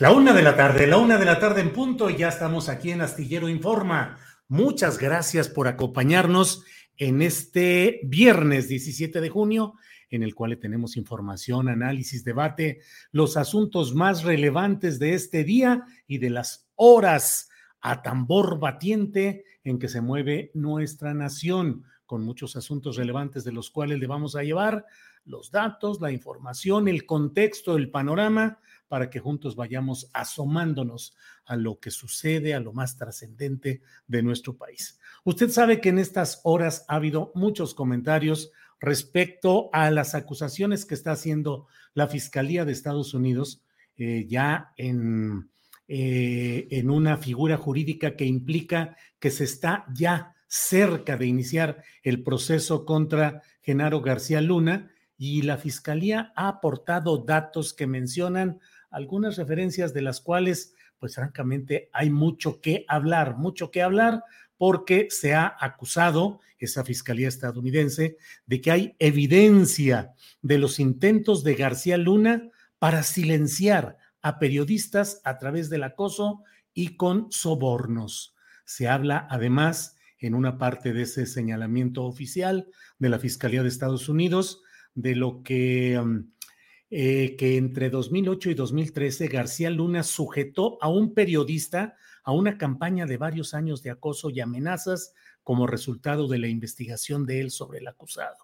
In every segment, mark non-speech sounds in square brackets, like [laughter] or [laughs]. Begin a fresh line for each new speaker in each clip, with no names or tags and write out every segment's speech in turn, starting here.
La una de la tarde, la una de la tarde en punto, ya estamos aquí en Astillero Informa. Muchas gracias por acompañarnos en este viernes 17 de junio, en el cual tenemos información, análisis, debate, los asuntos más relevantes de este día y de las horas a tambor batiente en que se mueve nuestra nación, con muchos asuntos relevantes de los cuales le vamos a llevar los datos, la información, el contexto, el panorama para que juntos vayamos asomándonos a lo que sucede, a lo más trascendente de nuestro país. Usted sabe que en estas horas ha habido muchos comentarios respecto a las acusaciones que está haciendo la Fiscalía de Estados Unidos eh, ya en, eh, en una figura jurídica que implica que se está ya cerca de iniciar el proceso contra Genaro García Luna y la Fiscalía ha aportado datos que mencionan algunas referencias de las cuales, pues francamente, hay mucho que hablar, mucho que hablar, porque se ha acusado esa Fiscalía estadounidense de que hay evidencia de los intentos de García Luna para silenciar a periodistas a través del acoso y con sobornos. Se habla además en una parte de ese señalamiento oficial de la Fiscalía de Estados Unidos de lo que um, eh, que entre 2008 y 2013 García Luna sujetó a un periodista a una campaña de varios años de acoso y amenazas como resultado de la investigación de él sobre el acusado.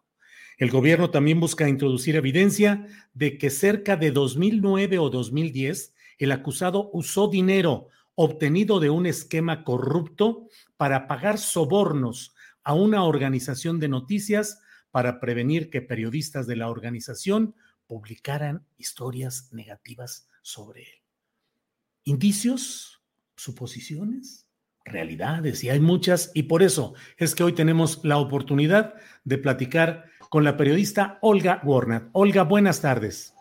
El gobierno también busca introducir evidencia de que cerca de 2009 o 2010 el acusado usó dinero obtenido de un esquema corrupto para pagar sobornos a una organización de noticias para prevenir que periodistas de la organización publicaran historias negativas sobre él. Indicios, suposiciones, realidades, y hay muchas, y por eso es que hoy tenemos la oportunidad de platicar con la periodista Olga Warnat. Olga, buenas tardes.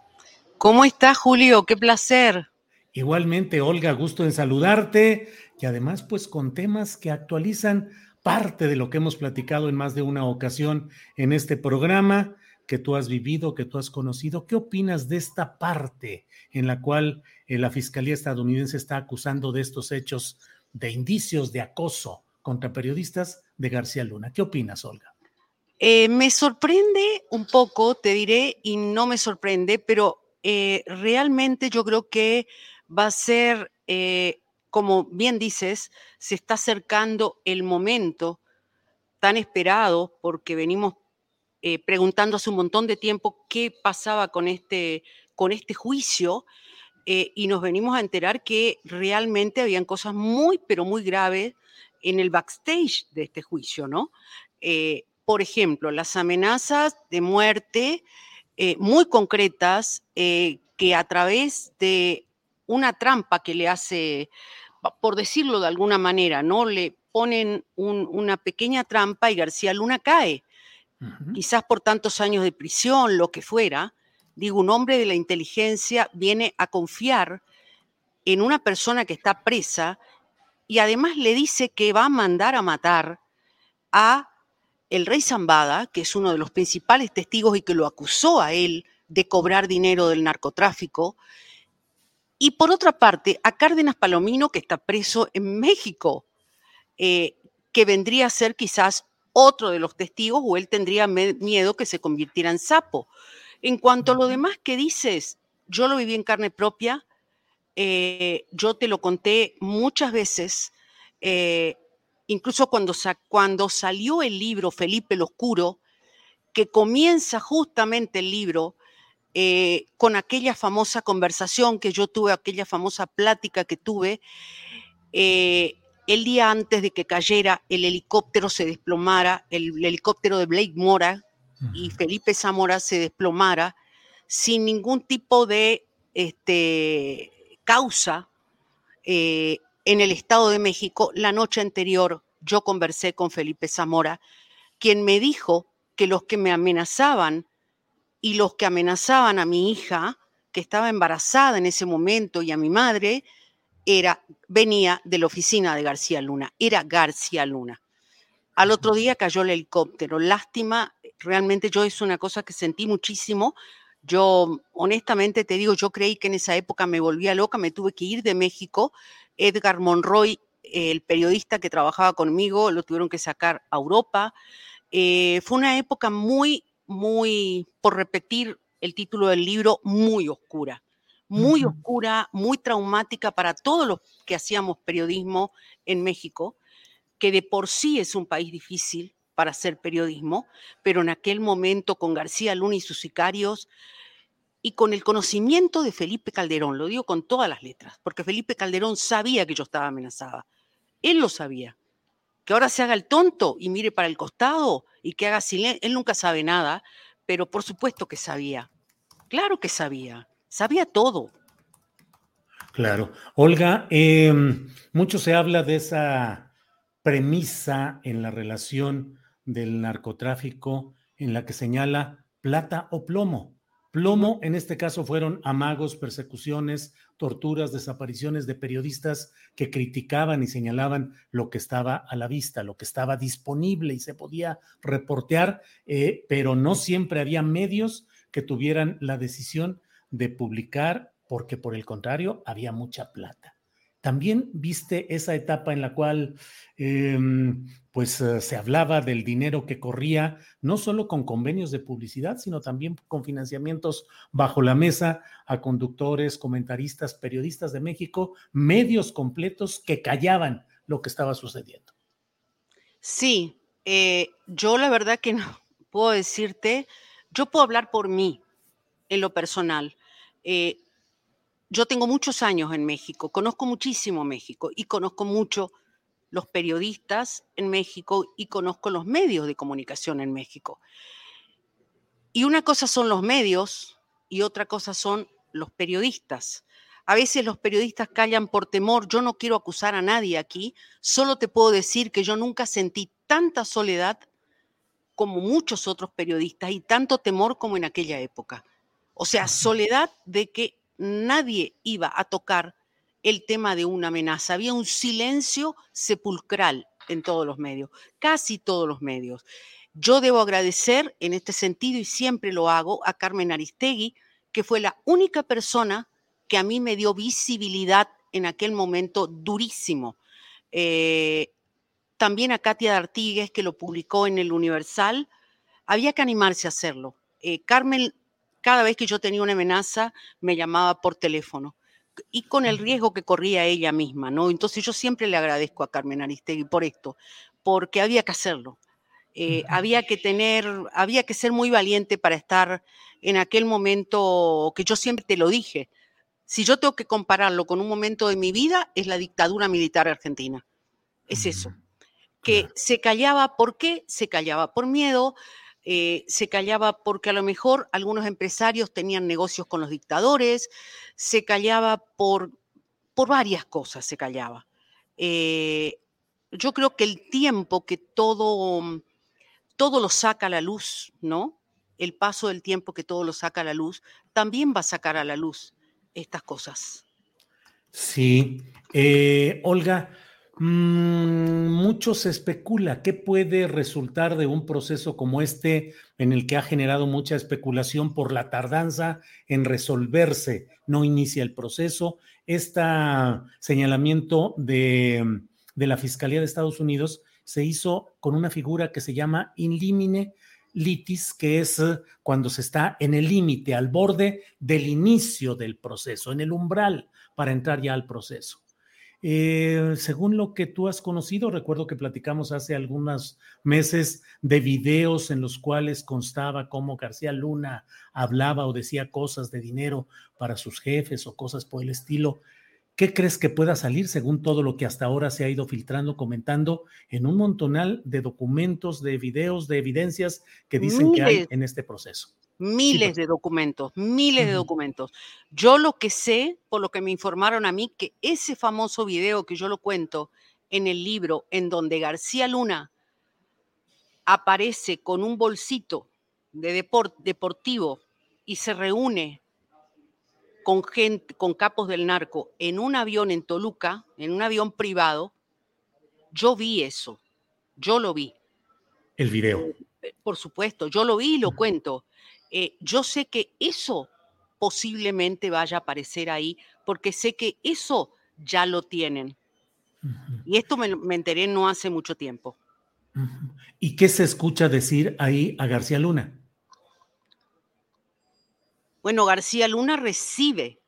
¿Cómo está Julio? Qué placer.
Igualmente, Olga, gusto en saludarte y además pues con temas que actualizan parte de lo que hemos platicado en más de una ocasión en este programa que tú has vivido, que tú has conocido. ¿Qué opinas de esta parte en la cual eh, la Fiscalía estadounidense está acusando de estos hechos de indicios de acoso contra periodistas de García Luna? ¿Qué opinas, Olga?
Eh, me sorprende un poco, te diré, y no me sorprende, pero eh, realmente yo creo que va a ser, como bien dices, se está acercando el momento tan esperado porque venimos eh, preguntando hace un montón de tiempo qué pasaba con este, con este juicio eh, y nos venimos a enterar que realmente habían cosas muy, pero muy graves en el backstage de este juicio, ¿no? Eh, por ejemplo, las amenazas de muerte muy concretas que a través de una trampa que le hace por decirlo de alguna manera, ¿no? Le ponen una pequeña trampa y García Luna cae. Quizás por tantos años de prisión, lo que fuera. Digo, un hombre de la inteligencia viene a confiar en una persona que está presa y además le dice que va a mandar a matar a el rey Zambada, que es uno de los principales testigos y que lo acusó a él de cobrar dinero del narcotráfico, y por otra parte, a Cárdenas Palomino, que está preso en México, eh, que vendría a ser quizás otro de los testigos o él tendría miedo que se convirtiera en sapo. En cuanto a lo demás que dices, yo lo viví en carne propia, eh, yo te lo conté muchas veces, eh, incluso cuando, cuando salió el libro Felipe el Oscuro, que comienza justamente el libro eh, con aquella famosa conversación que yo tuve, aquella famosa plática que tuve, eh, el día antes de que cayera el helicóptero se desplomara, el, helicóptero de Blake Mora y Felipe Zamora se desplomara sin ningún tipo de este, causa eh, en el Estado de México. La noche anterior yo conversé con Felipe Zamora, quien me dijo que los que me amenazaban y los que amenazaban a mi hija, que estaba embarazada en ese momento, y a mi madre, era, venía de la oficina de García Luna, era García Luna. Al otro día cayó el helicóptero. Lástima, realmente yo es una cosa que sentí muchísimo. Yo, honestamente te digo, yo creí que en esa época me volvía loca, me tuve que ir de México. Edgar Monroy, el periodista que trabajaba conmigo, lo tuvieron que sacar a Europa. Eh, fue una época muy muy, por repetir el título del libro, muy oscura, muy oscura, muy traumática para todos los que hacíamos periodismo en México, que de por sí es un país difícil para hacer periodismo, pero en aquel momento con García Luna y sus sicarios y con el conocimiento de Felipe Calderón, lo digo con todas las letras, porque Felipe Calderón sabía que yo estaba amenazada, él lo sabía, que ahora se haga el tonto y mire para el costado y que haga silencio. Él nunca sabe nada, pero por supuesto que sabía. Claro que sabía. Sabía todo.
Claro. Olga, em, mucho se habla de esa premisa en la relación del narcotráfico en la que señala plata o plomo. Plomo, en este caso, fueron amagos, persecuciones, torturas, desapariciones de periodistas que criticaban y señalaban lo que estaba a la vista, lo que estaba disponible y se podía reportear, eh, pero no siempre había medios que tuvieran la decisión de publicar, porque por el contrario, había mucha plata. También viste esa etapa en la cual em, pues eh, se hablaba del dinero que corría, no solo con convenios de publicidad, sino también con financiamientos bajo la mesa a conductores, comentaristas, periodistas de México, medios completos que callaban lo que estaba sucediendo.
Sí, eh, yo la verdad que no puedo decirte, yo puedo hablar por mí en lo personal. Eh, yo tengo muchos años en México, conozco muchísimo México y conozco mucho los periodistas en México y conozco los medios de comunicación en México. Y una cosa son los medios y otra cosa son los periodistas. A veces los periodistas callan por temor. Yo no quiero acusar a nadie aquí, solo te puedo decir que yo nunca sentí tanta soledad como muchos otros periodistas y tanto temor como en aquella época. O sea, soledad de que nadie iba a tocar el tema de una amenaza. Había un silencio sepulcral en todos los medios, casi todos los medios. Yo debo agradecer en este sentido, y siempre lo hago, a Carmen Aristegui, que fue la única persona que a mí me dio visibilidad en aquel momento durísimo. Eh, también a Katia D'Artigues, que lo publicó en el Universal. Había que animarse a hacerlo. Eh, Carmen cada vez que yo tenía una amenaza, me llamaba por teléfono y con el riesgo que corría ella misma, ¿no? Entonces yo siempre le agradezco a Carmen Aristegui por esto, porque había que hacerlo. Eh, había que tener, había que ser muy valiente para estar en aquel momento que yo siempre te lo dije. Si yo tengo que compararlo con un momento de mi vida, es la dictadura militar argentina. Es eso. Que se callaba, ¿por qué? Se callaba por miedo, eh, se callaba porque a lo mejor algunos empresarios tenían negocios con los dictadores, se callaba por, por varias cosas, se callaba. Eh, yo creo que el tiempo que todo, todo lo saca a la luz, ¿no? El paso del tiempo que todo lo saca a la luz, también va a sacar a la luz estas cosas.
Sí. Eh, Olga, Mm, mucho se especula qué puede resultar de un proceso como este en el que ha generado mucha especulación por la tardanza en resolverse. No inicia el proceso. Este señalamiento de, de la Fiscalía de Estados Unidos se hizo con una figura que se llama in limine litis, que es cuando se está en el límite, al borde del inicio del proceso, en el umbral para entrar ya al proceso. Eh, según lo que tú has conocido, recuerdo que platicamos hace algunos meses de videos en los cuales constaba cómo García Luna hablaba o decía cosas de dinero para sus jefes o cosas por el estilo. ¿Qué crees que pueda salir según todo lo que hasta ahora se ha ido filtrando, comentando en un montonal de documentos, de videos, de evidencias que dicen que hay en este proceso?
Miles de documentos, miles de documentos. Yo lo que sé, por lo que me informaron a mí, que ese famoso video que yo lo cuento en el libro, en donde García Luna aparece con un bolsito de deportivo y se reúne con gente, con capos del narco en un avión en Toluca, en un avión privado, yo vi eso, yo lo vi.
El video.
Eh, por supuesto, yo lo vi y lo cuento. Eh, yo sé que eso posiblemente vaya a aparecer ahí, porque sé que eso ya lo tienen. Y esto me, enteré no hace mucho tiempo.
¿Y qué se escucha decir ahí a García Luna?
Bueno, García Luna recibe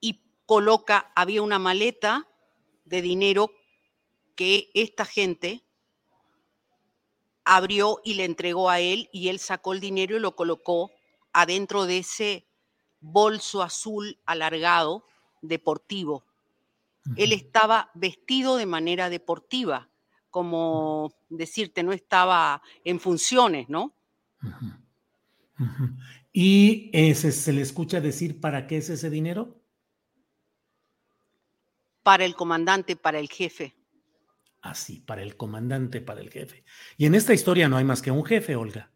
y coloca, había una maleta de dinero que esta gente abrió y le entregó a él y él sacó el dinero y lo colocó adentro de ese bolso azul alargado deportivo. Él estaba vestido de manera deportiva, como decirte, no estaba en funciones, ¿no?
¿Y ese, se le escucha decir para qué es ese dinero?
Para el comandante, para el jefe
así, para el comandante, para el jefe. Y en esta historia no hay más que un jefe, Olga.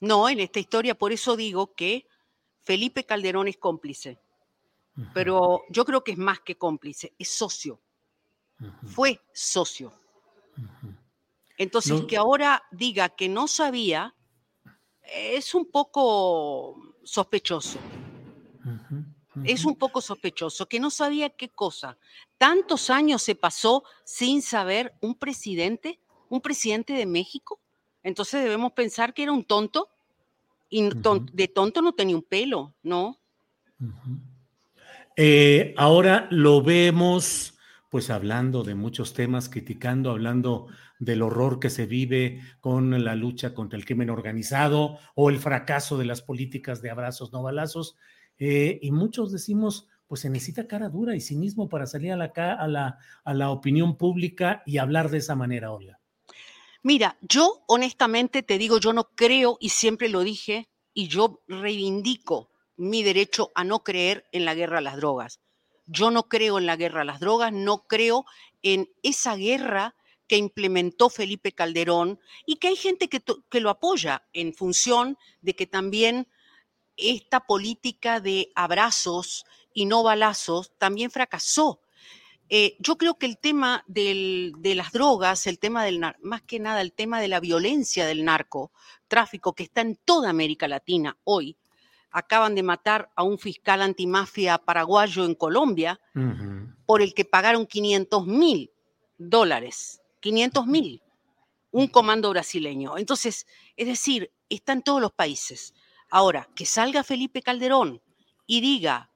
No, en esta historia, por eso digo que Felipe Calderón es cómplice. Pero yo creo que es más que cómplice, es socio. Fue socio. Entonces, que ahora diga que no sabía es un poco sospechoso. Es un poco sospechoso, que no sabía qué cosa. Tantos años se pasó sin saber un presidente, un presidente de México. Entonces debemos pensar que era un tonto y de tonto no tenía un pelo, ¿no?
Eh, ahora lo vemos pues hablando de muchos temas, criticando, hablando del horror que se vive con la lucha contra el crimen organizado o el fracaso de las políticas de abrazos no balazos. Eh, y muchos decimos, pues se necesita cara dura y cinismo para salir a la, a la, a la opinión pública y hablar de esa manera, Olga.
Mira, yo honestamente te digo, yo no creo y siempre lo dije y yo reivindico mi derecho a no creer en la guerra a las drogas. Yo no creo en la guerra a las drogas, no creo en esa guerra que implementó Felipe Calderón y que hay gente que, que lo apoya en función de que también esta política de abrazos y no balazos también fracasó. Eh, yo creo que el tema de las drogas, el tema del más que nada el tema de la violencia del narco, tráfico que está en toda América Latina hoy, acaban de matar a un fiscal antimafia paraguayo en Colombia por el que pagaron 500 mil dólares, 500 mil, un comando brasileño. Entonces, es decir, está en todos los países. Ahora, que salga Felipe Calderón y diga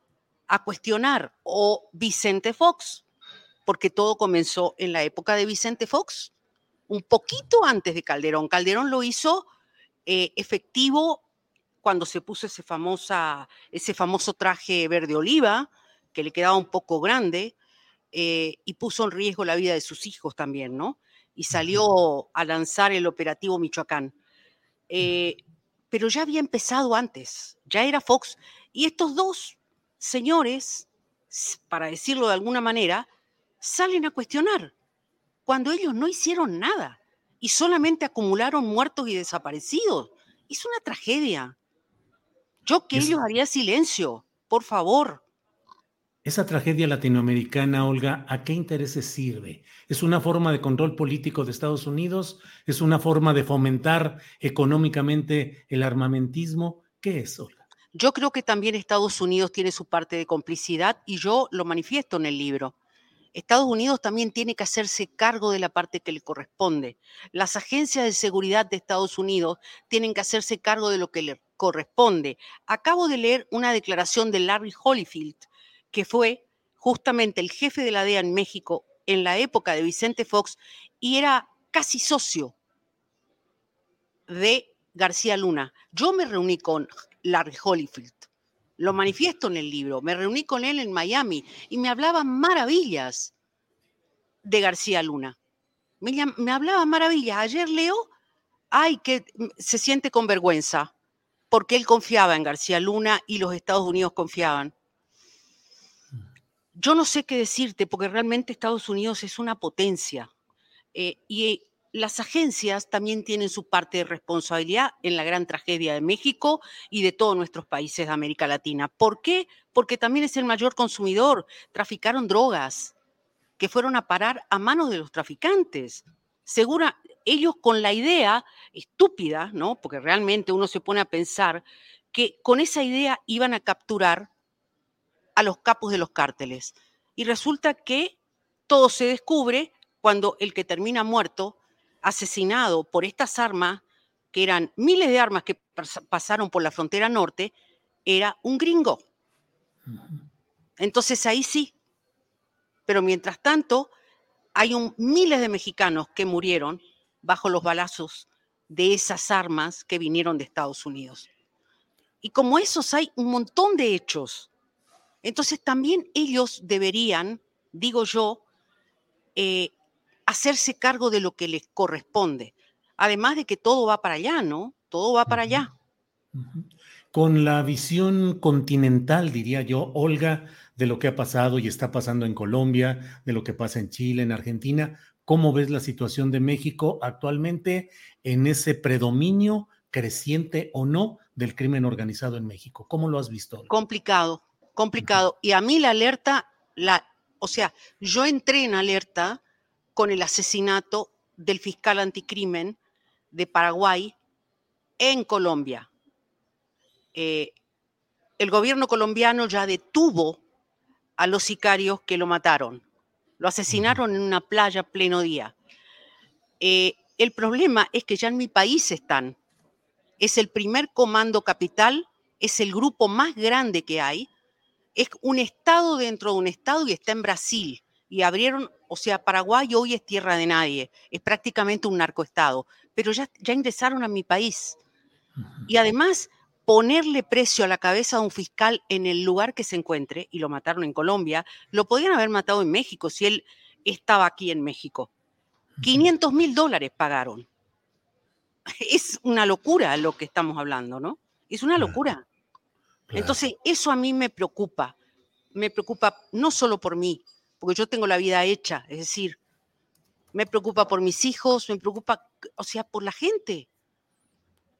a cuestionar o Vicente Fox, porque todo comenzó en la época de Vicente Fox, un poquito antes de Calderón. Calderón lo hizo eh, efectivo cuando se puso ese, famosa, ese famoso traje verde oliva, que le quedaba un poco grande, eh, y puso en riesgo la vida de sus hijos también, ¿no? Y salió a lanzar el operativo Michoacán. Eh, pero ya había empezado antes, ya era Fox. Y estos dos señores, para decirlo de alguna manera, salen a cuestionar cuando ellos no hicieron nada y solamente acumularon muertos y desaparecidos. Es una tragedia. Yo que ellos haría silencio, por favor.
Esa tragedia latinoamericana, Olga, ¿a qué intereses sirve? ¿Es una forma de control político de Estados Unidos? ¿Es una forma de fomentar económicamente el armamentismo? ¿Qué es, Olga?
Yo creo que también Estados Unidos tiene su parte de complicidad y yo lo manifiesto en el libro. Estados Unidos también tiene que hacerse cargo de la parte que le corresponde. Las agencias de seguridad de Estados Unidos tienen que hacerse cargo de lo que le corresponde. Acabo de leer una declaración de Larry Holyfield, que fue justamente el jefe de la DEA en México en la época de Vicente Fox y era casi socio de García Luna. Yo me reuní con Larry Holyfield, lo manifiesto en el libro, me reuní con él en Miami y me hablaba maravillas de García Luna. Me, me hablaba maravillas. Ayer leo, ay, que se siente con vergüenza, porque él confiaba en García Luna y los Estados Unidos confiaban. Yo no sé qué decirte porque realmente Estados Unidos es una potencia eh, y las agencias también tienen su parte de responsabilidad en la gran tragedia de México y de todos nuestros países de América Latina. ¿Por qué? Porque también es el mayor consumidor. Traficaron drogas que fueron a parar a manos de los traficantes. Segura, ellos con la idea estúpida, ¿no? Porque realmente uno se pone a pensar que con esa idea iban a capturar a los capos de los cárteles. Y resulta que todo se descubre cuando el que termina muerto, asesinado por estas armas, que eran miles de armas que pasaron por la frontera norte, era un gringo. Entonces ahí sí. Pero mientras tanto, hay un, miles de mexicanos que murieron bajo los balazos de esas armas que vinieron de Estados Unidos. Y como esos hay un montón de hechos entonces también ellos deberían, digo yo, eh, hacerse cargo de lo que les corresponde. Además de que todo va para allá, ¿no? Todo va para allá.
Con la visión continental, diría yo, Olga, de lo que ha pasado y está pasando en Colombia, de lo que pasa en Chile, en Argentina, ¿cómo ves la situación de México actualmente en ese predominio creciente o no del crimen organizado en México? ¿Cómo lo has visto?
Complicado, complicado. Y a mí la alerta, la, o sea, yo entré en alerta con el asesinato del fiscal anticrimen de Paraguay en Colombia. Eh, el gobierno colombiano ya detuvo a los sicarios que lo mataron. Lo asesinaron en una playa pleno día. Eh, el problema es que ya en mi país están. Es el primer comando capital, es el grupo más grande que hay es un estado dentro de un estado y está en Brasil. Y abrieron, o sea, Paraguay hoy es tierra de nadie, es prácticamente un narcoestado, pero ya, ya ingresaron a mi país. Y además, ponerle precio a la cabeza de un fiscal en el lugar que se encuentre, y lo mataron en Colombia, lo podían haber matado en México si él estaba aquí en México. 500 mil dólares pagaron. [laughs] Es una locura lo que estamos hablando, ¿no? Es una locura. Entonces, eso a mí me preocupa. Me preocupa no solo por mí, porque yo tengo la vida hecha, es decir, me preocupa por mis hijos, me preocupa, o sea, por la gente.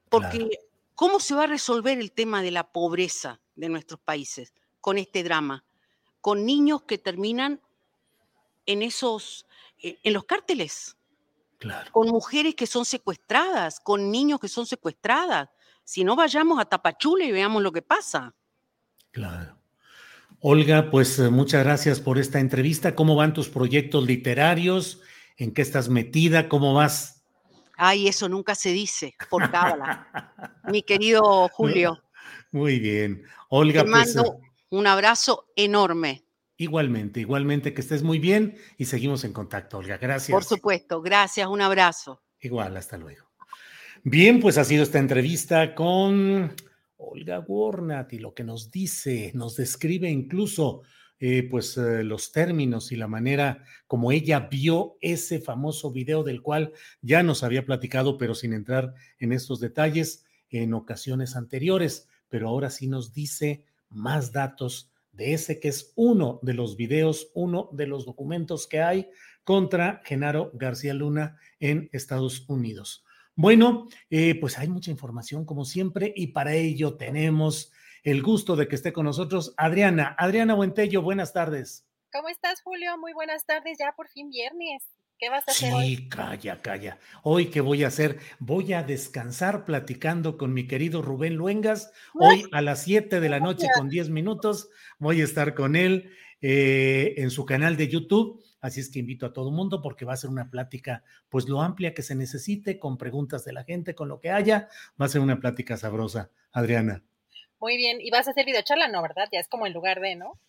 Porque, ¿cómo se va a resolver el tema de la pobreza de nuestros países con este drama? Con niños que terminan en esos, en los cárteles. Con mujeres que son secuestradas, con niños que son secuestradas, si no, vayamos a Tapachula y veamos lo que pasa.
Claro. Olga, pues eh, muchas gracias por esta entrevista. ¿Cómo van tus proyectos literarios? ¿En qué estás metida? ¿Cómo vas?
Ay, eso nunca se dice por cábala. [laughs] Mi querido Julio.
Muy bien. Olga,
te pues, mando eh, un abrazo enorme.
Igualmente, igualmente que estés muy bien y seguimos en contacto, Olga. Gracias.
Por supuesto, gracias, un abrazo.
Igual, hasta luego. Bien, pues ha sido esta entrevista con Olga Warnat y lo que nos dice, nos describe incluso eh, pues eh, los términos y la manera como ella vio ese famoso video del cual ya nos había platicado, pero sin entrar en estos detalles en ocasiones anteriores, pero ahora sí nos dice más datos de ese que es uno de los videos, uno de los documentos que hay contra Genaro García Luna en Estados Unidos. Bueno, eh, pues hay mucha información como siempre y para ello tenemos el gusto de que esté con nosotros Adriana. Adriana Buentello, buenas tardes.
¿Cómo estás, Julio? Muy buenas tardes, ya por fin viernes. ¿Qué vas a
hacer
hoy?
Sí, calla, calla. Hoy, ¿qué voy a hacer? Voy a descansar platicando con mi querido Rubén Luengas. Hoy a las 7 de la noche con 10 minutos voy a estar con él eh, en su canal de YouTube Así es que invito a todo el mundo porque va a ser una plática, pues lo amplia que se necesite, con preguntas de la gente, con lo que haya. Va a ser una plática sabrosa, Adriana.
Muy bien. ¿Y vas a hacer videocharla? No, ¿verdad? Ya es como en lugar de, ¿no?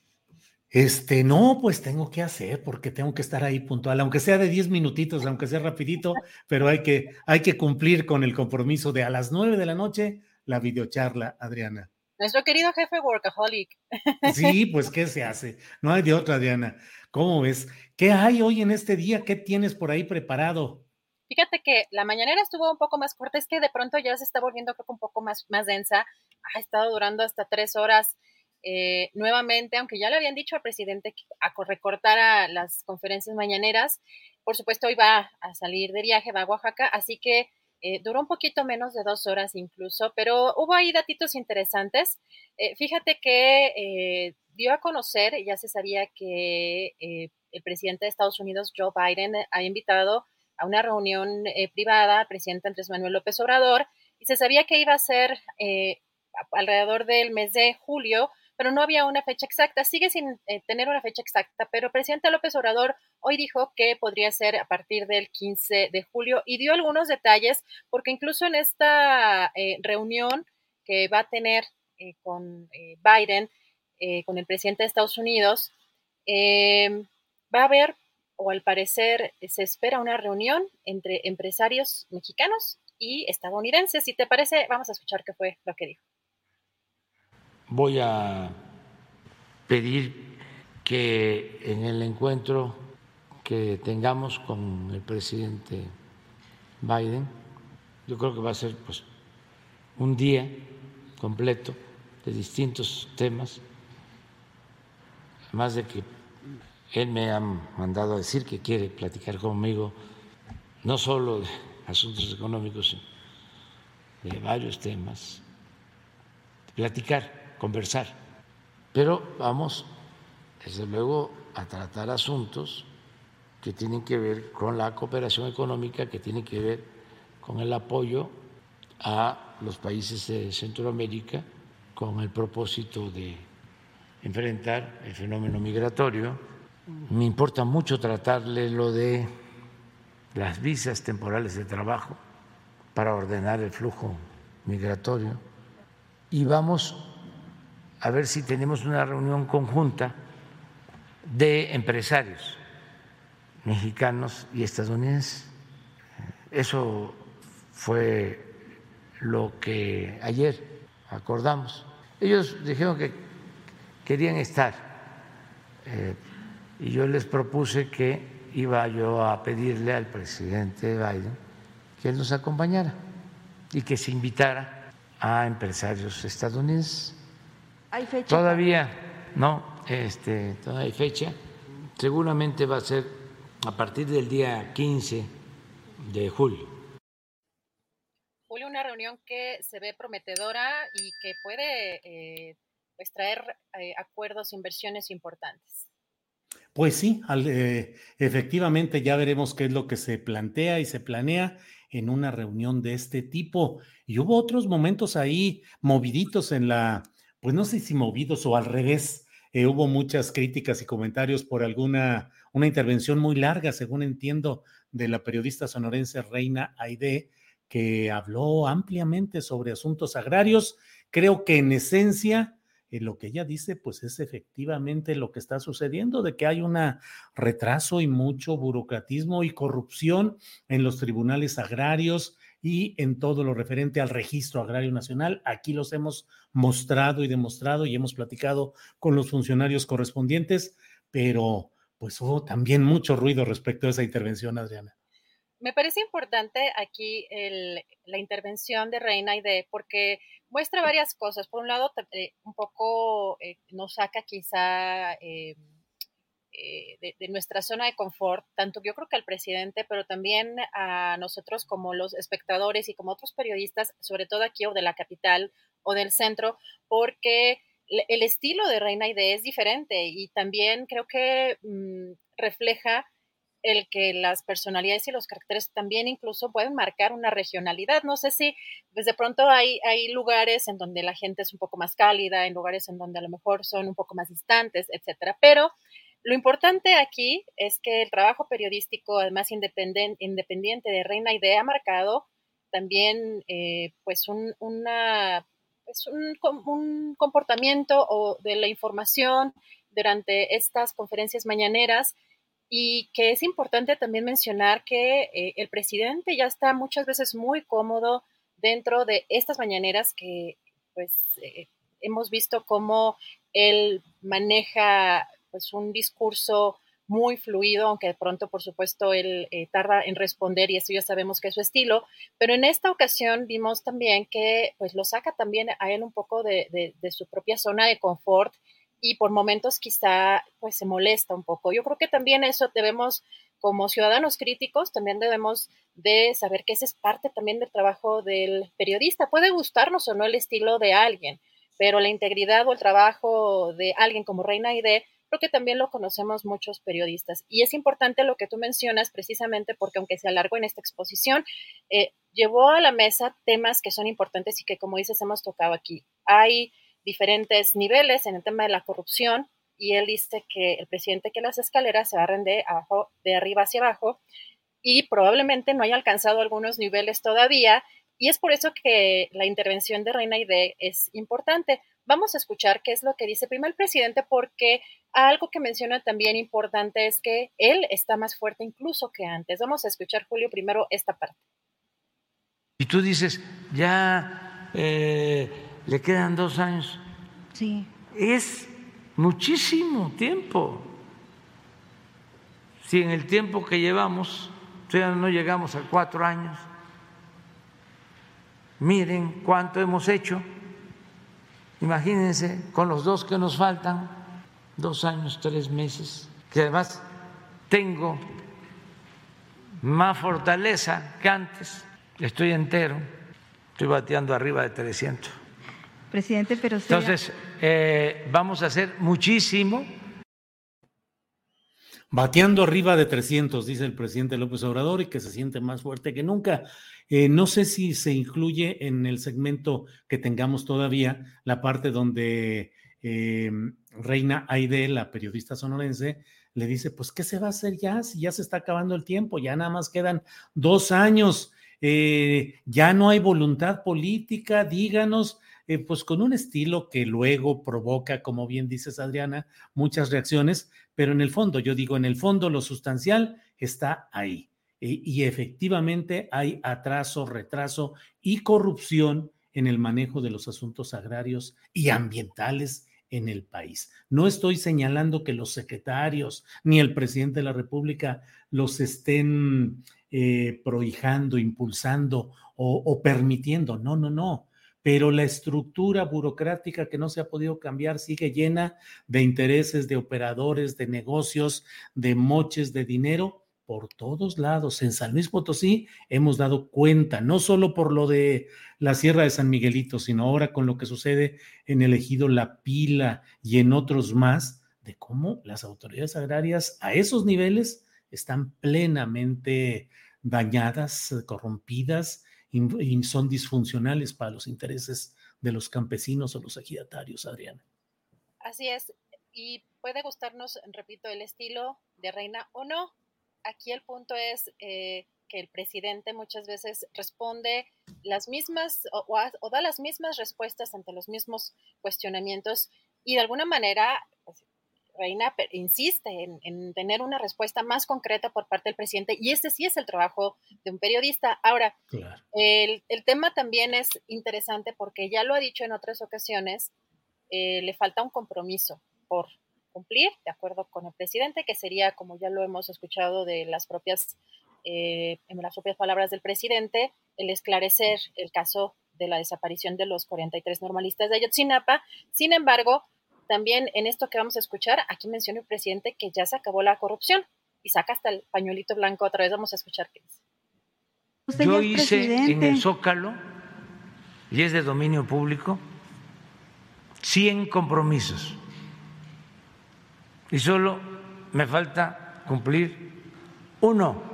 Este, no, pues tengo que hacer porque tengo que estar ahí puntual, aunque sea de 10 minutitos, aunque sea rapidito, pero hay que, hay que cumplir con el compromiso de a las 9 de la noche la videocharla, Adriana.
Nuestro querido jefe workaholic.
Sí, [laughs] pues ¿qué se hace? No hay de otra, Adriana. ¿Cómo ves? ¿Qué hay hoy en este día? ¿Qué tienes por ahí preparado?
Fíjate que la mañanera estuvo un poco más corta, es que de pronto ya se está volviendo creo que un poco más, más densa. Ha estado durando hasta tres horas eh, nuevamente, aunque ya le habían dicho al presidente que a recortara las conferencias mañaneras. Por supuesto, hoy va a salir de viaje, va a Oaxaca, así que eh, duró un poquito menos de dos horas incluso, pero hubo ahí datitos interesantes. Eh, fíjate que dio a conocer, ya se sabía que eh, el presidente de Estados Unidos, Joe Biden, ha invitado a una reunión eh, privada al presidente Andrés Manuel López Obrador y se sabía que iba a ser eh, alrededor del mes de julio, pero no había una fecha exacta. Sigue sin tener una fecha exacta, pero el presidente López Obrador hoy dijo que podría ser a partir del 15 de julio y dio algunos detalles, porque incluso en esta reunión que va a tener con Biden, eh, con el presidente de Estados Unidos, em, va a haber, o al parecer se espera una reunión entre empresarios mexicanos y estadounidenses. Si te parece, vamos a escuchar qué fue lo que dijo.
Voy a pedir que en el encuentro que tengamos con el presidente Biden, yo creo que va a ser pues un día completo de distintos temas. Más de que él me ha mandado a decir que quiere platicar conmigo no solo de asuntos económicos, sino de varios temas, platicar, conversar. Pero vamos, desde luego, a tratar asuntos que tienen que ver con la cooperación económica, que tienen que ver con el apoyo a los países de Centroamérica, con el propósito de enfrentar el fenómeno migratorio. Me importa mucho tratarle lo de las visas temporales de trabajo para ordenar el flujo migratorio y vamos a ver si tenemos una reunión conjunta de empresarios mexicanos y estadounidenses. Eso fue lo que ayer acordamos. Ellos dijeron que querían estar. Eh, y yo les propuse que iba yo a pedirle al presidente Biden que él nos acompañara y que se invitara a empresarios estadounidenses. ¿Hay fecha? Todavía no, este, todavía hay fecha. Seguramente va a ser a partir del día 15 de julio.
Julio, una reunión que se ve prometedora y que puede eh, pues traer eh, acuerdos, inversiones importantes.
Pues sí, eh, efectivamente ya veremos qué es lo que se plantea y se planea en una reunión de este tipo. Y hubo otros momentos ahí moviditos en la, pues no sé si movidos o al revés. Eh, hubo muchas críticas y comentarios por alguna, una intervención muy larga, según entiendo, de la periodista sonorense Reina Aide, que habló ampliamente sobre asuntos agrarios. Creo que en esencia lo que ella dice, pues es efectivamente lo que está sucediendo, de que hay un retraso y mucho burocratismo y corrupción en los tribunales agrarios y en todo lo referente al registro agrario nacional. Aquí los hemos mostrado y demostrado y hemos platicado con los funcionarios correspondientes, pero pues hubo también mucho ruido respecto a esa intervención, Adriana.
Me parece importante aquí la intervención de Reina y de, porque muestra varias cosas. Por un lado, eh, un poco eh, nos saca quizá eh, de, de, nuestra zona de confort, tanto yo creo que al presidente, pero también a nosotros como los espectadores y como otros periodistas, sobre todo aquí o de la capital o del centro, porque el estilo de Reina Ide es diferente y también creo que mm, refleja el que las personalidades y los caracteres también incluso pueden marcar una regionalidad. No sé si pues de pronto hay, hay lugares en donde la gente es un poco más cálida, en lugares en donde a lo mejor son un poco más distantes, etcétera. Pero lo importante aquí es que el trabajo periodístico, además independiente, de Reina Idea, ha marcado también eh, pues un, una es un, un comportamiento o de la información durante estas conferencias mañaneras y que es importante también mencionar que eh, el presidente ya está muchas veces muy cómodo dentro de estas mañaneras que pues eh, hemos visto cómo él maneja pues un discurso muy fluido, aunque de pronto, por supuesto, él eh, tarda en responder y eso ya sabemos que es su estilo, pero en esta ocasión vimos también que pues lo saca también a él un poco de, su propia zona de confort y por momentos quizá pues se molesta un poco. Yo creo que también eso debemos, como ciudadanos críticos, también debemos de saber que ese es parte también del trabajo del periodista. Puede gustarnos o no el estilo de alguien, pero la integridad o el trabajo de alguien como Reina Ide creo que también lo conocemos muchos periodistas. Y es importante lo que tú mencionas precisamente porque aunque se alargó en esta exposición, eh, llevó a la mesa temas que son importantes y que, como dices, hemos tocado aquí. Hay diferentes niveles en el tema de la corrupción y él dice que el presidente que las escaleras se barren de, abajo, de arriba hacia abajo y probablemente no haya alcanzado algunos niveles todavía y es por eso que la intervención de Reina Ide es importante. Vamos a escuchar qué es lo que dice primero el presidente, porque algo que menciona también importante es que él está más fuerte incluso que antes. Vamos a escuchar, Julio, primero esta parte.
Y tú dices, ya eh, le quedan dos años.
Sí.
Es muchísimo tiempo. Si en el tiempo que llevamos, todavía no llegamos a cuatro años, miren cuánto hemos hecho Imagínense con los dos que nos faltan, dos años, tres meses, que además tengo más fortaleza que antes, estoy entero, estoy bateando arriba de 300.
Presidente, pero...
Entonces, eh, vamos a hacer muchísimo
Bateando arriba de 300, dice el presidente López Obrador, y que se siente más fuerte que nunca. Eh, no sé si se incluye en el segmento que tengamos todavía la parte donde eh, Reina Aide, la periodista sonorense, le dice, pues, ¿qué se va a hacer ya? Si ya se está acabando el tiempo, ya nada más quedan dos años, eh, ya no hay voluntad política, díganos, pues con un estilo que luego provoca, como bien dices Adriana, muchas reacciones, pero en el fondo, yo digo, en el fondo lo sustancial está ahí. Y, efectivamente hay atraso, retraso y corrupción en el manejo de los asuntos agrarios y ambientales en el país. No estoy señalando que los secretarios ni el presidente de la República los estén eh, prohijando, impulsando o permitiendo. No, no, no pero la estructura burocrática que no se ha podido cambiar sigue llena de intereses, de operadores, de negocios, de moches de dinero por todos lados. En San Luis Potosí hemos dado cuenta, no solo por lo de la Sierra de San Miguelito, sino ahora con lo que sucede en el ejido La Pila y en otros más, de cómo las autoridades agrarias a esos niveles están plenamente dañadas, corrompidas, y son disfuncionales para los intereses de los campesinos o los ejidatarios, Adriana.
Así es, y puede gustarnos, repito, el estilo de reina o no. Aquí el punto es eh, que el presidente muchas veces responde las mismas o, da las mismas respuestas ante los mismos cuestionamientos y de alguna manera Reina insiste en, tener una respuesta más concreta por parte del presidente y ese sí es el trabajo de un periodista. Ahora, el, tema también es interesante porque ya lo ha dicho en otras ocasiones, eh, le falta un compromiso por cumplir, de acuerdo con el presidente, que sería, como ya lo hemos escuchado de las propias, eh, en las propias palabras del presidente, el esclarecer el caso de la desaparición de los 43 normalistas de Ayotzinapa. Sin embargo, también en esto que vamos a escuchar, aquí menciona el presidente que ya se acabó la corrupción y saca hasta el pañuelito blanco. Otra vez vamos a escuchar qué dice.
Yo hice en el Zócalo, y es de dominio público, 100 compromisos. Y solo me falta cumplir uno.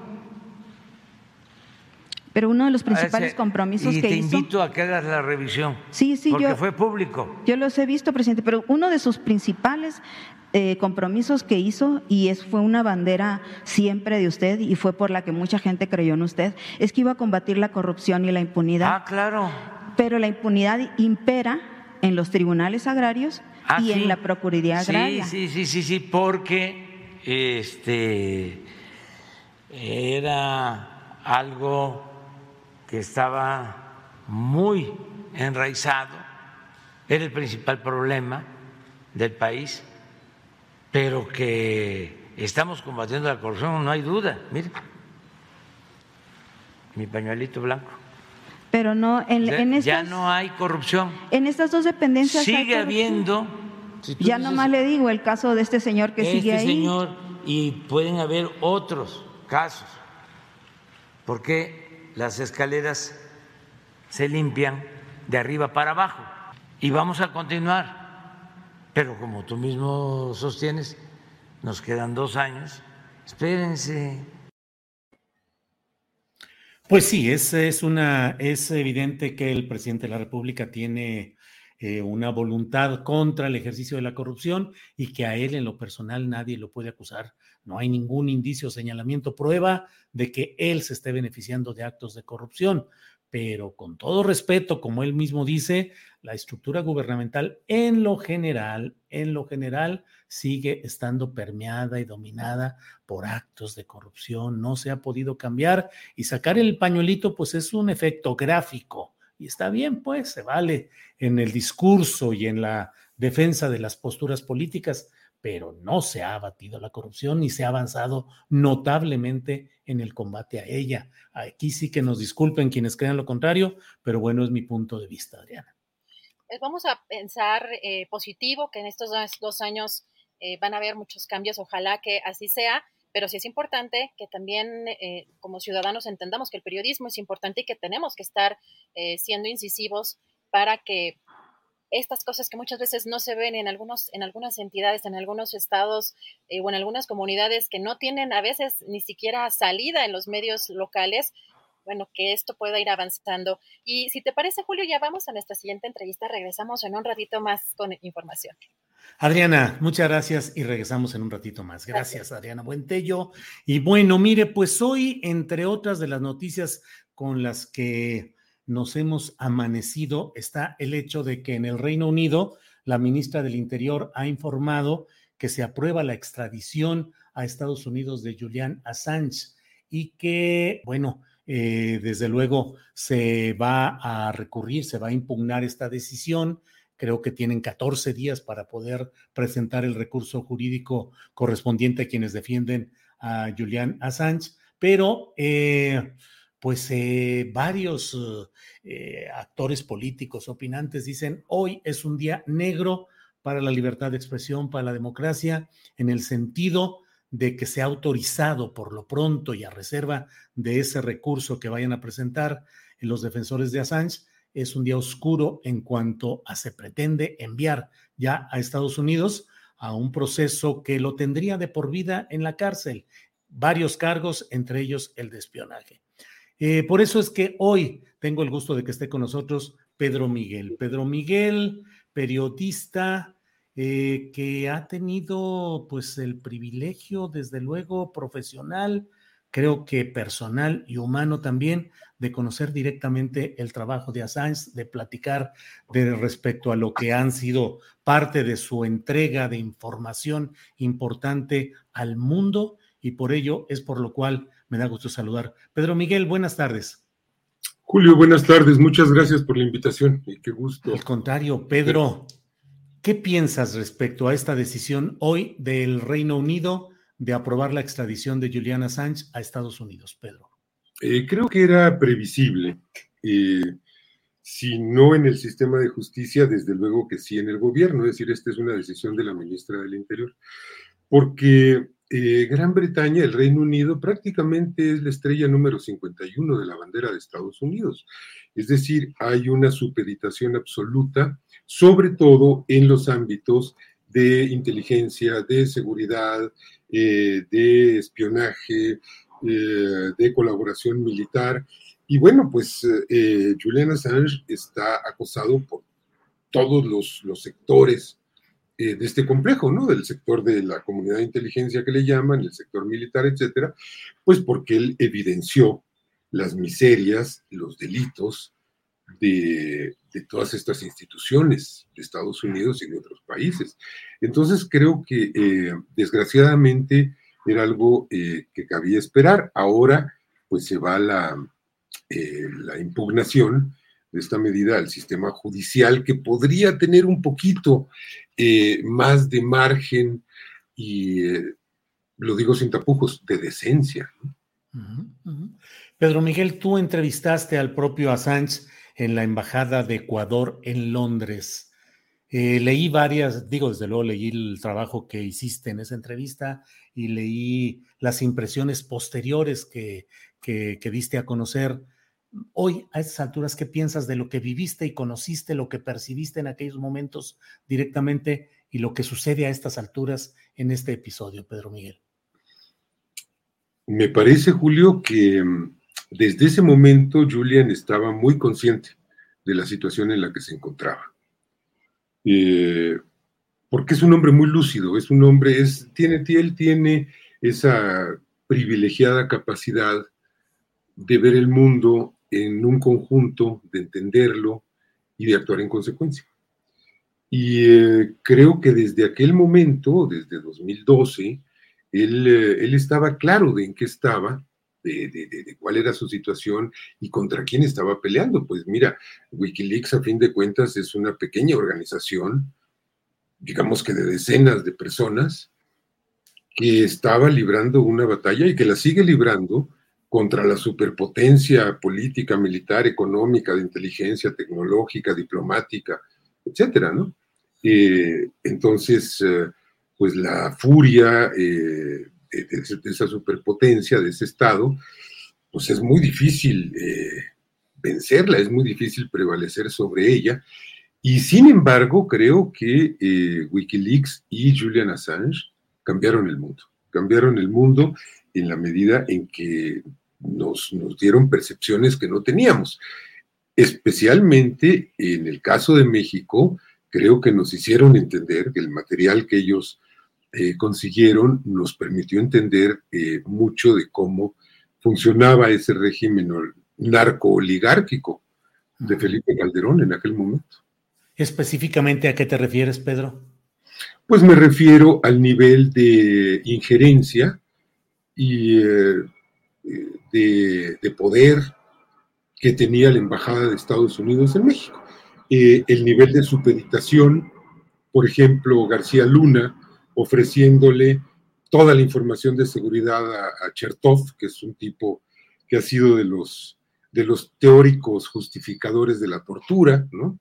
Pero uno de los principales compromisos
y
que
te
hizo.
invito a que hagas la revisión.
Sí, sí,
porque
yo.
fue público.
Yo los he visto, presidente, pero uno de sus principales eh, compromisos que hizo, y es, fue una bandera siempre de usted, y fue por la que mucha gente creyó en usted, es que iba a combatir la corrupción y la impunidad.
Ah, claro.
Pero la impunidad impera en los tribunales agrarios
Ah,
y
sí.
en la Procuraduría Agraria.
Sí, sí, sí, sí, sí, porque este era algo que estaba muy enraizado, era el principal problema del país, pero que estamos combatiendo la corrupción, no hay duda. Mire, mi pañuelito blanco.
Pero no, en,
Ya-
en
ya
estas,
no hay corrupción.
en estas dos dependencias.
Sigue habiendo. si
Ya
dices,
nomás le digo el caso de este señor que
este
sigue ahí.
señor y pueden haber otros casos porque las escaleras se limpian de arriba para abajo. Y vamos a continuar. Pero como tú mismo sostienes nos quedan dos años. Espérense.
Pues sí, es, es, una, es evidente que el presidente de la República tiene eh, una voluntad contra el ejercicio de la corrupción y que a él en lo personal nadie lo puede acusar. No hay ningún indicio, señalamiento, prueba de que él se esté beneficiando de actos de corrupción. Pero con todo respeto, como él mismo dice, la estructura gubernamental en lo general, en lo general, sigue estando permeada y dominada por actos de corrupción. No se ha podido cambiar y sacar el pañuelito, pues es un efecto gráfico. Y está bien, pues se vale en el discurso y en la defensa de las posturas políticas, pero no se ha abatido la corrupción ni se ha avanzado notablemente en el combate a ella. Aquí sí que nos disculpen quienes crean lo contrario, pero bueno, es mi punto de vista, Adriana.
Eh, Vamos a pensar eh, positivo, que en estos dos, años eh, van a haber muchos cambios, ojalá que así sea, pero sí es importante que también como ciudadanos entendamos que el periodismo es importante y que tenemos que estar siendo incisivos para que estas cosas que muchas veces no se ven en algunos en algunas entidades, en algunos estados eh, o en algunas comunidades que no tienen a veces ni siquiera salida en los medios locales, bueno, que esto pueda ir avanzando. Y si te parece, Julio, ya vamos a nuestra siguiente entrevista. Regresamos en un ratito más con información.
Adriana, muchas gracias y regresamos en un ratito más. Gracias, Adriana Buentello. Y bueno, mire, pues hoy, entre otras de las noticias con las que nos hemos amanecido, está el hecho de que en el Reino Unido la ministra del Interior ha informado que se aprueba la extradición a Estados Unidos de Julian Assange y que, bueno, eh, desde luego se va a recurrir, se va a impugnar esta decisión. Creo que tienen 14 días para poder presentar el recurso jurídico correspondiente a quienes defienden a Julian Assange, pero eh, pues eh, varios eh, actores políticos, opinantes dicen, hoy es un día negro para la libertad de expresión, para la democracia, en el sentido de que se ha autorizado por lo pronto y a reserva de ese recurso que vayan a presentar los defensores de Assange, es un día oscuro en cuanto a se pretende enviar ya a Estados Unidos a un proceso que lo tendría de por vida en la cárcel, varios cargos, entre ellos el de espionaje. Eh, por eso es que hoy tengo el gusto de que esté con nosotros Pedro Miguel. Pedro Miguel, periodista eh, que ha tenido pues el privilegio, desde luego, profesional, creo que personal y humano también, de conocer directamente el trabajo de Assange, de platicar de respecto a lo que han sido parte de su entrega de información importante al mundo y por ello es por lo cual me da gusto saludar. Pedro Miguel, buenas tardes.
Julio, buenas tardes. Muchas gracias por la invitación y qué gusto.
Al contrario, Pedro, ¿qué piensas respecto a esta decisión hoy del Reino Unido de aprobar la extradición de Julian Assange a Estados Unidos, Pedro?
Eh, creo que era previsible. Eh, si no en el sistema de justicia, desde luego que sí en el gobierno. Es decir, esta es una decisión de la ministra del Interior. Porque eh, Gran Bretaña, el Reino Unido, prácticamente es la estrella número 51 de la bandera de Estados Unidos. Es decir, hay una supeditación absoluta, sobre todo en los ámbitos de inteligencia, de seguridad, eh, de espionaje, eh, de colaboración militar. Y bueno, pues Julian Assange está acosado por todos los, los sectores eh, de este complejo, ¿no? Del sector de la comunidad de inteligencia que le llaman, el sector militar, etcétera, pues porque él evidenció las miserias, los delitos de, todas estas instituciones de Estados Unidos y de otros países. Entonces creo que eh, desgraciadamente era algo eh, que cabía esperar. Ahora pues se va la, la impugnación de esta medida al sistema judicial que podría tener un poquito eh, más de margen y, eh, lo digo sin tapujos, de decencia.
Pedro Miguel, tú entrevistaste al propio Assange en la Embajada de Ecuador en Londres. Eh, leí varias, digo, desde luego leí el trabajo que hiciste en esa entrevista y leí las impresiones posteriores que, que, que diste a conocer. Hoy, a estas alturas, ¿qué piensas de lo que viviste y conociste, lo que percibiste en aquellos momentos directamente y lo que sucede a estas alturas en este episodio, Pedro Miguel?
Me parece, Julio, que mm, desde ese momento Julian estaba muy consciente de la situación en la que se encontraba. Eh, porque es un hombre muy lúcido, es un hombre, es, tiene, él tiene esa privilegiada capacidad de ver el mundo en un conjunto, de entenderlo y de actuar en consecuencia. Y eh, creo que desde aquel momento, desde 2012, él, eh, él estaba claro de en qué estaba, de, de, cuál era su situación y contra quién estaba peleando. Pues mira, Wikileaks a fin de cuentas es una pequeña organización, digamos que de decenas de personas, que estaba librando una batalla y que la sigue librando contra la superpotencia política, militar, económica, de inteligencia, tecnológica, diplomática, etcétera, ¿no? Eh, entonces, eh, pues la furia eh, de, esa superpotencia, de ese Estado, pues es muy difícil vencerla, es muy difícil prevalecer sobre ella. Y sin embargo, creo que Wikileaks y Julian Assange cambiaron el mundo, cambiaron el mundo en la medida en que nos, dieron percepciones que no teníamos. Especialmente en el caso de México, creo que nos hicieron entender que el material que ellos eh, consiguieron nos permitió entender eh, mucho de cómo funcionaba ese régimen narco-oligárquico de Felipe Calderón en aquel momento.
Específicamente, ¿a qué te refieres, Pedro?
Pues me refiero al nivel de injerencia y eh, de, poder que tenía la Embajada de Estados Unidos en México. Eh, el nivel de supeditación, por ejemplo, García Luna ofreciéndole toda la información de seguridad a, Chertov, que es un tipo que ha sido de los, de los teóricos justificadores de la tortura, ¿no?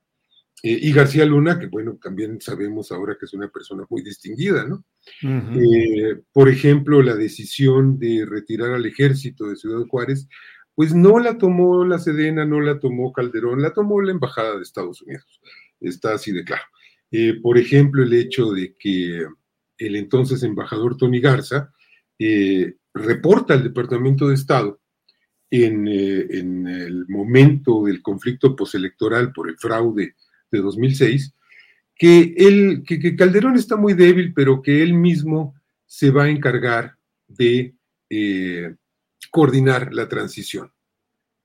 Eh, y García Luna, que bueno, también sabemos ahora que es una persona muy distinguida, ¿no? Eh, por ejemplo, la decisión de retirar al ejército de Ciudad Juárez, pues no la tomó la Sedena, no la tomó Calderón, la tomó la Embajada de Estados Unidos. Está así de claro. Eh, por ejemplo, el hecho de que el entonces embajador Tony Garza reporta al Departamento de Estado en, en el momento del conflicto postelectoral por el fraude de 2006, que, él, que, Calderón está muy débil, pero que él mismo se va a encargar de eh, coordinar la transición.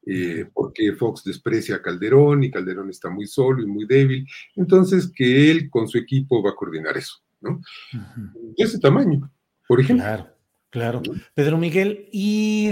Eh, porque Fox desprecia a Calderón y Calderón está muy solo y muy débil, entonces que él con su equipo va a coordinar eso, ¿no? De ese tamaño, por ejemplo.
Claro, claro. Pedro Miguel, y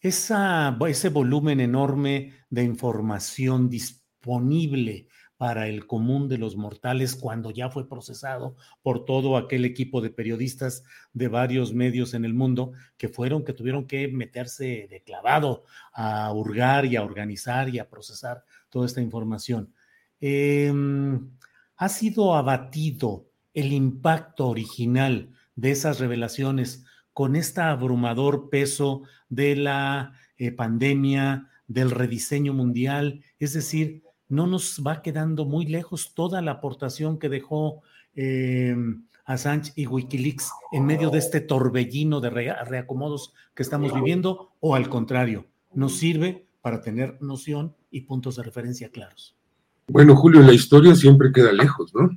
esa, ese volumen enorme de información disponible para el común de los mortales cuando ya fue procesado por todo aquel equipo de periodistas de varios medios en el mundo que fueron, que tuvieron que meterse de clavado a hurgar y a organizar y a procesar toda esta información. Em, ha sido abatido el impacto original de esas revelaciones con este abrumador peso de la eh, pandemia, del rediseño mundial, es decir, no nos va quedando muy lejos toda la aportación que dejó eh, Assange y Wikileaks en medio de este torbellino de reacomodos que estamos viviendo, o al contrario, nos sirve para tener noción y puntos de referencia claros.
Bueno, Julio, la historia siempre queda lejos, ¿no?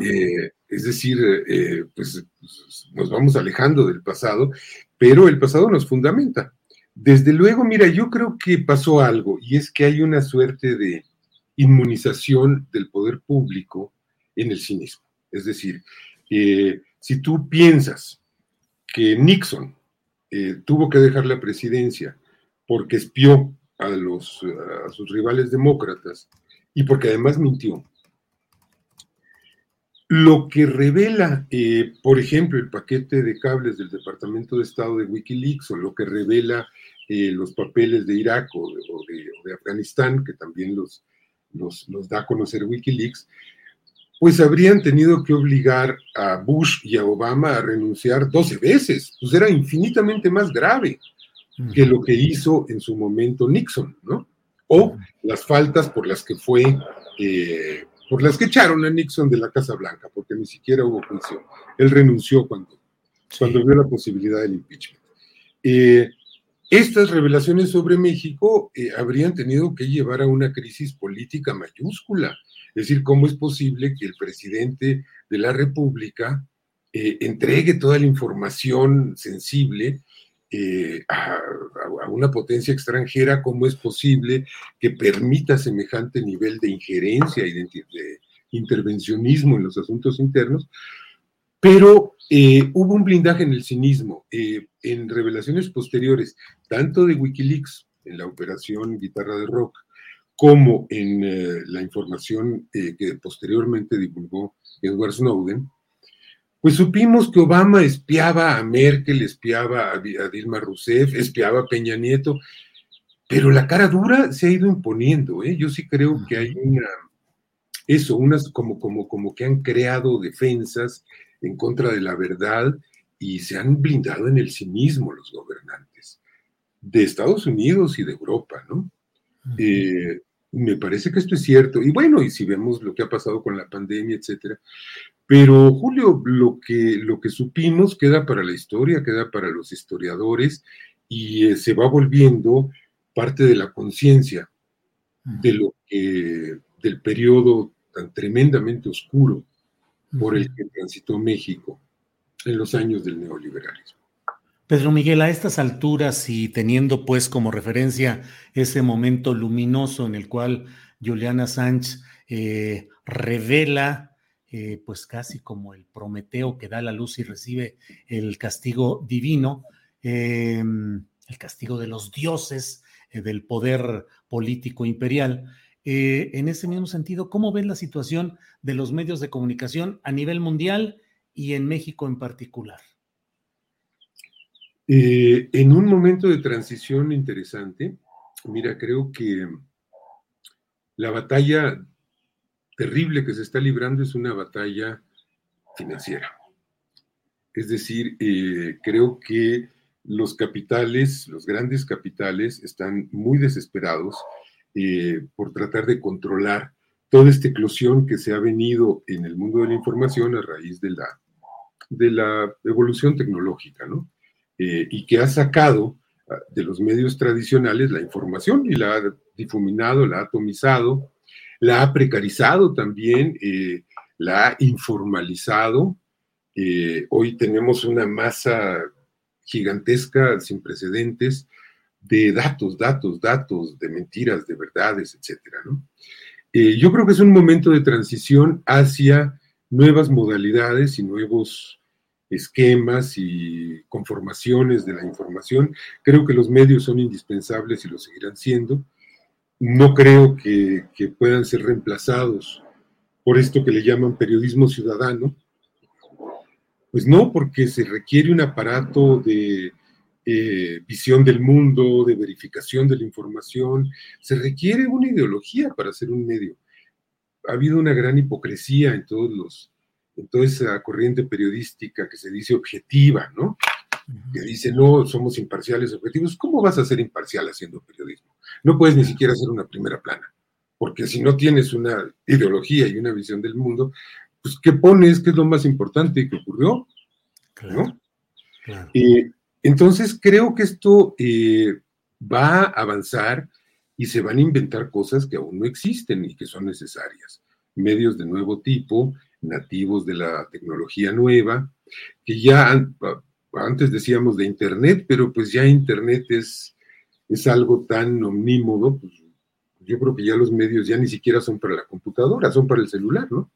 Eh, es decir, eh, pues nos vamos alejando del pasado, pero el pasado nos fundamenta. Desde luego, mira, yo creo que pasó algo y es que hay una suerte de inmunización del poder público en el cinismo. Es decir, eh, si tú piensas que Nixon tuvo que dejar la presidencia porque espió a, los, a sus rivales demócratas y porque además mintió, lo que revela, eh, por ejemplo, el paquete de cables del Departamento de Estado de Wikileaks o lo que revela eh, los papeles de Irak o de, Afganistán, que también los, los, da a conocer Wikileaks, pues habrían tenido que obligar a Bush y a Obama a renunciar 12 veces. Pues era infinitamente más grave que lo que hizo en su momento Nixon, ¿no? O las faltas por las que fue eh, por las que echaron a Nixon de la Casa Blanca, porque ni siquiera hubo juicio. Él renunció cuando, cuando vio la posibilidad del impeachment. Eh, estas revelaciones sobre México eh, habrían tenido que llevar a una crisis política mayúscula. Es decir, ¿cómo es posible que el presidente de la República eh, entregue toda la información sensible eh, a, una potencia extranjera, ¿cómo es posible que permita semejante nivel de injerencia y de, intervencionismo en los asuntos internos? Pero eh, hubo un blindaje en el cinismo. Eh, en revelaciones posteriores, tanto de Wikileaks, en la operación Guitarra de Rock, como en la información que posteriormente divulgó Edward Snowden, pues supimos que Obama espiaba a Merkel, espiaba a, Dilma Rousseff, espiaba a Peña Nieto, pero la cara dura se ha ido imponiendo, ¿eh? Yo sí creo que hay una, eso, unas como, como, como que han creado defensas en contra de la verdad y se han blindado en el cinismo los gobernantes de Estados Unidos y de Europa, ¿no? Eh, me parece que esto es cierto. Y bueno, y si vemos lo que ha pasado con la pandemia, etcétera, pero Julio, lo que, lo que supimos queda para la historia, queda para los historiadores y eh, se va volviendo parte de la conciencia de lo que, del periodo tan tremendamente oscuro por el que transitó México en los años del neoliberalismo.
Pedro Miguel, a estas alturas y teniendo pues como referencia ese momento luminoso en el cual Juliana Sánchez eh, revela eh, pues casi como el Prometeo que da la luz y recibe el castigo divino, em, el castigo de los dioses eh, del poder político imperial. Eh, en ese mismo sentido, ¿cómo ves la situación de los medios de comunicación a nivel mundial y en México en particular?
en un momento de transición interesante, mira, creo que la batalla terrible que se está librando es una batalla financiera. Es decir, eh, creo que los capitales, los grandes capitales, están muy desesperados eh, por tratar de controlar toda esta eclosión que se ha venido en el mundo de la información a raíz de la, de la evolución tecnológica, ¿no? Eh, y que ha sacado ah, de los medios tradicionales la información y la ha difuminado, la ha atomizado, la ha precarizado también, eh, la ha informalizado. Eh, hoy tenemos una masa gigantesca, sin precedentes, de datos, datos, datos, de mentiras, de verdades, etcétera. Eh, yo creo que es un momento de transición hacia nuevas modalidades y nuevos esquemas y conformaciones de la información. Creo que los medios son indispensables y lo seguirán siendo no creo que, que puedan ser reemplazados por esto que le llaman periodismo ciudadano. Pues no, porque se requiere un aparato de eh, visión del mundo, de verificación de la información, se requiere una ideología para hacer un medio. Ha habido una gran hipocresía en todos los, en toda esa corriente periodística que se dice objetiva, ¿no? Que dice, no, somos imparciales, objetivos. ¿Cómo vas a ser imparcial haciendo periodismo? No puedes ni siquiera hacer una primera plana, porque si no tienes una ideología y una visión del mundo, pues ¿qué pones? ¿Qué es lo más importante que ocurrió? Claro. Entonces creo que esto eh, va a avanzar y se van a inventar cosas que aún no existen y que son necesarias. Medios de nuevo tipo, nativos de la tecnología nueva, que ya antes decíamos de Internet, pero pues ya Internet es, es algo tan omnímodo, pues yo creo que ya los medios ya ni siquiera son para la computadora, son para el celular, ¿no?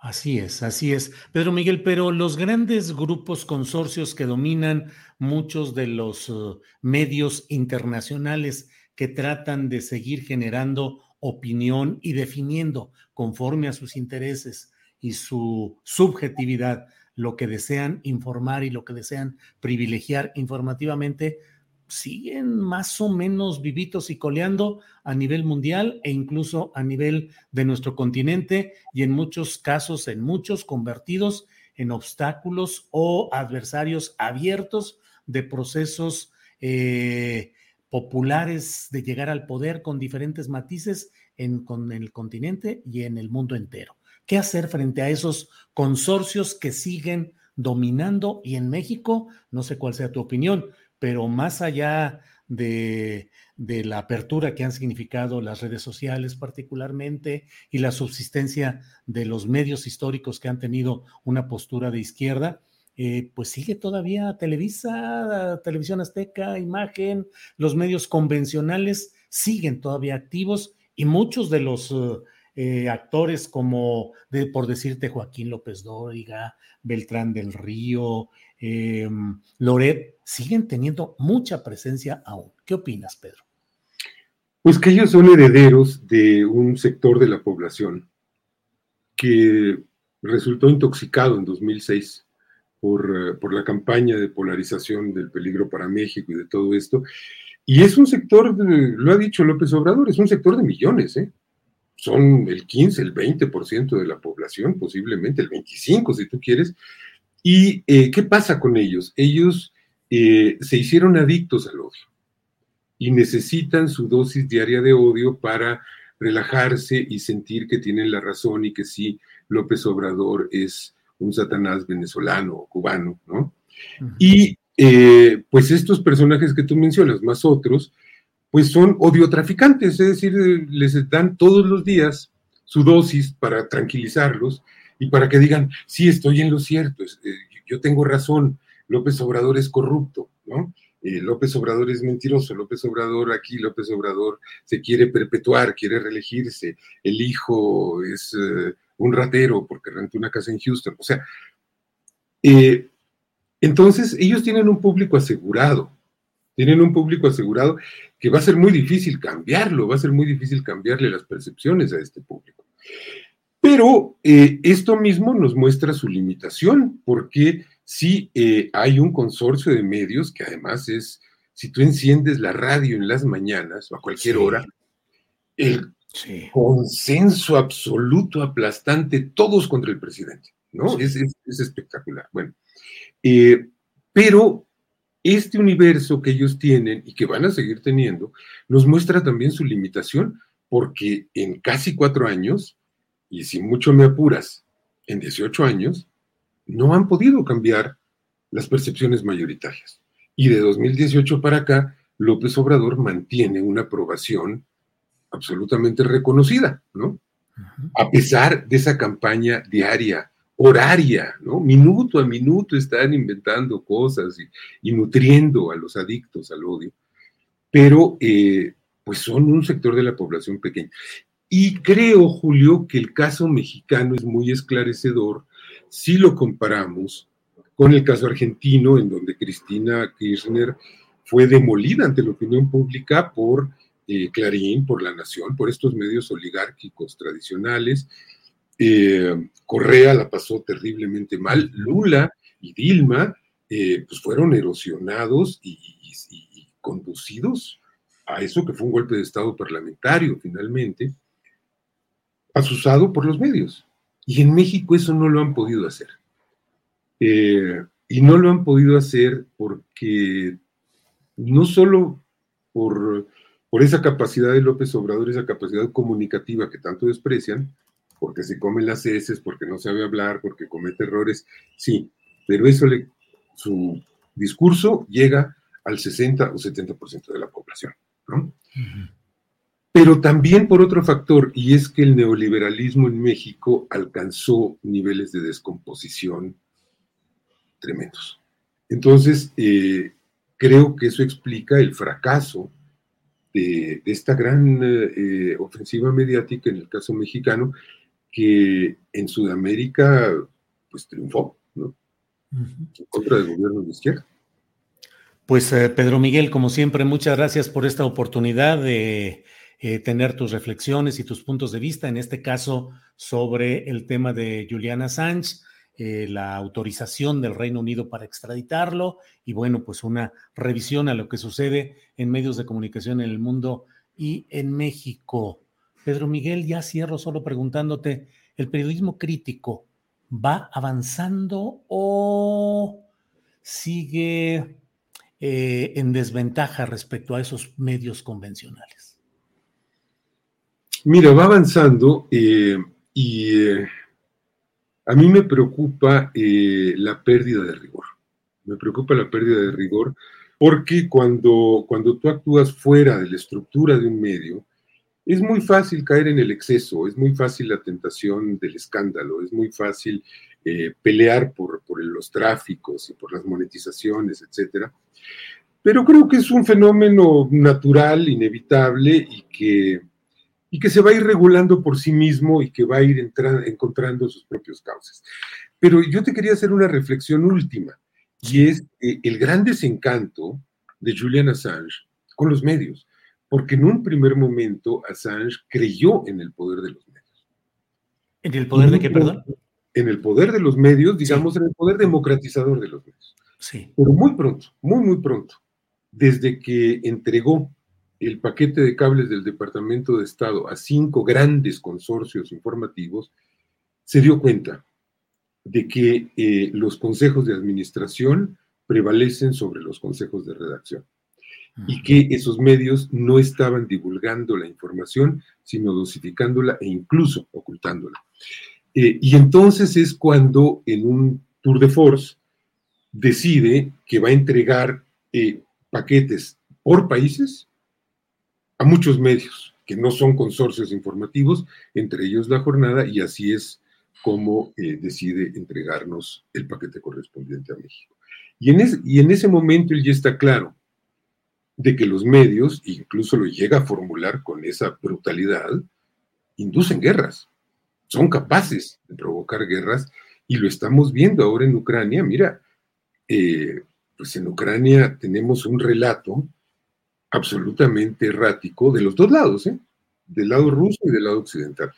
Así es, así es. Pedro Miguel, pero los grandes grupos consorcios que dominan muchos de los uh, medios internacionales que tratan de seguir generando opinión y definiendo conforme a sus intereses y su subjetividad lo que desean informar y lo que desean privilegiar informativamente, siguen más o menos vivitos y coleando a nivel mundial e incluso a nivel de nuestro continente y en muchos casos, en muchos convertidos en obstáculos o adversarios abiertos de procesos eh, populares de llegar al poder con diferentes matices en, con el continente y en el mundo entero. ¿Qué hacer frente a esos consorcios que siguen dominando? Y en México, no sé cuál sea tu opinión, pero más allá de, la apertura que han significado las redes sociales particularmente y la subsistencia de los medios históricos que han tenido una postura de izquierda, eh, pues sigue todavía Televisa, Televisión Azteca, Imagen, los medios convencionales siguen todavía activos y muchos de los... Eh, actores como, de, por decirte, Joaquín López Dóriga, Beltrán del Río, eh, Loret, siguen teniendo mucha presencia aún. ¿Qué opinas, Pedro?
Pues que ellos son herederos de un sector de la población que resultó intoxicado en 2006 por, eh, por, la campaña de polarización del peligro para México y de todo esto. Y es un sector, lo ha dicho López Obrador, es un sector de millones, ¿eh? son el 15, el 20% de la población, posiblemente el 25% si tú quieres. ¿Y eh, qué pasa con ellos? Ellos eh, se hicieron adictos al odio y necesitan su dosis diaria de odio para relajarse y sentir que tienen la razón y que sí, López Obrador es un satanás venezolano o cubano, ¿no? Y eh, pues estos personajes que tú mencionas, más otros, pues son odiotraficantes, es decir, les dan todos los días su dosis para tranquilizarlos y para que digan, sí, estoy en lo cierto, eh, yo tengo razón, López Obrador es corrupto, ¿no? Eh, López Obrador es mentiroso, López Obrador aquí, López Obrador se quiere perpetuar, quiere reelegirse, el hijo es eh, un ratero porque rentó una casa en Houston, o sea, entonces ellos tienen un público asegurado, tienen un público asegurado que va a ser muy difícil cambiarlo, va a ser muy difícil cambiarle las percepciones a este público. Pero eh, esto mismo nos muestra su limitación, porque si eh, hay un consorcio de medios que además es, si tú enciendes la radio en las mañanas o a cualquier hora, el consenso absoluto, aplastante, todos contra el presidente, ¿no? Es, espectacular. Bueno, eh, pero este universo que ellos tienen y que van a seguir teniendo, nos muestra también su limitación, porque en casi cuatro años, y si mucho me apuras, en 18 años, no han podido cambiar las percepciones mayoritarias. Y de 2018 para acá, López Obrador mantiene una aprobación absolutamente reconocida, ¿no? A pesar de esa campaña diaria horaria, ¿no? Minuto a minuto están inventando cosas y, nutriendo a los adictos al odio, pero eh, pues son un sector de la población pequeña. Y creo, Julio, que el caso mexicano es muy esclarecedor si lo comparamos con el caso argentino, en donde Cristina Kirchner fue demolida ante la opinión pública por eh, Clarín, por La Nación, por estos medios oligárquicos tradicionales. Eh, Correa la pasó terriblemente mal. Lula y Dilma eh, pues fueron erosionados y, conducidos a eso que fue un golpe de Estado parlamentario finalmente, asusado por los medios. Y en México eso no lo han podido hacer. y no lo han podido hacer porque no solo por, por esa capacidad de López Obrador, esa capacidad comunicativa que tanto desprecian, porque se comen las heces, porque no sabe hablar, porque comete errores, sí, pero eso le, su discurso llega al 60 o 70% de la población, ¿no? Pero también por otro factor, y es que el neoliberalismo en México alcanzó niveles de descomposición tremendos. Entonces, eh, creo que eso explica el fracaso de, esta gran eh, ofensiva mediática en el caso mexicano, que en Sudamérica pues triunfó, ¿no? En contra del gobierno de izquierda.
Pues eh, Pedro Miguel, como siempre, muchas gracias por esta oportunidad de eh, tener tus reflexiones y tus puntos de vista, en este caso sobre el tema de Juliana Sánchez. Eh, la autorización del Reino Unido para extraditarlo y bueno, pues una revisión a lo que sucede en medios de comunicación en el mundo y en México. Pedro Miguel, ya cierro solo preguntándote, ¿el periodismo crítico va avanzando o sigue eh, en desventaja respecto a esos medios convencionales?
Mira, va avanzando eh, y a mí me preocupa eh, la pérdida de rigor. Me preocupa la pérdida de rigor porque cuando, cuando tú actúas fuera de la estructura de un medio, es muy fácil caer en el exceso, es muy fácil la tentación del escándalo, es muy fácil eh, pelear por, por, los tráficos y por las monetizaciones, etc. Pero creo que es un fenómeno natural, inevitable y que, y que se va a ir regulando por sí mismo y que va a ir encontrando sus propios cauces. Pero yo te quería hacer una reflexión última, y es eh, el gran desencanto de Julian Assange con los medios, porque en un primer momento Assange creyó en el poder de los medios.
¿En el poder de qué, perdón?
En el poder de los medios, digamos, en el poder democratizador de los medios.
Sí.
Pero muy pronto, muy, muy pronto, desde que entregó el paquete de cables del Departamento de Estado a cinco grandes consorcios informativos, se dio cuenta de que eh, los consejos de administración prevalecen sobre los consejos de redacción y que esos medios no estaban divulgando la información, sino dosificándola e incluso ocultándola. Eh, y entonces es cuando en un tour de force decide que va a entregar eh, paquetes por países a muchos medios que no son consorcios informativos, entre ellos la jornada, y así es como eh, decide entregarnos el paquete correspondiente a México. Y en, y en ese momento él ya está claro de que los medios, incluso lo llega a formular con esa brutalidad, inducen guerras, son capaces de provocar guerras, y lo estamos viendo ahora en Ucrania. Mira, eh, pues en Ucrania tenemos un relato absolutamente errático de los dos lados, ¿eh? del lado ruso y del lado occidental.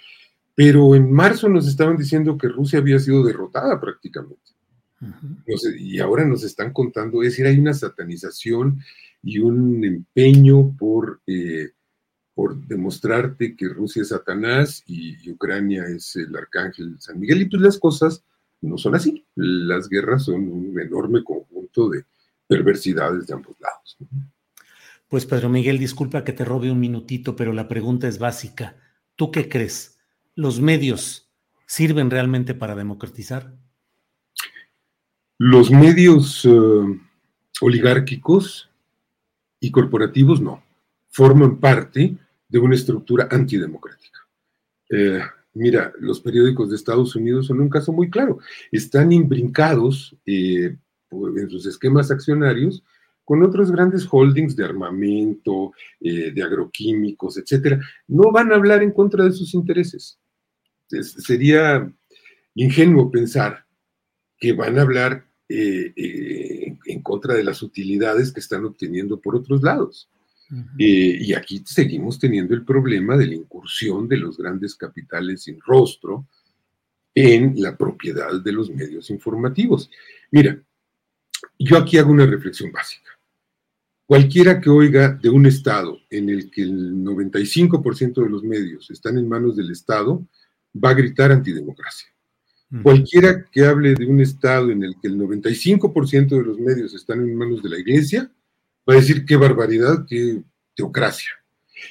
Pero en marzo nos estaban diciendo que Rusia había sido derrotada prácticamente. y ahora nos están contando, es decir, hay una satanización y un empeño por, eh, por demostrarte que Rusia es Satanás y, Ucrania es el arcángel San Miguel. Y pues las cosas no son así. Las guerras son un enorme conjunto de perversidades de ambos lados.
Pues Pedro Miguel, disculpa que te robe un minutito, pero la pregunta es básica. ¿Tú qué crees? ¿Los medios sirven realmente para democratizar?
Los medios eh, oligárquicos y corporativos no, forman parte de una estructura antidemocrática. Eh, mira, los periódicos de Estados Unidos son un caso muy claro. Están imbrincados eh, en sus esquemas accionarios con otros grandes holdings de armamento, eh, de agroquímicos, etcétera, no van a hablar en contra de sus intereses. sería ingenuo pensar que van a hablar eh, eh, en contra de las utilidades que están obteniendo por otros lados. Y aquí seguimos teniendo el problema de la incursión de los grandes capitales sin rostro en la propiedad de los medios informativos. Mira, yo aquí hago una reflexión básica. Cualquiera que oiga de un Estado en el que el 95% de los medios están en manos del Estado, va a gritar antidemocracia. Cualquiera que hable de un Estado en el que el 95% de los medios están en manos de la Iglesia, va a decir qué barbaridad, qué teocracia.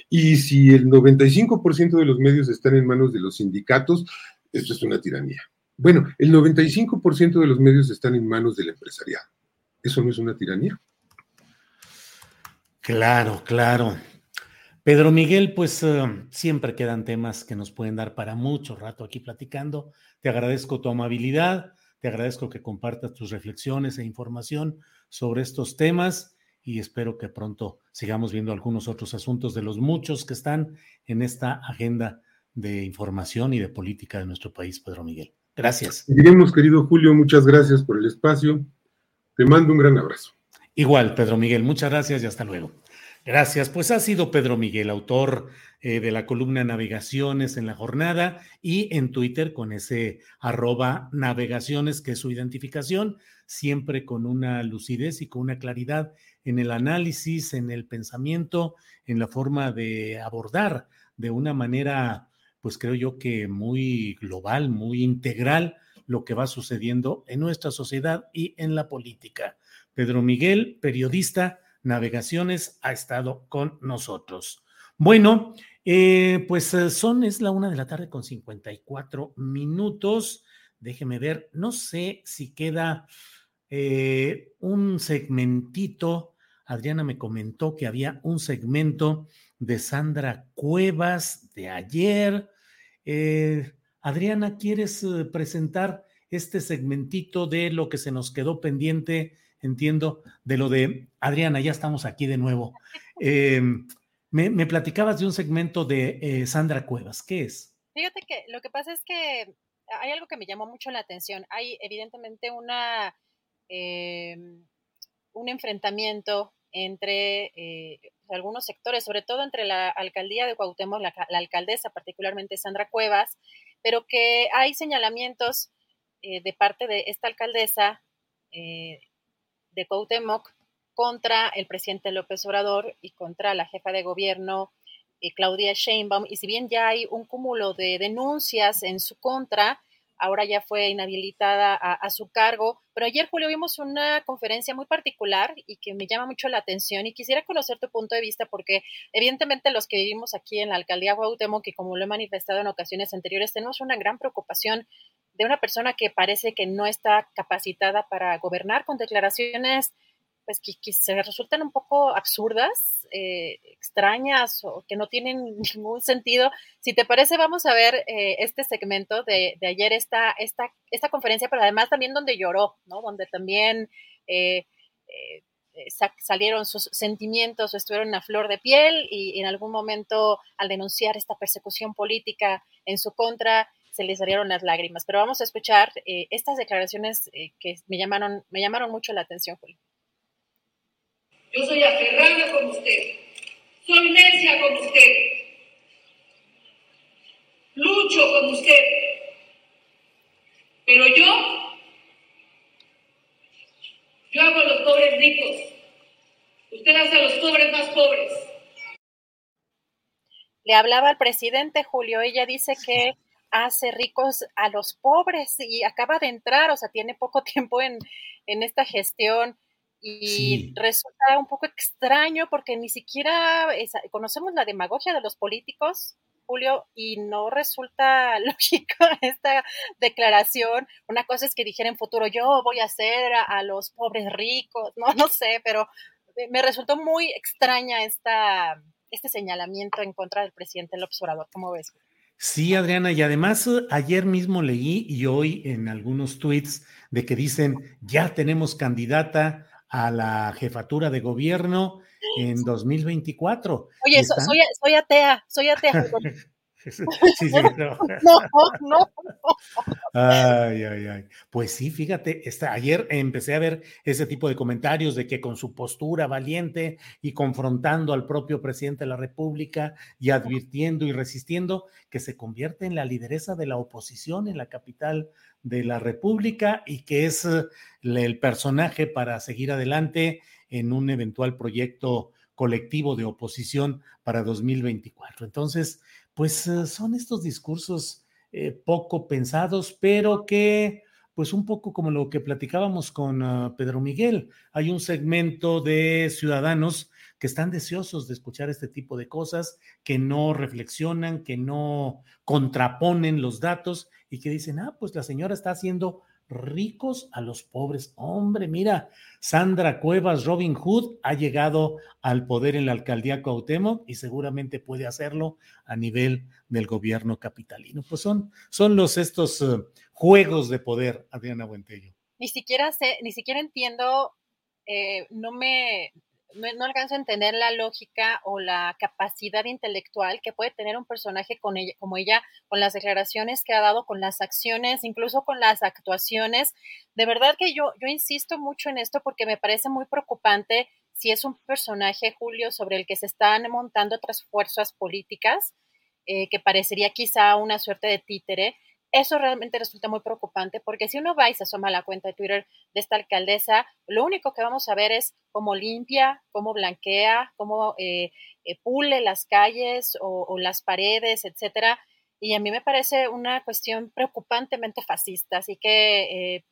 Y si el 95% de los medios están en manos de los sindicatos, esto es una tiranía. Bueno, el 95% de los medios están en manos del empresariado. ¿Eso no es una tiranía?
Claro, claro. Pedro Miguel, pues eh, siempre quedan temas que nos pueden dar para mucho rato aquí platicando. Te agradezco tu amabilidad, te agradezco que compartas tus reflexiones e información sobre estos temas y espero que pronto sigamos viendo algunos otros asuntos de los muchos que están en esta agenda de información y de política de nuestro país, Pedro Miguel. Gracias.
Diremos, querido Julio, muchas gracias por el espacio. Te mando un gran abrazo.
Igual, Pedro Miguel, muchas gracias y hasta luego. Gracias. Pues ha sido Pedro Miguel, autor eh, de la columna Navegaciones en la jornada y en Twitter con ese arroba navegaciones, que es su identificación, siempre con una lucidez y con una claridad en el análisis, en el pensamiento, en la forma de abordar de una manera, pues creo yo que muy global, muy integral lo que va sucediendo en nuestra sociedad y en la política. Pedro Miguel, periodista Navegaciones ha estado con nosotros. Bueno, eh, pues eh, son, es la una de la tarde con 54 minutos. Déjeme ver, no sé si queda eh, un segmentito. Adriana me comentó que había un segmento de Sandra Cuevas de ayer. Adriana, ¿quieres presentar este segmentito de lo que se nos quedó pendiente entiendo, de lo de Adriana, ya estamos aquí de nuevo. Em, me, platicabas de un segmento de eh, Sandra Cuevas, ¿qué es?
Fíjate que lo que pasa es que hay algo que me llamó mucho la atención. Hay evidentemente una, em, un enfrentamiento entre eh, algunos sectores, sobre todo entre la alcaldía de Cuauhtémoc, la, alcaldesa, particularmente Sandra Cuevas, pero que hay señalamientos eh, de parte de esta alcaldesa de Cuauhtémoc contra el presidente López Obrador y contra la jefa de gobierno eh, Claudia Sheinbaum. Y si bien ya hay un cúmulo de denuncias en su contra, ahora ya fue inhabilitada a, su cargo. Pero ayer, Julio, vimos una conferencia muy particular y que me llama mucho la atención y quisiera conocer tu punto de vista porque evidentemente los que vivimos aquí en la alcaldía Cuauhtémoc, que como lo he manifestado en ocasiones anteriores, tenemos una gran preocupación de una persona que parece que no está capacitada para gobernar con declaraciones pues que, se resultan un poco absurdas, eh, extrañas o que no tienen [laughs] ningún sentido. Si te parece, vamos a ver eh, este segmento de, ayer, esta, esta, esta conferencia, pero además también donde lloró, ¿no? Donde también eh, salieron sus sentimientos o estuvieron a flor de piel y en algún momento al denunciar esta persecución política en su contra, se les salieron las lágrimas. Pero vamos a escuchar eh, estas declaraciones eh, que me llamaron, me llamaron mucho la atención, Julio.
Yo soy aferrada como usted, soy necia como usted, lucho como usted, pero yo, yo hago a los pobres ricos, usted hace a los pobres más pobres.
Le hablaba al presidente Julio, ella dice que hace ricos a los pobres y acaba de entrar, o sea, tiene poco [laughs] tiempo en, esta gestión y resulta un poco extraño porque ni siquiera conocemos la demagogia de los políticos, Julio, y no resulta [laughs] lógico esta declaración. Una cosa es que dijera en futuro, yo voy a hacer a, los pobres ricos, [laughs] no, no sé, pero me resultó muy extraña esta, este señalamiento en contra del presidente López Obrador. ¿Cómo ves?
Sí, Adriana, y además eh, ayer mismo leí y hoy en algunos tweets de que dicen ya tenemos candidata a la jefatura de gobierno en 2024.
Oye, soy, soy, atea, soy atea. [laughs] [laughs]
Sí, sí, no. no, no. Ay, ay, ay. Pues sí, fíjate, esta, ayer empecé a ver ese tipo de comentarios de que con su postura valiente y confrontando al propio presidente de la República y advirtiendo y resistiendo, que se convierte en la lideresa de la oposición en la capital de la República y que es eh, el personaje para seguir adelante en un eventual proyecto colectivo de oposición para 2024. Entonces, pues eh, son estos discursos eh, poco pensados, pero que, pues un poco como lo que platicábamos con ah, Pedro Miguel, hay un segmento de ciudadanos que están deseosos de escuchar este tipo de cosas, que no reflexionan, que no contraponen los datos y que dicen, ah, pues la señora está haciendo ricos a los pobres. Hombre, mira, Sandra Cuevas Robin Hood ha llegado al poder en la alcaldía Cuauhtémoc y seguramente puede hacerlo a nivel del gobierno capitalino. Pues son, son los estos eh, juegos de poder, Adriana Buentello.
Ni siquiera sé, ni siquiera entiendo, eh, no me, no, alcanzo a entender la lógica o la capacidad intelectual que puede tener un personaje con ella, como ella, con las declaraciones que ha dado, con las acciones, incluso con las actuaciones. De verdad que yo, yo insisto mucho en esto porque me parece muy preocupante si es un personaje, Julio, sobre el que se están montando otras fuerzas políticas, eh, que parecería quizá una suerte de títere eso realmente resulta muy preocupante porque si uno va y se la cuenta de Twitter de esta alcaldesa, lo único que vamos a ver es cómo limpia, cómo blanquea, cómo eh, eh, pule las calles o, las paredes, etcétera. Y a mí me parece una cuestión preocupantemente fascista. Así que eh,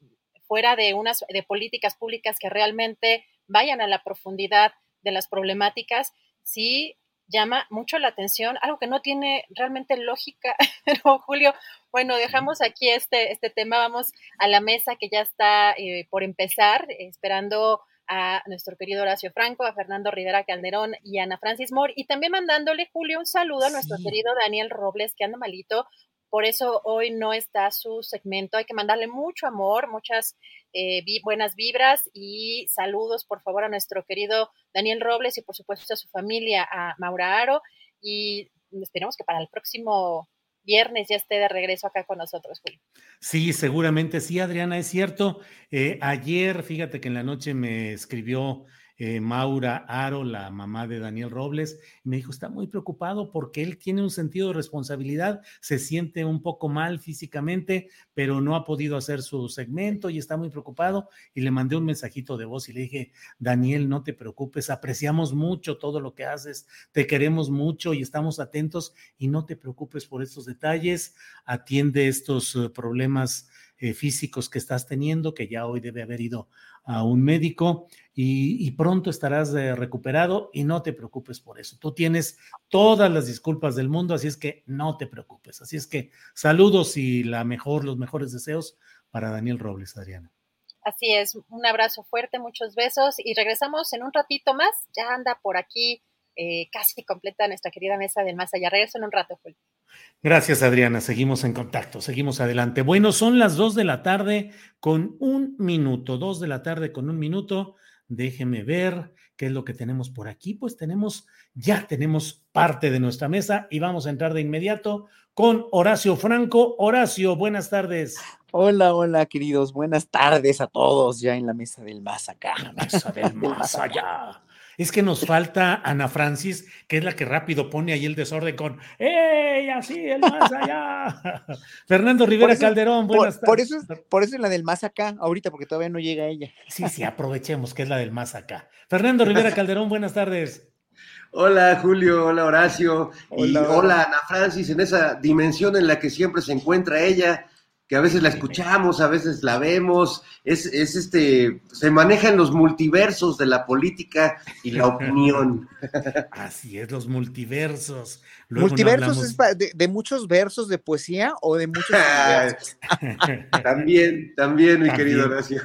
fuera de unas de políticas públicas que realmente vayan a la profundidad de las problemáticas, sí llama mucho la atención, algo que no tiene realmente lógica. [laughs] Pero Julio, bueno, dejamos aquí este, este tema, vamos a la mesa que ya está eh, por empezar, esperando a nuestro querido Horacio Franco, a Fernando Rivera Calderón y a Ana Francis Moore, y también mandándole, Julio, un saludo a nuestro querido Daniel Robles, que anda malito, por eso hoy no está su segmento. Hay que mandarle mucho amor, muchas eh, buenas vibras y saludos, por favor, a nuestro querido Daniel Robles y, por supuesto, a su familia, a Maura Aro. Y esperemos que para el próximo viernes ya esté de regreso acá con nosotros, Julio.
Sí, seguramente sí, Adriana, es cierto. Eh, ayer, fíjate que en la noche me escribió eh, Maura Aro, la mamá de Daniel Robles, me dijo, está muy preocupado porque él tiene un sentido de responsabilidad, se siente un poco mal físicamente, pero no ha podido hacer su segmento y está muy preocupado. Y le mandé un mensajito de voz y le dije, Daniel, no te preocupes, apreciamos mucho todo lo que haces, te queremos mucho y estamos atentos y no te preocupes por estos detalles, atiende estos eh, problemas eh, físicos que estás teniendo, que ya hoy debe haber ido a un médico y, pronto estarás eh, recuperado y no te preocupes por eso. Tú tienes todas las disculpas del mundo, así es que no te preocupes. Así es que saludos y la mejor, los mejores deseos para Daniel Robles, Adriana.
Así es, un abrazo fuerte, muchos besos y regresamos en un ratito más. Ya anda por aquí eh, casi completa nuestra querida mesa del más allá. Regreso en un rato, Julio.
Gracias, Adriana. Seguimos en contacto, seguimos adelante. Bueno, son las dos de la tarde con un minuto, dos de la tarde con un minuto. Déjeme ver qué es lo que tenemos por aquí. Pues tenemos, ya tenemos parte de nuestra mesa y vamos a entrar de inmediato con Horacio Franco. Horacio, buenas tardes.
Hola, hola, queridos. Buenas tardes a todos ya en la mesa del más acá.
La mesa del [laughs] más allá. Es que nos falta Ana Francis, que es la que rápido pone ahí el desorden con ¡Ey! Así, el más allá. [laughs] Fernando Rivera Calderón, buenas
por, tardes. Por eso, por eso es la del más acá, ahorita, porque todavía no llega ella.
Sí, sí, aprovechemos que es la del más acá. Fernando Rivera Calderón, buenas tardes.
Hola Julio, hola Horacio, y hola Ana Francis, en esa dimensión en la que siempre se encuentra ella, que a veces la escuchamos, a veces la vemos, es, es este, se maneja en los multiversos de la política y la opinión. [laughs]
Así es, los multiversos.
¿Multiversos es de, muchos versos de poesía o de muchos [laughs]
También, también, mi querido Horacio.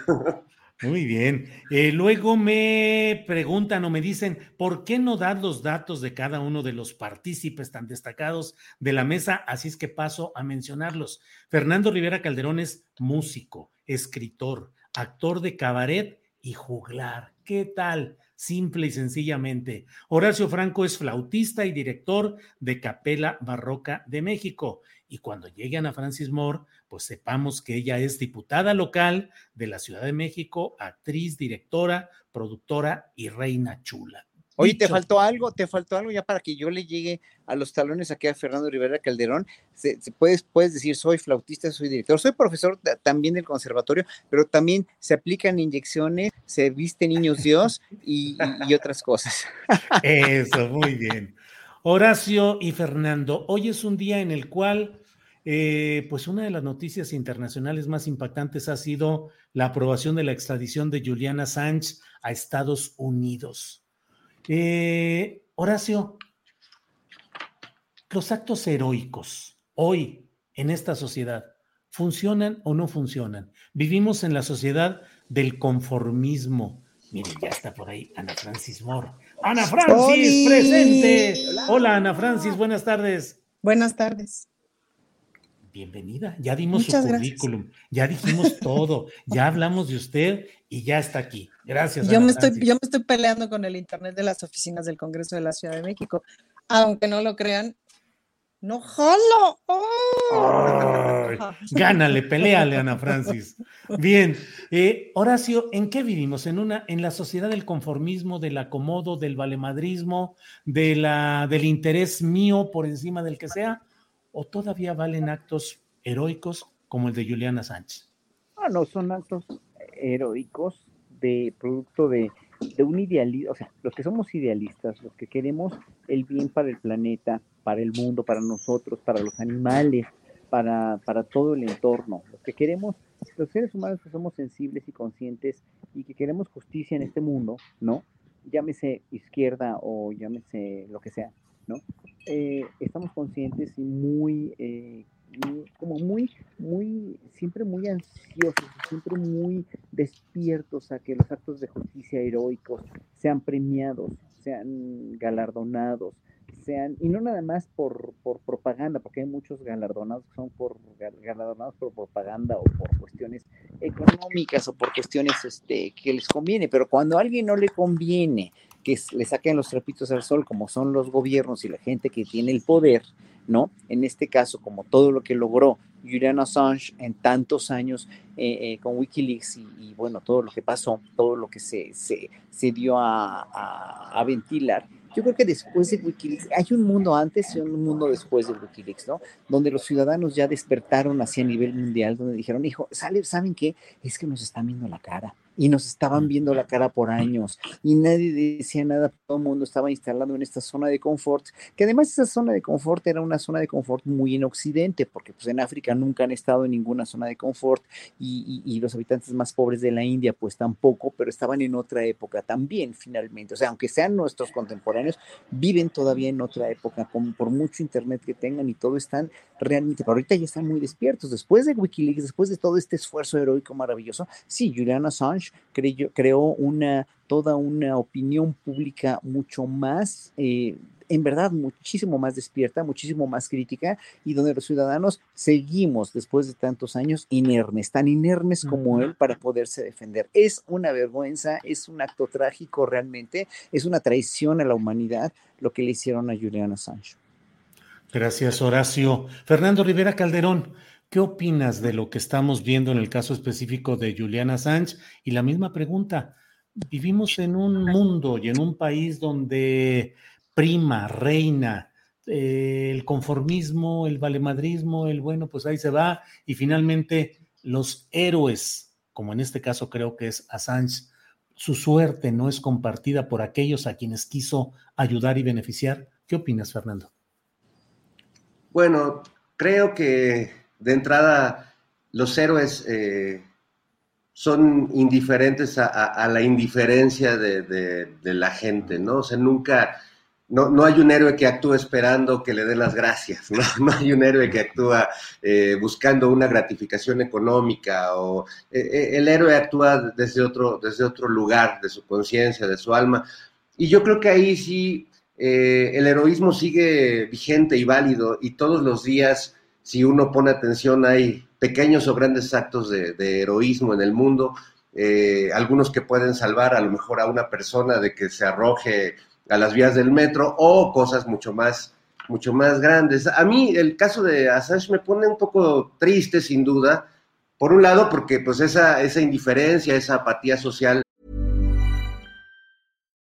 Muy bien. Eh, luego me preguntan o me dicen, ¿por qué no das los datos de cada uno de los partícipes tan destacados de la mesa? Así es que paso a mencionarlos. Fernando Rivera Calderón es músico, escritor, actor de cabaret y juglar. ¿Qué tal? simple y sencillamente. Horacio Franco es flautista y director de Capela Barroca de México. Y cuando llegue Ana Francis Moore, pues sepamos que ella es diputada local de la Ciudad de México, actriz, directora, productora y reina chula.
Oye, te faltó algo, te faltó algo ya para que yo le llegue a los talones aquí a Fernando Rivera Calderón. Se, puedes, puedes decir, soy flautista, soy director, soy profesor también del conservatorio, pero también se aplican inyecciones, se viste niños Dios y, otras cosas.
Eso, muy bien. Horacio y Fernando, hoy es un día en el cual, eh, pues una de las noticias internacionales más impactantes ha sido la aprobación de la extradición de Juliana Sánchez a Estados Unidos. Eh, Horacio, los actos heroicos hoy en esta sociedad, ¿funcionan o no funcionan? Vivimos en la sociedad del conformismo. Miren, ya está por ahí Ana Francis Moore. Ana Francis, presente. Hola. Ana Francis, buenas tardes.
Buenas tardes.
Bienvenida, ya dimos su currículum, ya dijimos [laughs] todo, ya hablamos de usted y ya está aquí. Gracias.
Yo me, estoy, yo me estoy peleando con el Internet de las oficinas del Congreso de la Ciudad de México. Aunque no lo crean, no jalo.
gánale, peleale, Ana Francis. [laughs] Bien, eh, Horacio, ¿en qué vivimos? ¿En, una, ¿En la sociedad del conformismo, del acomodo, del valemadrismo, de la, del interés mío por encima del que sea? O todavía valen actos heroicos como el de Juliana Sánchez?
Ah, no, son actos heroicos de producto de, un idealismo, o sea, los que somos idealistas, los que queremos el bien para el planeta, para el mundo, para nosotros, para los animales, para, para todo el entorno, los que queremos, los seres humanos que somos sensibles y conscientes y que queremos justicia en este mundo, ¿no? Llámese izquierda o llámese lo que sea, ¿no? Eh, estamos conscientes y muy, eh, como muy, muy, siempre muy ansiosos, siempre muy despiertos a que los actos de justicia heroicos sean premiados, sean galardonados, sean, y no nada más por, por propaganda, porque hay muchos galardonados que son por galardonados por propaganda o por cuestiones económicas o por cuestiones este, que les conviene, pero cuando a alguien no le conviene que le saquen los trapitos al sol, como son los gobiernos y la gente que tiene el poder, ¿no? En este caso, como todo lo que logró Julian Assange en tantos años eh, eh, con Wikileaks y, bueno, todo lo que pasó, todo lo que se, se, se dio a, a, a ventilar, yo creo que después de Wikileaks, hay un mundo antes y un mundo después de Wikileaks, ¿no? Donde los ciudadanos ya despertaron hacia nivel mundial, donde dijeron, hijo, ¿saben qué? Es que nos están viendo la cara y nos estaban viendo la cara por años y nadie decía nada, todo el mundo estaba instalado en esta zona de confort, que además esa zona de confort era una zona de confort muy en Occidente, porque pues en África nunca han estado en ninguna zona de confort y, y, los habitantes más pobres de la India pues tampoco, pero estaban en otra época también finalmente, o sea, aunque sean nuestros contemporáneos, viven todavía en otra época, con, por mucho internet que tengan y todo están realmente, pero ahorita ya están muy despiertos, después de Wikileaks, después de todo este esfuerzo heroico maravilloso, sí, Julian Assange creó una, toda una opinión pública mucho más, eh, en verdad, muchísimo más despierta, muchísimo más crítica, y donde los ciudadanos seguimos, después de tantos años, inermes, tan inermes como él para poderse defender. Es una vergüenza, es un acto trágico realmente, es una traición a la humanidad lo que le hicieron a Julian Assange.
Gracias, Horacio. Fernando Rivera Calderón, ¿Qué opinas de lo que estamos viendo en el caso específico de Juliana Sánchez? Y la misma pregunta, vivimos en un mundo y en un país donde prima, reina, eh, el conformismo, el valemadrismo, el bueno, pues ahí se va, y finalmente los héroes, como en este caso creo que es Assange, su suerte no es compartida por aquellos a quienes quiso ayudar y beneficiar. ¿Qué opinas, Fernando?
Bueno, creo que de entrada, los héroes eh, son indiferentes a, la indiferencia de, la gente, ¿no? O sea, nunca, no, hay un héroe que actúe esperando que le dé las gracias, ¿no? [laughs] No hay un héroe que actúa eh, buscando una gratificación económica o eh, el héroe actúa desde otro, desde otro lugar, de su conciencia, de su alma. Y yo creo que ahí sí el heroísmo sigue vigente y válido y todos los días si uno pone atención, hay pequeños o grandes actos de, heroísmo en el mundo. eh, algunos que pueden salvar a lo mejor a una persona de que se arroje a las vías del metro o cosas mucho más, mucho más grandes. A mí el caso de Assange me pone un poco triste, sin duda, por un lado porque pues esa, esa indiferencia, esa apatía social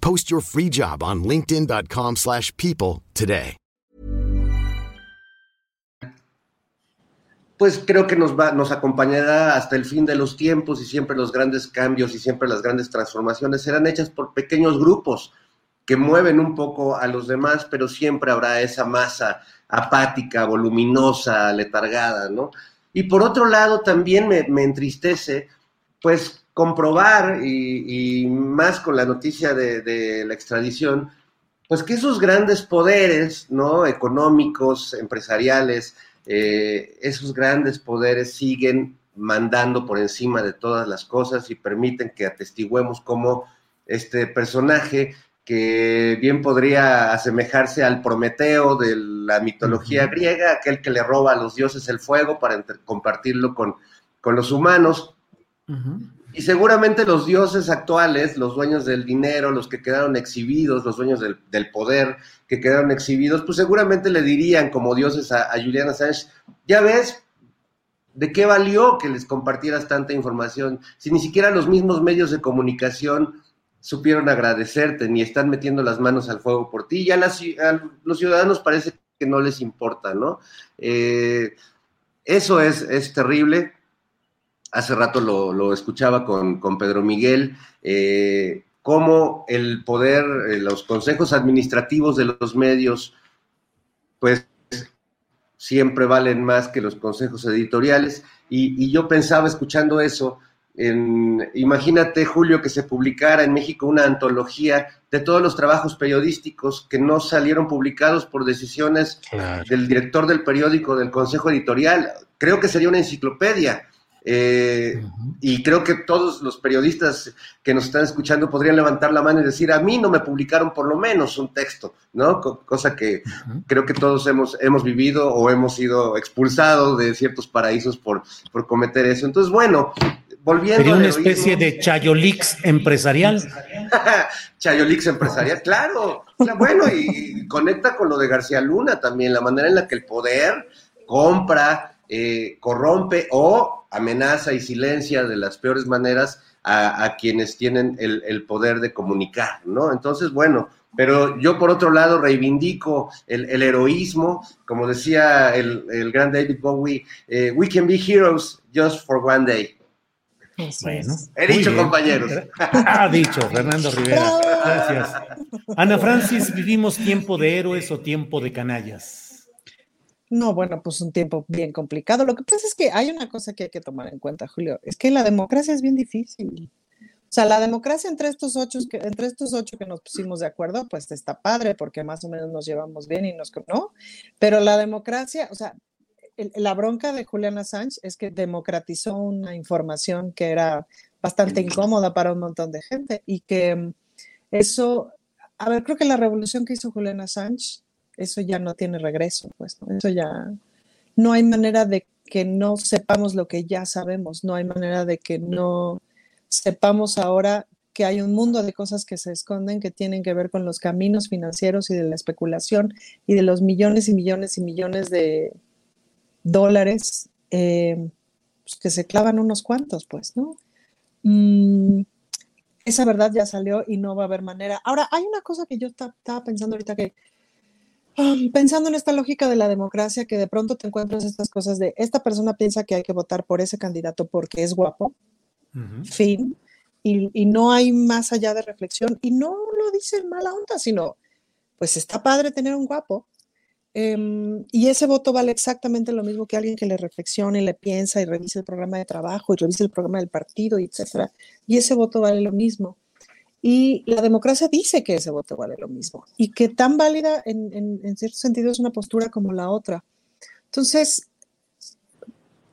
Post your free job on linkedin.com slash people today.
Pues creo que nos, va, nos acompañará hasta el fin de los tiempos y siempre los grandes cambios y siempre las grandes transformaciones serán hechas por pequeños grupos que mueven un poco a los demás, pero siempre habrá esa masa apática, voluminosa, letargada, ¿no? Y por otro lado, también me, me entristece, pues comprobar, y, más con la noticia de, la extradición, pues que esos grandes poderes, ¿no? Económicos, empresariales, eh, esos grandes poderes siguen mandando por encima de todas las cosas y permiten que atestiguemos cómo este personaje que bien podría asemejarse al Prometeo de la mitología griega, aquel que le roba a los dioses el fuego para compartirlo con, con los humanos, y seguramente los dioses actuales, los dueños del dinero, los que quedaron exhibidos, los dueños del, poder que quedaron exhibidos, pues seguramente le dirían como dioses a, a Julian Assange, ya ves, ¿de qué valió que les compartieras tanta información si ni siquiera los mismos medios de comunicación supieron agradecerte ni están metiendo las manos al fuego por ti? Ya a los ciudadanos parece que no les importa, ¿no? Eh, eso es, es terrible hace rato lo, escuchaba con, Pedro Miguel, eh, cómo el poder, eh, los consejos administrativos de los medios, pues siempre valen más que los consejos editoriales. Y, yo pensaba escuchando eso, en, imagínate, Julio, que se publicara en México una antología de todos los trabajos periodísticos que no salieron publicados por decisiones del director del periódico, del consejo editorial. Creo que sería una enciclopedia eh, y creo que todos los periodistas que nos están escuchando podrían levantar la mano y decir, a mí no me publicaron por lo menos un texto, ¿no? cosa que creo que todos hemos, hemos vivido o hemos sido expulsados de ciertos paraísos por, por cometer eso. Entonces, bueno, volviendo...
Sería una especie de Chayolix empresarial. [laughs]
Chayolix empresarial, claro. Bueno, y conecta con lo de García Luna también, la manera en la que el poder compra, eh, corrompe o amenaza y silencia de las peores maneras a, quienes tienen el, poder de comunicar, ¿no? Entonces, bueno, pero yo por otro lado reivindico el, heroísmo, como decía el, gran David Bowie, eh, we can be heroes just for one day.
Bueno,
he dicho, compañeros. [laughs]
Ha dicho, Fernando Rivera. Gracias. Ana Francis, ¿vivimos tiempo de héroes o tiempo de canallas?
No, bueno, pues un tiempo bien complicado. Lo que pasa es que hay una cosa que hay que tomar en cuenta, Julio, es que la democracia es bien difícil. O sea, la democracia entre estos ocho, entre estos ocho que nos pusimos de acuerdo, pues está padre porque más o menos nos llevamos bien y nos, ¿no? Pero la democracia, o sea, la bronca de Juliana Sánchez es que democratizó una información que era bastante incómoda para un montón de gente y que Eso, a ver, creo que la revolución que hizo Juliana Assange, eso ya no tiene regreso, pues, ¿no? Eso ya, no hay manera de que no sepamos lo que ya sabemos, no hay manera de que no sepamos ahora que hay un mundo de cosas que se esconden que tienen que ver con los caminos financieros y de la especulación y de los millones y millones y millones de dólares eh, pues, que se clavan unos cuantos, pues, ¿no? Mm, esa verdad ya salió y no va a haber manera. Ahora, hay una cosa que yo estaba pensando ahorita que, pensando en esta lógica de la democracia, que de pronto te encuentras estas cosas de, esta persona piensa que hay que votar por ese candidato porque es guapo, fin, y, no hay más allá de reflexión. Y no lo dice en mala onda, sino, pues está padre tener un guapo. Em, y ese voto vale exactamente lo mismo que alguien que le reflexione, le piensa y revise el programa de trabajo y revise el programa del partido, etcétera. Y ese voto vale lo mismo. Y la democracia dice que ese voto vale lo mismo y que tan válida en, en, en cierto sentido es una postura como la otra. Entonces,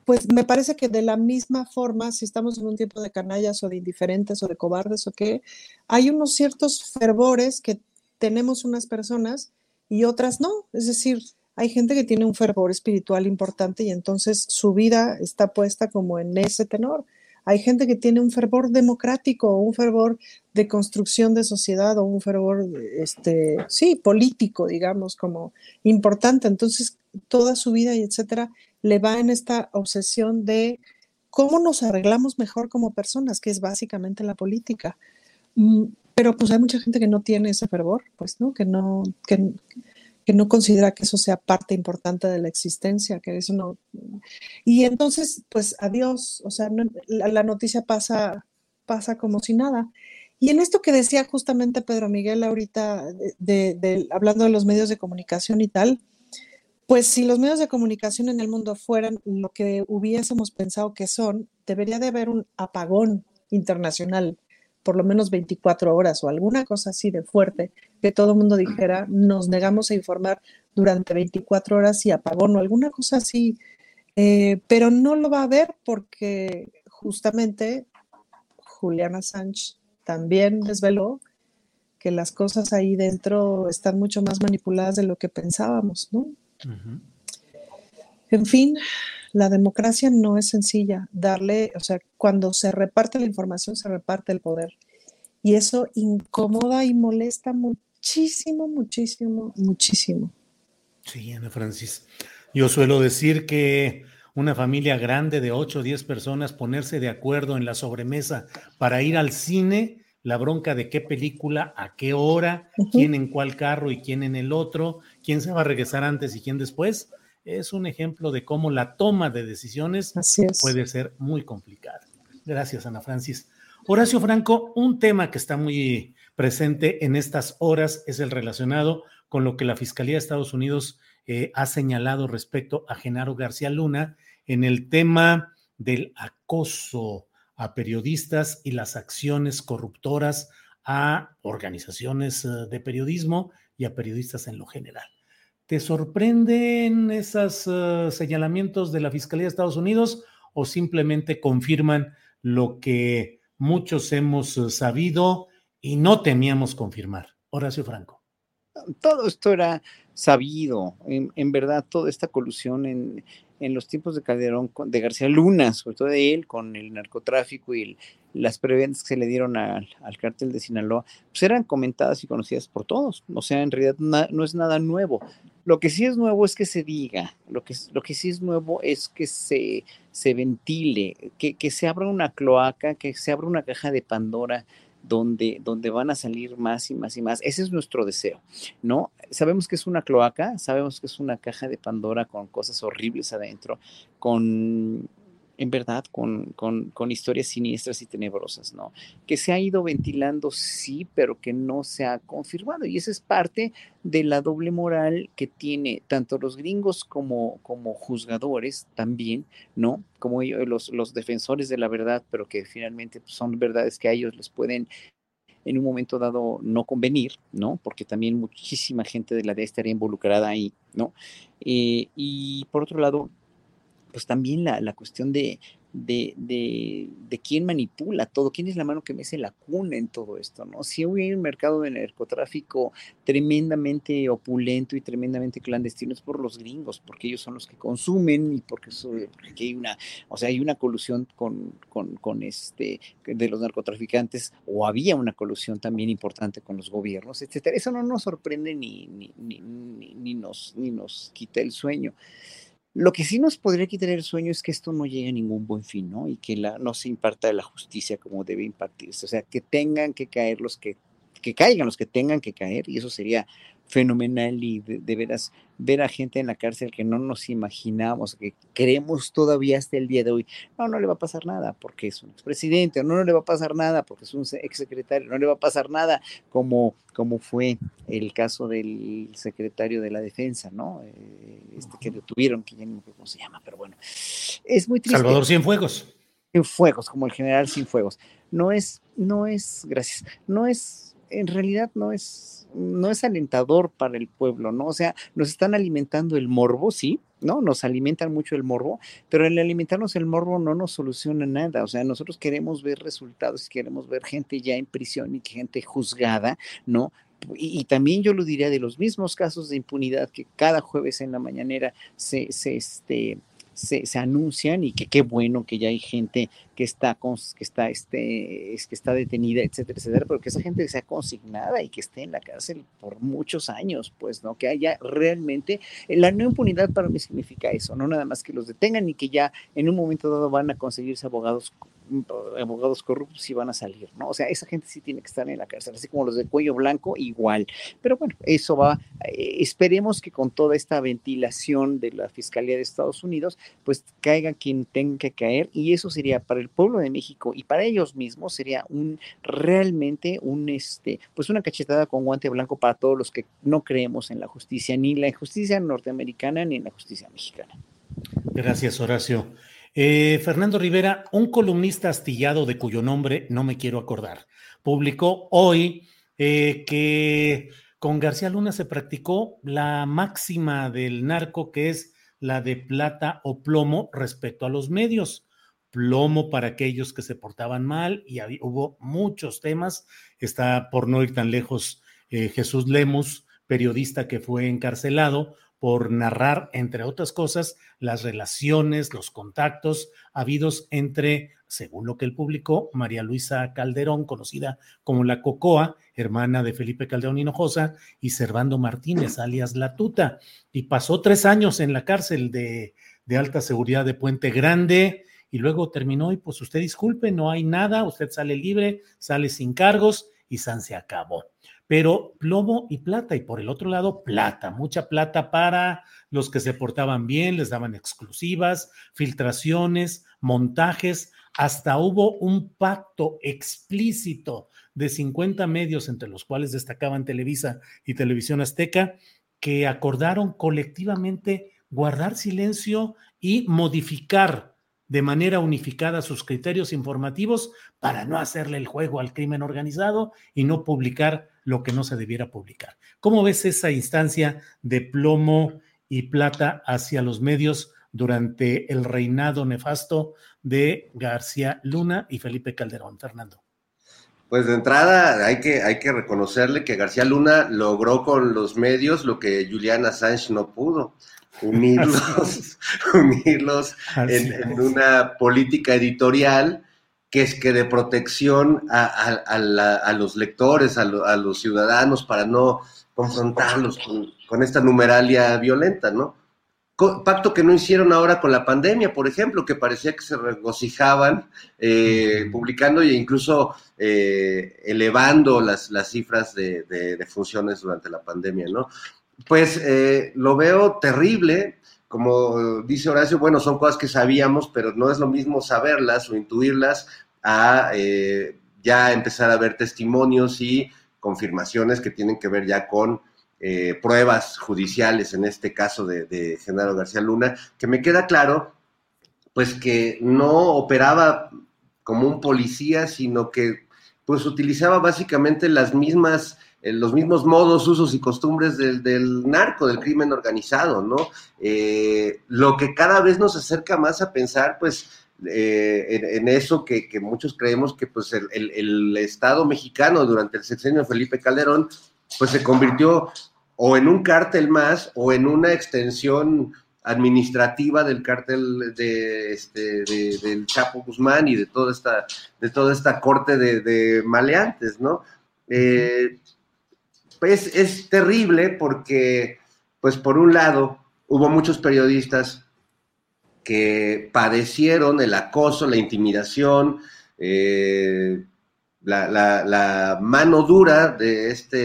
pues me parece que de la misma forma, si estamos en un tiempo de canallas o de indiferentes o de cobardes o qué, hay unos ciertos fervores que tenemos unas personas y otras no. Es decir, hay gente que tiene un fervor espiritual importante y entonces su vida está puesta como en ese tenor. Hay gente que tiene un fervor democrático un fervor de construcción de sociedad o un fervor, este, sí, político, digamos, como importante. Entonces, toda su vida y etcétera le va en esta obsesión de cómo nos arreglamos mejor como personas, que es básicamente la política. Mm, pero pues hay mucha gente que no tiene ese fervor, pues, ¿no? Que no, que, no considera que eso sea parte importante de la existencia, que eso no... Y entonces, pues adiós, o sea, la, noticia pasa, pasa como si nada. Y en esto que decía justamente Pedro Miguel ahorita, hablando de los medios de comunicación y tal, pues si los medios de comunicación en el mundo fueran lo que hubiésemos pensado que son, debería de haber un apagón internacional, por lo menos 24 horas o alguna cosa así de fuerte, que todo el mundo dijera, nos negamos a informar durante 24 horas y apagón o alguna cosa así, eh, pero no lo va a haber porque justamente Juliana Sánchez también desveló que las cosas ahí dentro están mucho más manipuladas de lo que pensábamos, ¿no? En fin, la democracia no es sencilla. Darle, o sea, cuando se reparte la información, se reparte el poder. Y eso incomoda y molesta muchísimo, muchísimo, muchísimo.
Sí, Ana Francis. Yo suelo decir que una familia grande de 8 o 10 personas ponerse de acuerdo en la sobremesa para ir al cine la bronca de qué película, a qué hora, quién en cuál carro y quién en el otro, quién se va a regresar antes y quién después, es un ejemplo de cómo la toma de decisiones puede ser muy complicada. Gracias, Ana Francis. Horacio Franco, un tema que está muy presente en estas horas es el relacionado con lo que la Fiscalía de Estados Unidos eh, ha señalado respecto a Genaro García Luna en el tema del acoso a periodistas y las acciones corruptoras a organizaciones eh, de periodismo y a periodistas en lo general. ¿Te sorprenden esos eh, señalamientos de la Fiscalía de Estados Unidos o simplemente confirman lo que muchos hemos sabido y no temíamos confirmar? Horacio Franco.
Todo esto era sabido, en, verdad, toda esta colusión en, en los tiempos de Calderón, de García Luna, sobre todo de él, con el narcotráfico y las preventas que se le dieron al, cártel de Sinaloa, pues eran comentadas y conocidas por todos. O sea, en realidad no es nada nuevo. Lo que sí es nuevo es que se diga, lo que, lo que sí es nuevo es que se, se ventile, que, que se abra una cloaca, que se abra una caja de Pandora donde, donde van a salir más y más y más. Ese es nuestro deseo, ¿no? Sabemos que es una cloaca, sabemos que es una caja de Pandora con cosas horribles adentro, con en verdad, con, con, historias siniestras y tenebrosas, ¿no? Que se ha ido ventilando, sí, pero que no se ha confirmado. Y esa es parte de la doble moral que tiene tanto los gringos como, como juzgadores también, ¿no? Como ellos, los, los defensores de la verdad, pero que finalmente pues, son verdades que a ellos les pueden en un momento dado no convenir, ¿no? Porque también muchísima gente de la DEA estaría involucrada ahí, ¿no? Eh, y por otro lado, pues también la, cuestión de de, de, quién manipula todo, quién es la mano que mece la cuna en todo esto, ¿no? Si hay un mercado de narcotráfico tremendamente opulento y tremendamente clandestino es por los gringos, porque ellos son los que consumen y porque, porque hay una, o sea, hay una colusión con, con, con, este, de los narcotraficantes, o había una colusión también importante con los gobiernos, etcétera. Eso no nos sorprende ni, ni, ni, ni nos, ni nos quita el sueño. Lo que sí nos podría quitar el sueño es que esto no llegue a ningún buen fin, ¿no? Y que la, no se imparta la justicia como debe impartirse. O sea, que tengan que caer los que, que caigan los que tengan que caer, y eso sería fenomenal y de, veras ver a gente en la cárcel que no nos imaginamos, que creemos todavía hasta el día de hoy, no, no le va a pasar nada porque es un expresidente, no, no le va a pasar nada porque es un exsecretario, no le va a pasar nada como, como fue el caso del secretario de la defensa, ¿no? Eh, este que detuvieron, que ya no sé cómo se llama, pero bueno, es muy triste.
Salvador Cienfuegos.
Cienfuegos, como el general Cienfuegos. No es, no es, gracias, no es, en realidad no es no es alentador para el pueblo, ¿no? O sea, nos están alimentando el morbo, sí, ¿no? Nos alimentan mucho el morbo, pero el alimentarnos el morbo no nos soluciona nada. O sea, nosotros queremos ver resultados, queremos ver gente ya en prisión y gente juzgada, ¿no? Y, y, también yo lo diría de los mismos casos de impunidad que cada jueves en la mañanera se, se, este, se, se, anuncian y que qué bueno que ya hay gente que está, con, que, está, este, es, que está detenida, etcétera, etcétera, pero que esa gente sea consignada y que esté en la cárcel por muchos años, pues, ¿no? Que haya realmente, la no impunidad para mí significa eso, no nada más que los detengan y que ya en un momento dado van a conseguirse abogados abogados corruptos y van a salir, ¿no? O sea, esa gente sí tiene que estar en la cárcel, así como los de cuello blanco, igual. Pero bueno, eso va, eh, esperemos que con toda esta ventilación de la Fiscalía de Estados Unidos, pues caiga quien tenga que caer y eso sería para el pueblo de México y para ellos mismos sería un realmente un este, pues una cachetada con guante blanco para todos los que no creemos en la justicia, ni en la justicia norteamericana ni en la justicia mexicana.
Gracias, Horacio. Eh, Fernando Rivera, un columnista astillado de cuyo nombre no me quiero acordar, publicó hoy eh, que con García Luna se practicó la máxima del narco, que es la de plata o plomo respecto a los medios. Plomo para aquellos que se portaban mal y hubo muchos temas. Está por no ir tan lejos eh, Jesús Lemus, periodista que fue encarcelado por narrar, entre otras cosas, las relaciones, los contactos habidos entre, según lo que él publicó, María Luisa Calderón, conocida como la Cocoa, hermana de Felipe Calderón Hinojosa, y Servando Martínez, alias La Tuta. Y pasó tres años en la cárcel de, de alta seguridad de Puente Grande y luego terminó y pues usted disculpe, no hay nada, usted sale libre, sale sin cargos y San se acabó pero plomo y plata, y por el otro lado, plata, mucha plata para los que se portaban bien, les daban exclusivas, filtraciones, montajes, hasta hubo un pacto explícito de 50 medios, entre los cuales destacaban Televisa y Televisión Azteca, que acordaron colectivamente guardar silencio y modificar de manera unificada sus criterios informativos para no hacerle el juego al crimen organizado y no publicar lo que no se debiera publicar. ¿Cómo ves esa instancia de plomo y plata hacia los medios durante el reinado nefasto de García Luna y Felipe Calderón? Fernando.
Pues de entrada hay que, hay que reconocerle que García Luna logró con los medios lo que Julian Assange no pudo unirlos, [laughs] [laughs] unirlos en, una política editorial que es que de protección a, los lectores, a, los ciudadanos, para no confrontarlos con, esta numeralia violenta, ¿no? Pacto que no hicieron ahora con la pandemia, por ejemplo, que parecía que se regocijaban eh, publicando e incluso eh, elevando las, las cifras de, de funciones durante la pandemia, ¿no? pues eh, lo veo terrible. Como dice Horacio, bueno, son cosas que sabíamos, pero no es lo mismo saberlas o intuirlas a eh, ya empezar a ver testimonios y confirmaciones que tienen que ver ya con eh, pruebas judiciales, en este caso de, de Genaro García Luna, que me queda claro, pues que no operaba como un policía, sino que pues utilizaba básicamente las mismas los mismos modos, usos y costumbres del, narco, del crimen organizado, ¿no? Eh, lo que cada vez nos acerca más a pensar, pues, eh, en, eso que, muchos creemos que pues el, Estado mexicano durante el sexenio de Felipe Calderón pues se convirtió o en un cártel más o en una extensión administrativa del cártel de, este, del Chapo Guzmán y de toda esta, de toda esta corte de, maleantes, ¿no? Eh, es terrible porque, pues por un lado, hubo muchos periodistas que padecieron el acoso, la intimidación, eh, la, mano dura de este,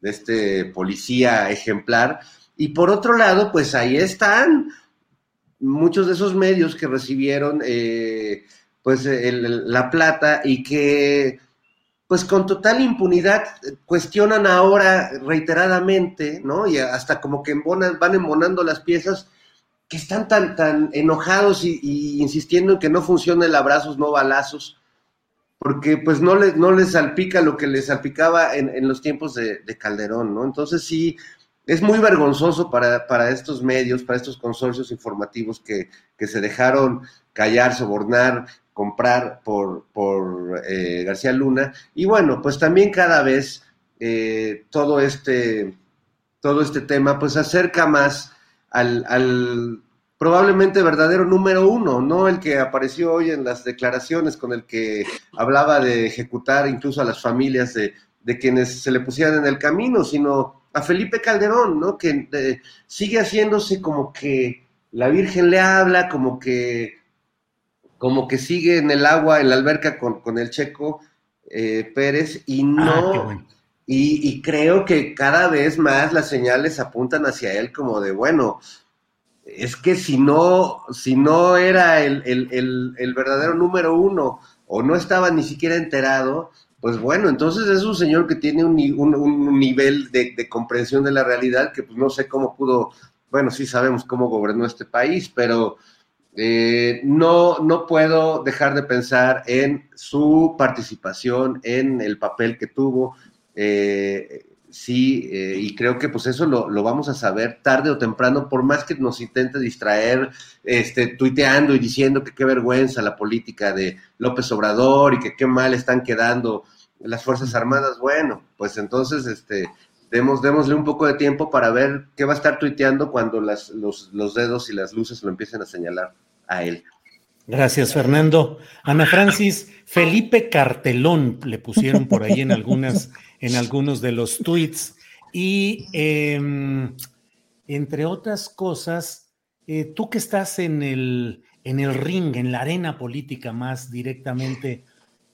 de este policía ejemplar. Y por otro lado, pues ahí están muchos de esos medios que recibieron eh, pues la plata y que pues con total impunidad cuestionan ahora reiteradamente, ¿no? Y hasta como que van embonando las piezas que están tan, tan enojados y, insistiendo en que no funcionen abrazos, no balazos, porque pues no les, no les salpica lo que les salpicaba en, los tiempos de, Calderón, ¿no? Entonces sí, es muy vergonzoso para, para, estos medios, para estos consorcios informativos que, que se dejaron callar, sobornar, comprar por, por eh, García Luna. Y bueno, pues también cada vez eh, todo, este, todo este tema pues acerca más al, probablemente verdadero número uno, no el que apareció hoy en las declaraciones con el que hablaba de ejecutar incluso a las familias de, quienes se le pusieran en el camino, sino a Felipe Calderón, ¿no? Que eh, sigue haciéndose como que la Virgen le habla, como que, como que sigue en el agua, en la alberca con, el checo eh, Pérez y no... Ah, y, creo que cada vez más las señales apuntan hacia él como de, bueno, es que si no, si no era el, verdadero número uno o no estaba ni siquiera enterado, pues bueno, entonces es un señor que tiene un, nivel de, comprensión de la realidad que pues no sé cómo pudo, bueno, sí sabemos cómo gobernó este país, pero eh, no, no puedo dejar de pensar en su participación, en el papel que tuvo, eh, sí, eh, y creo que pues eso lo, vamos a saber tarde o temprano, por más que nos intente distraer, este, tuiteando y diciendo que qué vergüenza la política de López Obrador y que qué mal están quedando las Fuerzas Armadas. Bueno, pues entonces, este, demos, démosle un poco de tiempo para ver qué va a estar tuiteando cuando las, los, los dedos y las luces lo empiecen a señalar a él.
Gracias, Fernando. Ana Francis, Felipe Cartelón le pusieron por ahí en algunas en algunos de los tweets. Y em, entre otras cosas, eh, tú que estás en el, en el ring, en la arena política más directamente,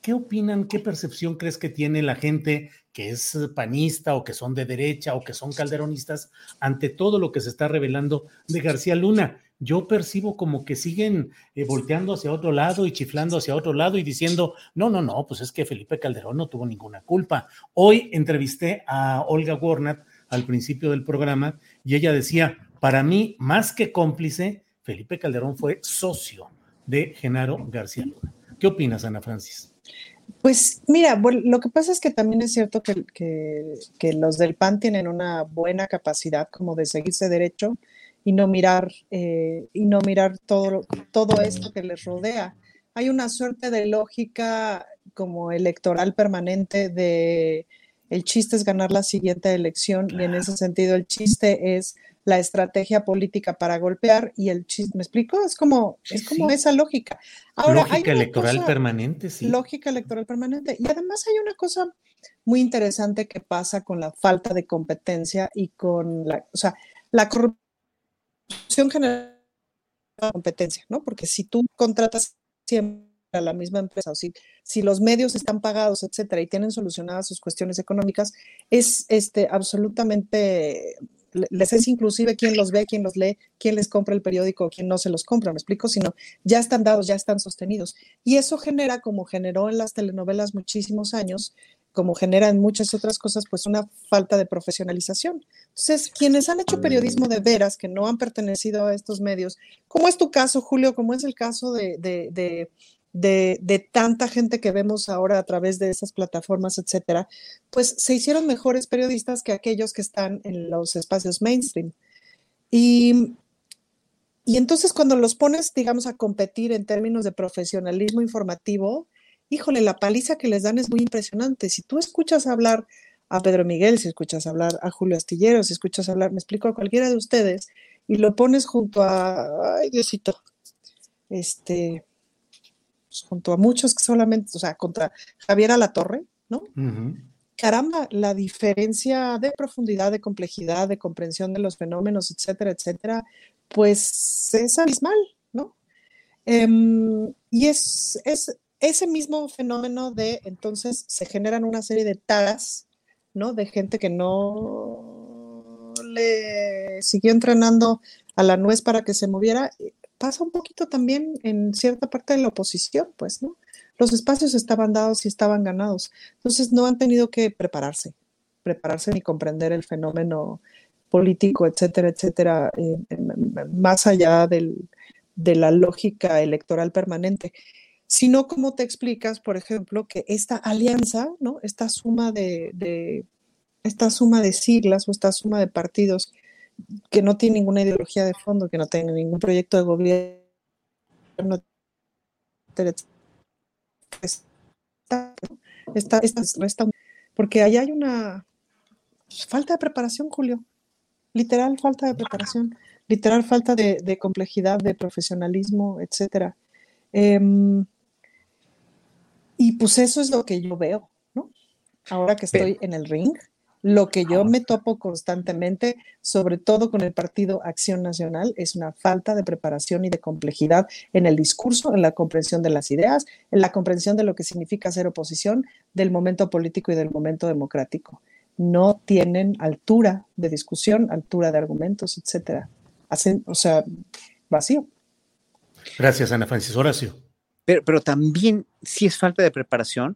¿qué opinan, qué percepción crees que tiene la gente que es panista o que son de derecha o que son calderonistas ante todo lo que se está revelando de García Luna? Yo percibo como que siguen eh, volteando hacia otro lado y chiflando hacia otro lado y diciendo, no, no, no, pues es que Felipe Calderón no tuvo ninguna culpa. Hoy entrevisté a Olga Warnat al principio del programa y ella decía, para mí, más que cómplice, Felipe Calderón fue socio de Genaro García Luna. ¿Qué opinas, Ana Francis?
Pues mira, lo que pasa es que también es cierto que, que, los del PAN tienen una buena capacidad como de seguirse derecho y no mirar, eh, y no mirar todo, todo esto que les rodea. Hay una suerte de lógica como electoral permanente de el chiste es ganar la siguiente elección y en ese sentido el chiste es la estrategia política para golpear y el chiste, ¿me explico? Es como, es como esa lógica.
lógica electoral permanente, sí.
Lógica electoral permanente. Y además hay una cosa muy interesante que pasa con la falta de competencia y con la, o sea, la corrupción genera competencia, ¿no? Porque si tú contratas siempre a la misma empresa, o si, si los medios están pagados, etcétera, y tienen solucionadas sus cuestiones económicas, es este, absolutamente les es inclusive quién los ve, quién los lee, quién les compra el periódico, quién no se los compra, me explico, sino ya están dados, ya están sostenidos. Y eso genera, como generó en las telenovelas muchísimos años, como genera en muchas otras cosas, pues una falta de profesionalización. Entonces, quienes han hecho periodismo de veras, que no han pertenecido a estos medios, como es tu caso, Julio, como es el caso de, de, de, tanta gente que vemos ahora a través de esas plataformas, etcétera, pues se hicieron mejores periodistas que aquellos que están en los espacios mainstream. Y y entonces cuando los pones, digamos, a competir en términos de profesionalismo informativo, híjole, la paliza que les dan es muy impresionante. Si tú escuchas hablar a Pedro Miguel, si escuchas hablar a Julio Astillero, si escuchas hablar, me explico, a cualquiera de ustedes, y lo pones junto a, ay Diosito, este, pues, junto a muchos que solamente, o sea, contra Javier Alatorre, ¿no? Caramba, la diferencia de profundidad, de complejidad, de comprensión de los fenómenos, etcétera, etcétera, pues es abismal, ¿no? Em, y es, es ese mismo fenómeno de entonces se generan una serie de taras, ¿no? De gente que no le siguió entrenando a la nuez para que se moviera. Pasa un poquito también en cierta parte de la oposición, pues, ¿no? Los espacios estaban dados y estaban ganados. Entonces no han tenido que prepararse, prepararse ni comprender el fenómeno político, etcétera, etcétera, eh, más allá del, de la lógica electoral permanente sino cómo te explicas, por ejemplo, que esta alianza, ¿no? Esta suma de, esta suma de siglas o esta suma de partidos que no tiene ninguna ideología de fondo, que no tiene ningún proyecto de gobierno, está, está, porque allá hay una falta de preparación, Julio, literal falta de preparación, literal falta de, complejidad, de profesionalismo, etcétera. Em, y pues eso es lo que yo veo, ¿no? Ahora que estoy en el ring, lo que yo me topo constantemente, sobre todo con el partido Acción Nacional, es una falta de preparación y de complejidad en el discurso, en la comprensión de las ideas, en la comprensión de lo que significa ser oposición, del momento político y del momento democrático. No tienen altura de discusión, altura de argumentos, etcétera. Hacen, o sea, vacío.
Gracias, Ana Francis Horacio.
Pero, también sí es falta de preparación,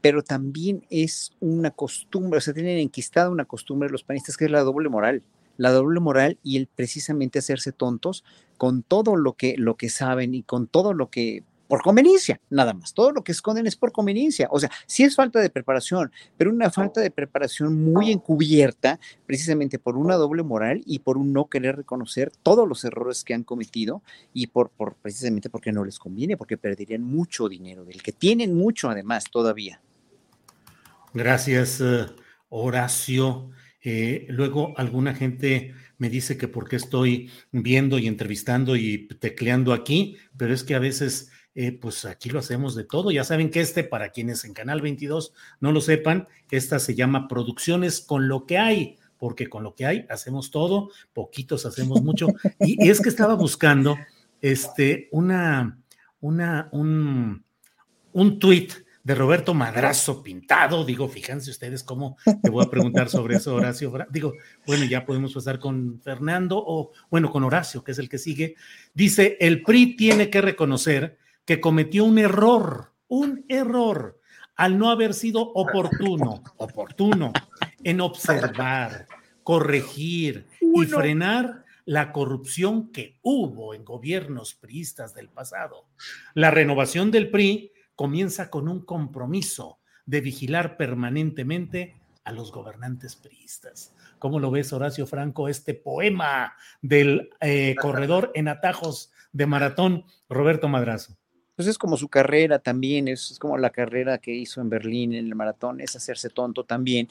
pero también es una costumbre, o sea, tienen enquistada una costumbre los panistas que es la doble moral, la doble moral y el precisamente hacerse tontos con todo lo que, lo que saben y con todo lo que por conveniencia, nada más. Todo lo que esconden es por conveniencia. O sea, sí es falta de preparación, pero una falta de preparación muy encubierta, precisamente por una doble moral y por un no querer reconocer todos los errores que han cometido y por, por precisamente porque no les conviene, porque perderían mucho dinero, del que tienen mucho además todavía.
Gracias, eh, Horacio. Eh, luego alguna gente me dice que porque estoy viendo y entrevistando y tecleando aquí, pero es que a veces eh, pues aquí lo hacemos de todo. Ya saben que este, para quienes en Canal 22 no lo sepan, esta se llama Producciones con lo que hay, porque con lo que hay hacemos todo, poquitos hacemos mucho. Y, es que estaba buscando este, una, una, un, un tuit de Roberto Madrazo pintado. Digo, fíjense ustedes cómo te voy a preguntar sobre eso, Horacio. Digo, bueno, ya podemos pasar con Fernando o, bueno, con Horacio, que es el que sigue. Dice, el PRI tiene que reconocer que cometió un error, un error, al no haber sido oportuno, oportuno, en observar, corregir y frenar la corrupción que hubo en gobiernos priistas del pasado. La renovación del PRI comienza con un compromiso de vigilar permanentemente a los gobernantes priistas. ¿Cómo lo ves, Horacio Franco, este poema del eh, corredor en atajos de maratón, Roberto Madrazo?
Pues es como su carrera también, es, como la carrera que hizo en Berlín en el maratón, es hacerse tonto también,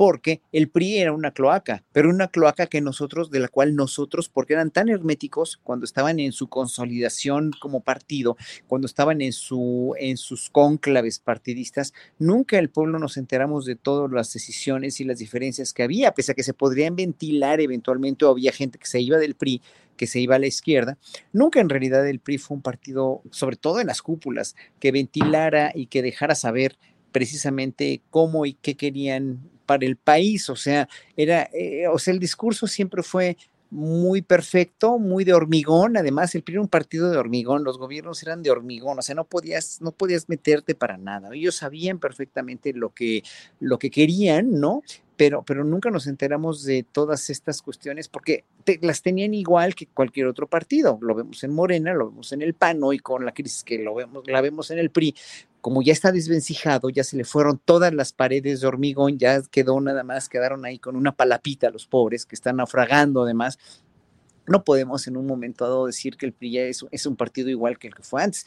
porque el PRI era una cloaca, pero una cloaca que nosotros, de la cual nosotros, porque eran tan herméticos cuando estaban en su consolidación como partido, cuando estaban en, su, en sus cónclaves partidistas, nunca el pueblo nos enteramos de todas las decisiones y las diferencias que había, pese a que se podrían ventilar eventualmente o había gente que se iba del PRI, que se iba a la izquierda. Nunca en realidad el PRI fue un partido, sobre todo en las cúpulas, que ventilara y que dejara saber precisamente cómo y qué querían para el país. O sea, era, eh, o sea, el discurso siempre fue muy perfecto, muy de hormigón. Además, el PRI era un partido de hormigón, los gobiernos eran de hormigón, o sea, no podías, no podías meterte para nada. Ellos sabían perfectamente lo que, lo que querían, ¿no? Pero, pero nunca nos enteramos de todas estas cuestiones porque las tenían igual que cualquier otro partido. Lo vemos en Morena, lo vemos en el PAN hoy con la crisis que lo vemos, la vemos en el PRI. Como ya está desvencijado, ya se le fueron todas las paredes de hormigón, ya quedó nada más, quedaron ahí con una palapita los pobres que están naufragando además no podemos en un momento dado decir que el PRI ya es, es un partido igual que el que fue antes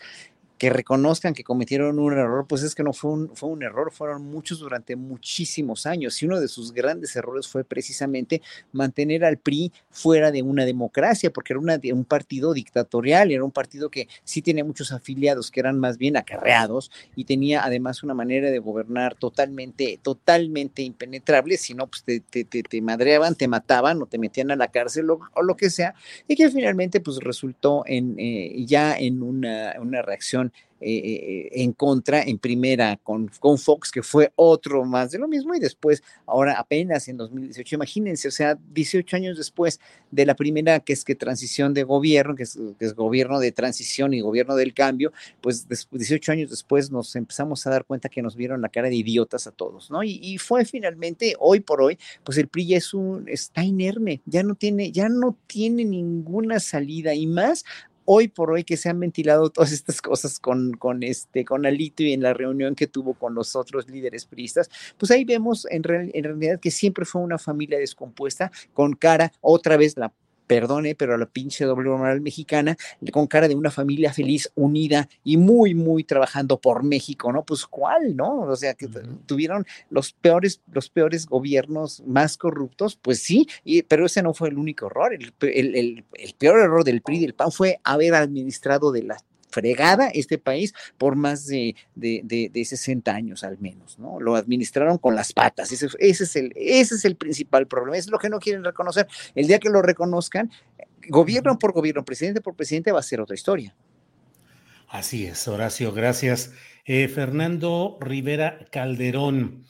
que reconozcan que cometieron un error, pues es que no fue un, fue un error, fueron muchos durante muchísimos años y uno de sus grandes errores fue precisamente mantener al PRI fuera de una democracia, porque era una, un partido dictatorial, era un partido que sí tenía muchos afiliados que eran más bien acarreados y tenía además una manera de gobernar totalmente, totalmente impenetrable, si no, pues te, te, te, madreaban, te mataban o te metían a la cárcel o, o, lo que sea, y que finalmente pues resultó en eh, ya en una, una reacción eh, eh, en contra en primera con, con Fox, que fue otro más de lo mismo, y después, ahora apenas en 2018, imagínense, o sea, 18 años después de la primera, que es que transición de gobierno, que es, gobierno de transición y gobierno del cambio, pues 18 años después nos empezamos a dar cuenta que nos vieron la cara de idiotas a todos, ¿no? Y, y fue finalmente, hoy por hoy, pues el PRI ya es un, está inerme, ya no tiene, ya no tiene ninguna salida y más hoy por hoy que se han ventilado todas estas cosas con, con, este, con Alito y en la reunión que tuvo con los otros líderes priistas, pues ahí vemos en, en realidad que siempre fue una familia descompuesta con cara, otra vez la perdone, pero a la pinche doble moral mexicana, con cara de una familia feliz, unida y muy, muy trabajando por México, ¿no? Pues cuál, ¿no? O sea, que tuvieron los peores, los peores gobiernos más corruptos, pues sí, y, pero ese no fue el único error. El, el, el, peor error del PRI y del PAN fue haber administrado de la fregada este país por más de, de, de, 60 años al menos, ¿no? Lo administraron con las patas, ese, ese, es el, ese es el principal problema, es lo que no quieren reconocer. El día que lo reconozcan, gobierno por gobierno, presidente por presidente, va a ser otra historia.
Así es, Horacio, gracias. Eh, Fernando Rivera Calderón,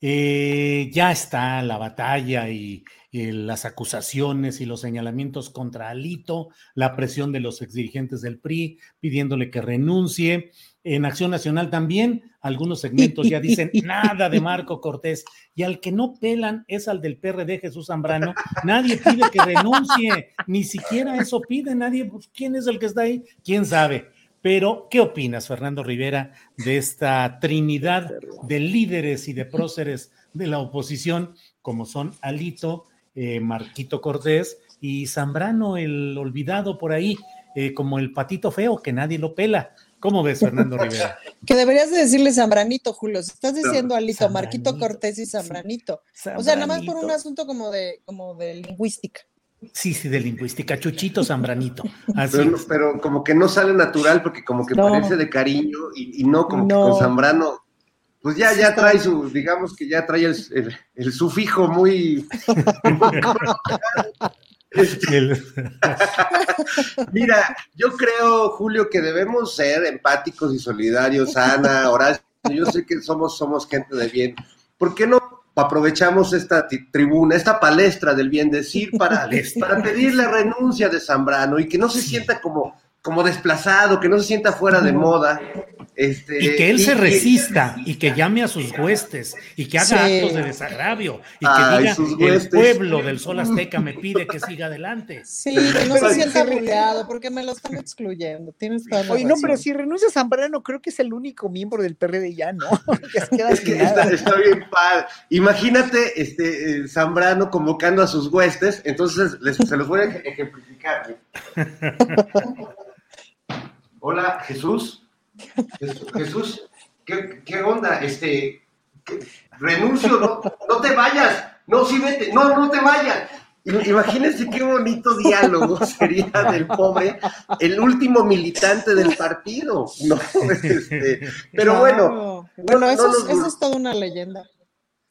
eh, ya está la batalla y eh, las acusaciones y los señalamientos contra Alito, la presión de los exdirigentes del PRI pidiéndole que renuncie. En Acción Nacional también algunos segmentos ya dicen [laughs] nada de Marco Cortés y al que no pelan es al del PRD Jesús Zambrano. Nadie pide que renuncie, ni siquiera eso pide nadie. Pues, ¿Quién es el que está ahí? ¿Quién sabe? Pero, ¿qué opinas, Fernando Rivera, de esta trinidad de líderes y de próceres de la oposición, como son Alito, eh, Marquito Cortés y Zambrano, el olvidado por ahí, eh, como el patito feo que nadie lo pela. ¿Cómo ves, Fernando [laughs] Rivera?
que deberías de decirle Zambranito, Julio. estás diciendo Alito, Marquito Cortés y Zambranito. O sea, nada más por un asunto como de, como de lingüística.
Sí, sí, de lingüística, Chuchito Zambranito. [laughs]
pero, como que no sale natural porque como que parece de cariño y, no como que con Zambrano pues ya, ya trae su, digamos que ya trae el, sufijo muy... [laughs] [laughs] Mira, yo creo, Julio, que debemos ser empáticos y solidarios, Ana, Horacio, yo sé que somos, somos gente de bien. ¿Por qué no aprovechamos esta tribuna, esta palestra del bien decir para, para pedir la renuncia de Zambrano y que no se sienta como, como desplazado, que no se sienta fuera de moda, este,
y que él se resista y que llame a sus huestes y que haga actos de desagravio y que diga el pueblo del sol azteca me pide que siga adelante.
Sí, que no se sienta bulleado porque me lo están excluyendo. Tienes toda
Oye, no, pero si renuncia Zambrano, creo que es el único miembro del PRD ya, ¿no? [laughs]
es que está, está, bien padre. Imagínate este, eh, Zambrano convocando a sus huestes, entonces les, se los voy a ejemplificar. [laughs] Hola, Jesús. Jesús, ¿qué, onda? Este, renuncio, no, te vayas, no, sí vete, no, no te vayas. Imagínense qué bonito diálogo [laughs] sería del pobre, el último militante del partido. No, [laughs] este, pero bueno.
Bueno, eso, eso es toda una leyenda.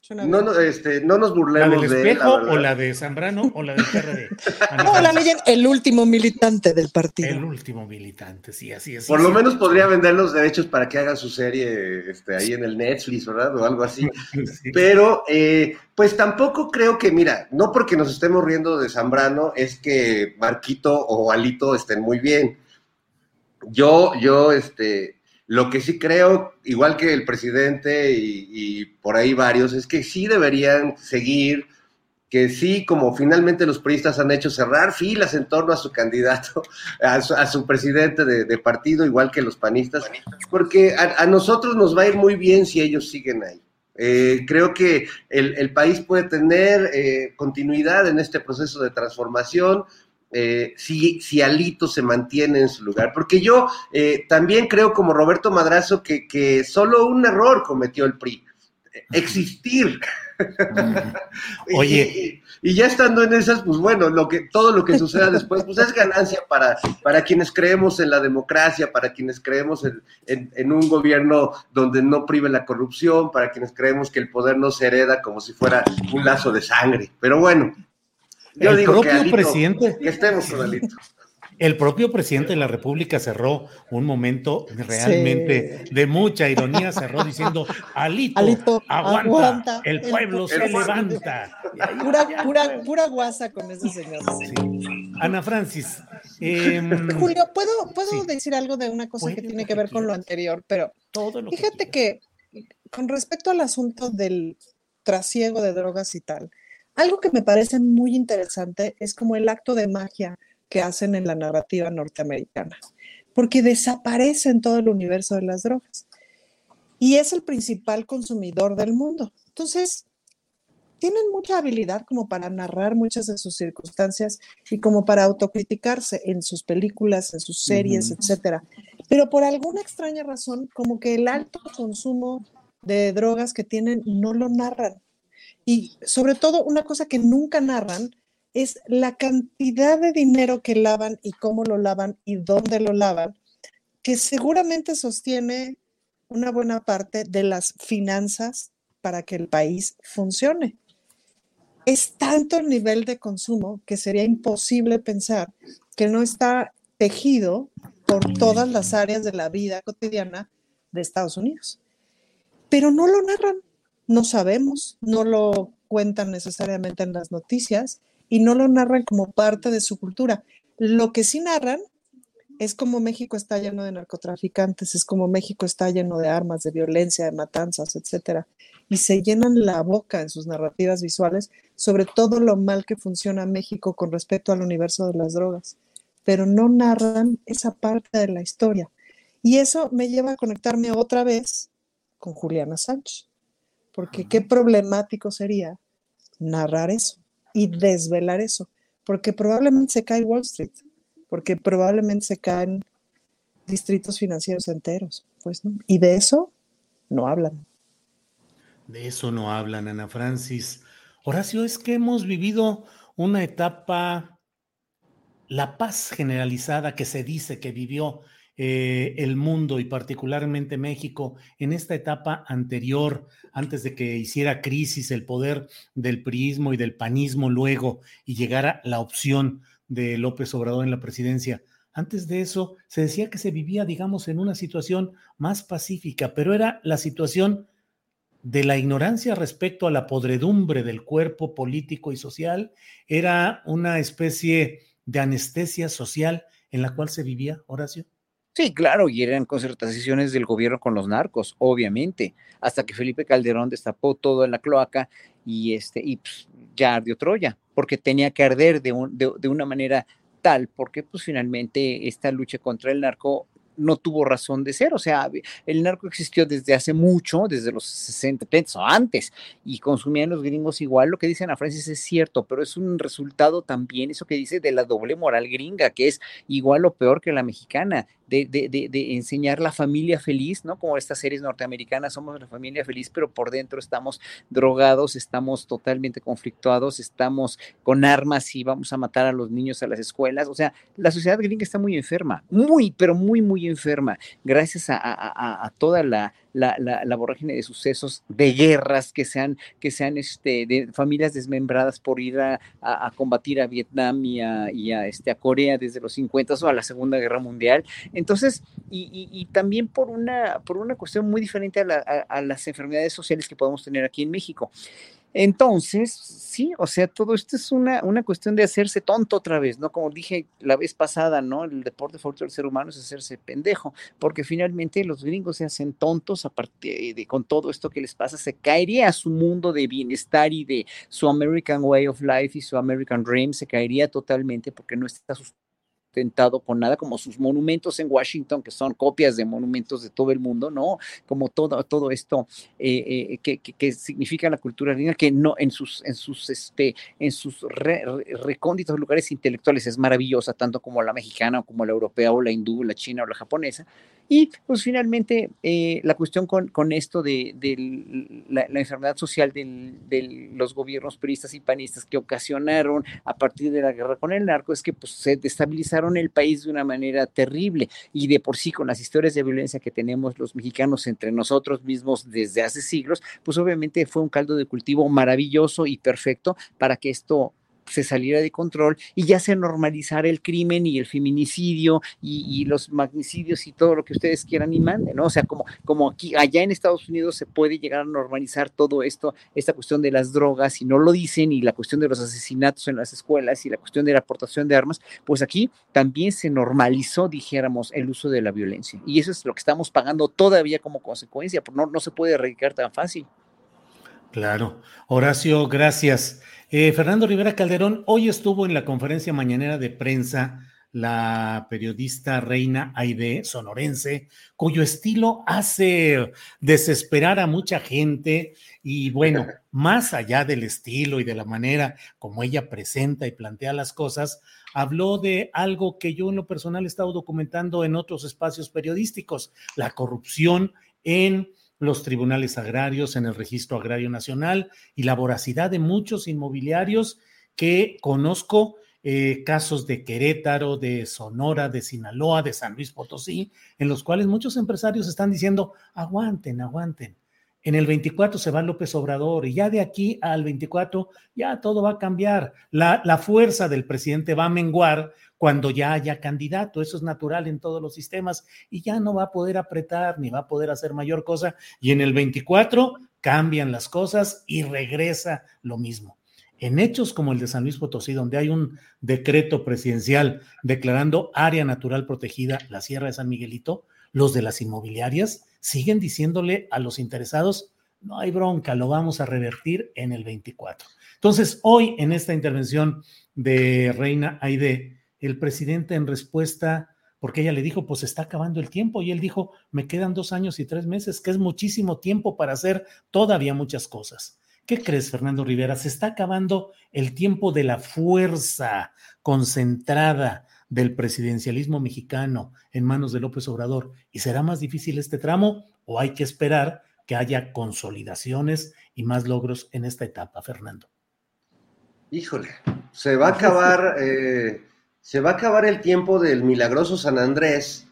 No, no, este, no nos burlemos
¿La del espejo o la de Zambrano o la del PRD? [laughs]
no, la leyenda, el último militante del partido.
El último militante, sí, así es.
Por lo menos podría vender los derechos para que haga su serie este, ahí en el Netflix, ¿verdad? O algo así. [laughs] Pero, eh, pues tampoco creo que, mira, no porque nos estemos riendo de Zambrano es que Marquito o Alito estén muy bien. Yo, yo, este, lo que sí creo, igual que el presidente y, por ahí varios, es que sí deberían seguir, que sí, como finalmente los periodistas han hecho, cerrar filas en torno a su candidato, [laughs] a su, presidente de, partido, igual que los panistas, porque a, nosotros nos va a ir muy bien si ellos siguen ahí. Eh, creo que el, país puede tener eh, continuidad en este proceso de transformación, eh, si, si Alito se mantiene en su lugar. Porque yo eh, también creo, como Roberto Madrazo, que, que solo un error cometió el PRI. Existir. [laughs]
Oye.
Y, ya estando en esas, pues bueno, lo que, todo lo que suceda después, pues es ganancia para, para quienes creemos en la democracia, para quienes creemos en, en, un gobierno donde no prive la corrupción, para quienes creemos que el poder no se hereda como si fuera un lazo de sangre. Pero bueno, yo
el
digo
propio
que Alito,
presidente.
que estemos con Alito.
El propio presidente de la República cerró un momento realmente de mucha ironía, cerró diciendo, Alito,
Alito,
aguanta,
aguanta,
el pueblo se
el pueblo".
levanta.
Pura, pura, pura guasa con ese señor.
Ana Francis, em,
Julio, ¿puedo, puedo decir algo de una cosa que tiene que
que
ver con lo anterior? Pero
todo lo que
fíjate que, con respecto al asunto del trasiego de drogas y tal, algo que me parece muy interesante es como el acto de magia que hacen en la narrativa norteamericana, porque desaparece en todo el universo de las drogas y es el principal consumidor del mundo. Entonces, tienen mucha habilidad como para narrar muchas de sus circunstancias y como para autocriticarse en sus películas, en sus series,
Ujú.
etcétera. Pero por alguna extraña razón, como que el alto consumo de drogas que tienen no lo narran. Y sobre todo, una cosa que nunca narran es la cantidad de dinero que lavan y cómo lo lavan y dónde lo lavan, que seguramente sostiene una buena parte de las finanzas para que el país funcione. Es tanto el nivel de consumo que sería imposible pensar que no está tejido por todas las áreas de la vida cotidiana de Estados Unidos. Pero no lo narran, no sabemos, no lo cuentan necesariamente en las noticias y no lo narran como parte de su cultura. Lo que sí narran es como México está lleno de narcotraficantes, es como México está lleno de armas, de violencia, de matanzas, etcétera. Y se llenan la boca en sus narrativas visuales sobre todo lo mal que funciona México con respecto al universo de las drogas, pero no narran esa parte de la historia. Y eso me lleva a conectarme otra vez con Juliana Sánchez, porque qué problemático sería narrar eso y desvelar eso, porque probablemente se cae Wall Street, porque probablemente se caen distritos financieros enteros, pues, ¿no? Y de eso no hablan.
De eso no hablan, Ana Francis. Horacio, es que hemos vivido una etapa, la paz generalizada que se dice que vivió eh, el mundo y particularmente México en esta etapa anterior, antes de que hiciera crisis el poder del priismo y del panismo luego y llegara la opción de López Obrador en la presidencia. Antes de eso se decía que se vivía, digamos, en una situación más pacífica, pero era la situación de la ignorancia respecto a la podredumbre del cuerpo político y social, era una especie de anestesia social en la cual se vivía, Horacio.
Sí, claro, y eran concertaciones del gobierno con los narcos, obviamente, hasta que Felipe Calderón destapó todo en la cloaca y este y pues, ya ardió Troya, porque tenía que arder de, un, de, de una manera tal, porque pues finalmente esta lucha contra el narco no tuvo razón de ser. O sea, el narco existió desde hace mucho, desde los 60, o antes, y consumían los gringos igual. Lo que dicen a Francis es cierto, pero es un resultado también, eso que dice de la doble moral gringa, que es igual o peor que la mexicana. De, de, de, de, enseñar la familia feliz, ¿no? Como estas series norteamericanas, somos la familia feliz, pero por dentro estamos drogados, estamos totalmente conflictuados, estamos con armas y vamos a matar a los niños a las escuelas. O sea, la sociedad gringa está muy enferma, muy, pero muy, muy enferma, gracias a, toda la, la, la, la, de sucesos, de guerras que sean, que sean este, de familias desmembradas por ir a, combatir a Vietnam y a, este, a Corea desde los 50 o a la Segunda Guerra Mundial. Entonces, y, también por una, por una cuestión muy diferente a, las enfermedades sociales que podemos tener aquí en México. Entonces, sí, o sea, todo esto es una, una cuestión de hacerse tonto otra vez, ¿no? Como dije la vez pasada, ¿no? El deporte favorito del ser humano es hacerse pendejo, porque finalmente los gringos se hacen tontos a partir de con todo esto que les pasa, se caería a su mundo de bienestar y de su American Way of Life y su American Dream, se caería totalmente porque no está sustentado con nada, como sus monumentos en Washington, que son copias de monumentos de todo el mundo, ¿no? Como todo, todo esto eh, que, que, significa la cultura andina, que no en sus, en sus, este, en sus recónditos lugares intelectuales es maravillosa, tanto como la mexicana, como la europea, o la hindú, la china o la japonesa. Y pues finalmente eh, la cuestión con, con esto de, la, enfermedad social de los gobiernos peristas y panistas que ocasionaron a partir de la guerra con el narco es que pues, se destabilizaron el país de una manera terrible. Y de por sí con las historias de violencia que tenemos los mexicanos entre nosotros mismos desde hace siglos, pues obviamente fue un caldo de cultivo maravilloso y perfecto para que esto se saliera de control y ya se normalizara el crimen y el feminicidio y, los magnicidios y todo lo que ustedes quieran y manden, ¿no? O sea, como, como aquí, allá en Estados Unidos se puede llegar a normalizar todo esto, esta cuestión de las drogas y no lo dicen y la cuestión de los asesinatos en las escuelas y la cuestión de la aportación de armas, pues aquí también se normalizó, dijéramos, el uso de la violencia. Y eso es lo que estamos pagando todavía como consecuencia, no, no se puede erradicar tan fácil.
Claro. Horacio, gracias. Eh, Fernando Rivera Calderón, hoy estuvo en la conferencia mañanera de prensa la periodista Reina Aide Sonorense, cuyo estilo hace desesperar a mucha gente y bueno, [laughs] más allá del estilo y de la manera como ella presenta y plantea las cosas, habló de algo que yo en lo personal he estado documentando en otros espacios periodísticos, la corrupción en los tribunales agrarios en el Registro Agrario Nacional y la voracidad de muchos inmobiliarios que conozco, eh, casos de Querétaro, de Sonora, de Sinaloa, de San Luis Potosí, en los cuales muchos empresarios están diciendo, aguanten, aguanten. En el 24 se va López Obrador y ya de aquí al 24 ya todo va a cambiar. La, la fuerza del presidente va a menguar cuando ya haya candidato. Eso es natural en todos los sistemas y ya no va a poder apretar ni va a poder hacer mayor cosa. Y en el 24 cambian las cosas y regresa lo mismo. En hechos como el de San Luis Potosí, donde hay un decreto presidencial declarando área natural protegida la Sierra de San Miguelito, los de las inmobiliarias siguen diciéndole a los interesados, no hay bronca, lo vamos a revertir en el 24. Entonces, hoy en esta intervención de Reina Aide, el presidente en respuesta, porque ella le dijo, pues está acabando el tiempo, y él dijo, me quedan dos años y tres meses, que es muchísimo tiempo para hacer todavía muchas cosas. ¿Qué crees, Fernando Rivera? Se está acabando el tiempo de la fuerza concentrada del presidencialismo mexicano en manos de López Obrador y será más difícil este tramo o hay que esperar que haya consolidaciones y más logros en esta etapa, Fernando.
Híjole, se va a acabar eh, se va a acabar el tiempo del milagroso San Andrés,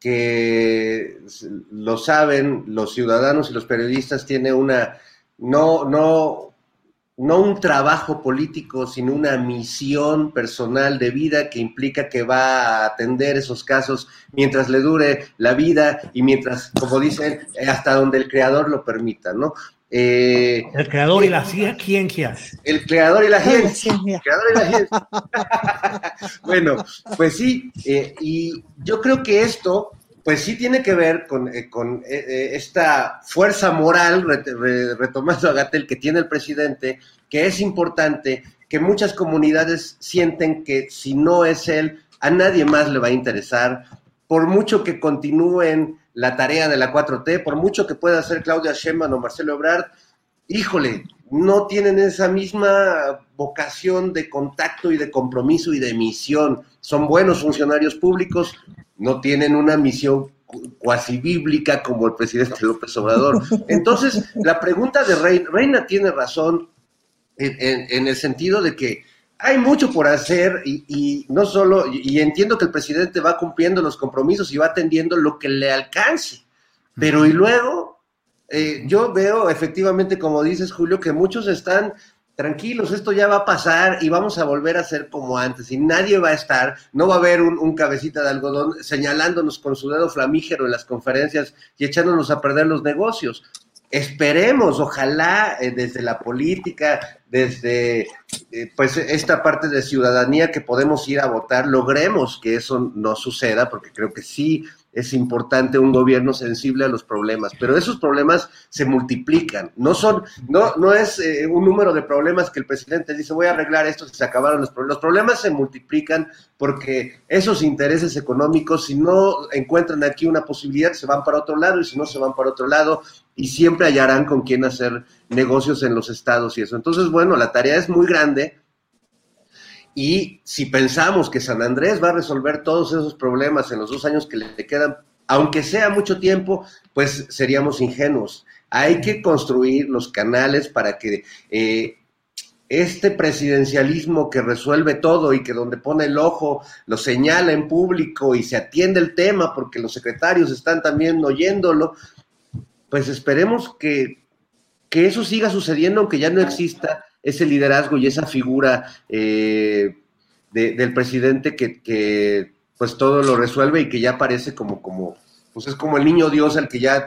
que lo saben los ciudadanos y los periodistas, tiene una, no, no, no un trabajo político, sino una misión personal de vida que implica que va a atender esos casos mientras le dure la vida y mientras, como dicen, hasta donde el creador lo permita, ¿no?
Eh, el creador y la ciencia.
El creador y la ciencia. [laughs] bueno, pues sí, eh, y yo creo que esto, pues sí tiene que ver con, eh, con esta fuerza moral, retomando a Gatel, que tiene el presidente, que es importante, que muchas comunidades sienten que si no es él, a nadie más le va a interesar, por mucho que continúen la tarea de la 4T, por mucho que pueda hacer Claudia Sheinbaum o Marcelo Ebrard, híjole, no tienen esa misma vocación de contacto y de compromiso y de misión. Son buenos funcionarios públicos, no tienen una misión cuasi bíblica como el presidente López Obrador. Entonces, la pregunta de Reina, Reina tiene razón en el sentido de que hay mucho por hacer y, no solo, y, entiendo que el presidente va cumpliendo los compromisos y va atendiendo lo que le alcance, pero y luego eh, yo veo efectivamente, como dices Julio, que muchos están tranquilos, esto ya va a pasar y vamos a volver a ser como antes y nadie va a estar, no va a haber un, un cabecita de algodón señalándonos con su dedo flamígero en las conferencias y echándonos a perder los negocios. Esperemos, ojalá eh, desde la política, desde eh, pues esta parte de ciudadanía que podemos ir a votar, logremos que eso no suceda, porque creo que sí es importante un gobierno sensible a los problemas, pero esos problemas se multiplican, no son, no, no es eh, un número de problemas que el presidente dice voy a arreglar esto se acabaron los problemas. Los problemas se multiplican porque esos intereses económicos, si no encuentran aquí una posibilidad, se van para otro lado y si no, se van para otro lado y siempre hallarán con quién hacer negocios en los estados y eso. Entonces, bueno, la tarea es muy grande y si pensamos que San Andrés va a resolver todos esos problemas en los dos años que le quedan, aunque sea mucho tiempo, pues seríamos ingenuos. Hay que construir los canales para que eh, este presidencialismo que resuelve todo y que donde pone el ojo lo señala en público y se atiende el tema porque los secretarios están también oyéndolo, pues esperemos que, que eso siga sucediendo aunque ya no exista ese liderazgo y esa figura eh, del presidente que, pues todo lo resuelve y que ya parece como, como, pues es como el niño Dios al que ya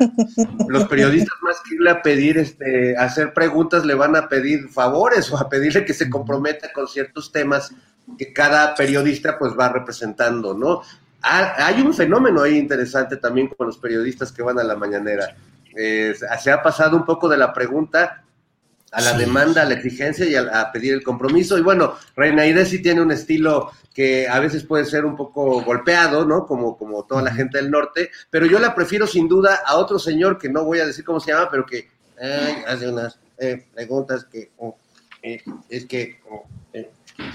los periodistas más que irle a pedir, este, hacer preguntas, le van a pedir favores o a pedirle que se comprometa con ciertos temas que cada periodista pues va representando, ¿no? hay un fenómeno ahí interesante también con los periodistas que van a la mañanera. Eh, se ha pasado un poco de la pregunta a la demanda, a la exigencia y a, pedir el compromiso. Y bueno, Reina Aide sí tiene un estilo que a veces puede ser un poco golpeado, ¿no? Como, como toda la gente del norte, pero yo la prefiero sin duda a otro señor que no voy a decir cómo se llama, pero que hace unas eh, preguntas que oh, eh, es que oh, eh,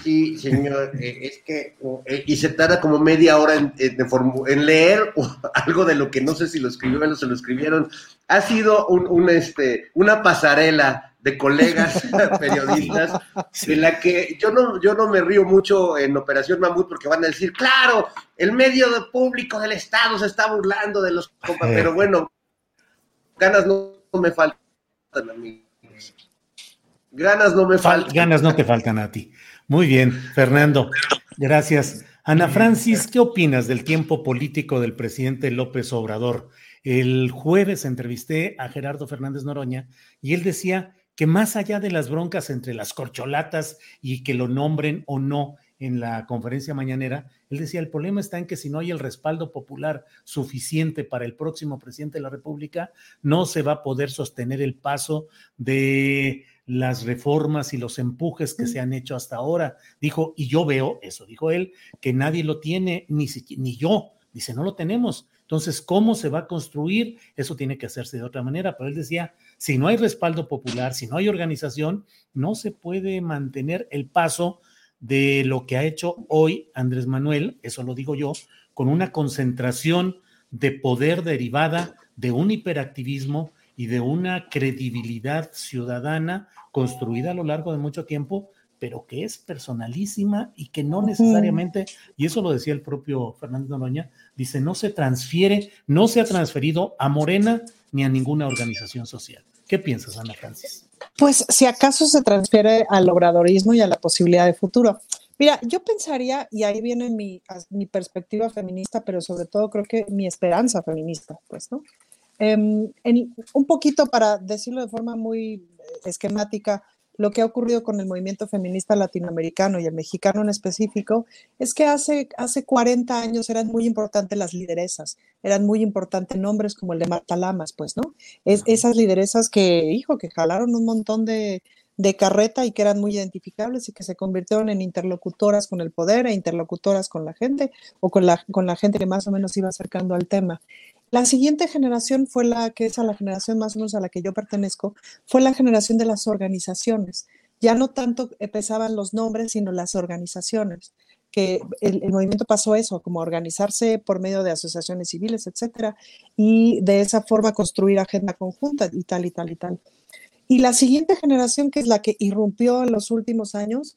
sí, señor, es que oh, y se tarda como media hora en, en, leer [laughs] algo de lo que no sé si lo escribió o se lo escribieron. Ha sido un, un este, una pasarela de colegas [laughs] periodistas, de la que yo no, yo no me río mucho en Operación Mamut porque van a decir, claro, el medio público del Estado se está burlando de los compas, pero bueno, ganas no, me faltan a mí. Ganas no me faltan.
Ganas no te faltan a ti. Muy bien, Fernando. Gracias. Ana Francis, ¿qué opinas del tiempo político del presidente López Obrador? El jueves entrevisté a Gerardo Fernández Noroña y él decía que más allá de las broncas entre las corcholatas y que lo nombren o no en la conferencia mañanera, él decía, el problema está en que si no hay el respaldo popular suficiente para el próximo presidente de la República, no se va a poder sostener el paso de las reformas y los empujes que se han hecho hasta ahora. Dijo, y yo veo, eso dijo él, que nadie lo tiene, ni, ni yo. Dice, no lo tenemos. Entonces, ¿cómo se va a construir? Eso tiene que hacerse de otra manera. Pero él decía, si no hay respaldo popular, si no hay organización, no se puede mantener el paso de lo que ha hecho hoy Andrés Manuel, eso lo digo yo, con una concentración de poder derivada de un hiperactivismo y de una credibilidad ciudadana construida a lo largo de mucho tiempo, pero que es personalísima y que no necesariamente, y eso lo decía el propio Fernando Noroña, dice, no se transfiere, no se ha transferido a Morena ni a ninguna organización social. ¿Qué piensas, Ana Francis?
Pues si acaso se transfiere al obradorismo y a la posibilidad de futuro. Mira, yo pensaría, y ahí viene mi, mi perspectiva feminista, pero sobre todo creo que mi esperanza feminista, pues, ¿no? Em, en, un poquito para decirlo de forma muy esquemática, lo que ha ocurrido con el movimiento feminista latinoamericano y el mexicano en específico es que hace, hace 40 años eran muy importantes las lideresas, eran muy importantes nombres como el de Marta Lamas, pues, ¿no? Es, esas lideresas que, hijo, que jalaron un montón de, de carreta y que eran muy identificables y que se convirtieron en interlocutoras con el poder e interlocutoras con la gente o con la, con la gente que más o menos iba acercando al tema. La siguiente generación fue la que es a la generación más o menos a la que yo pertenezco, fue la generación de las organizaciones. Ya no tanto pesaban los nombres, sino las organizaciones, que el, movimiento pasó eso, como organizarse por medio de asociaciones civiles, etcétera, y de esa forma construir agenda conjunta y tal y tal y tal. Y la siguiente generación, que es la que irrumpió en los últimos años,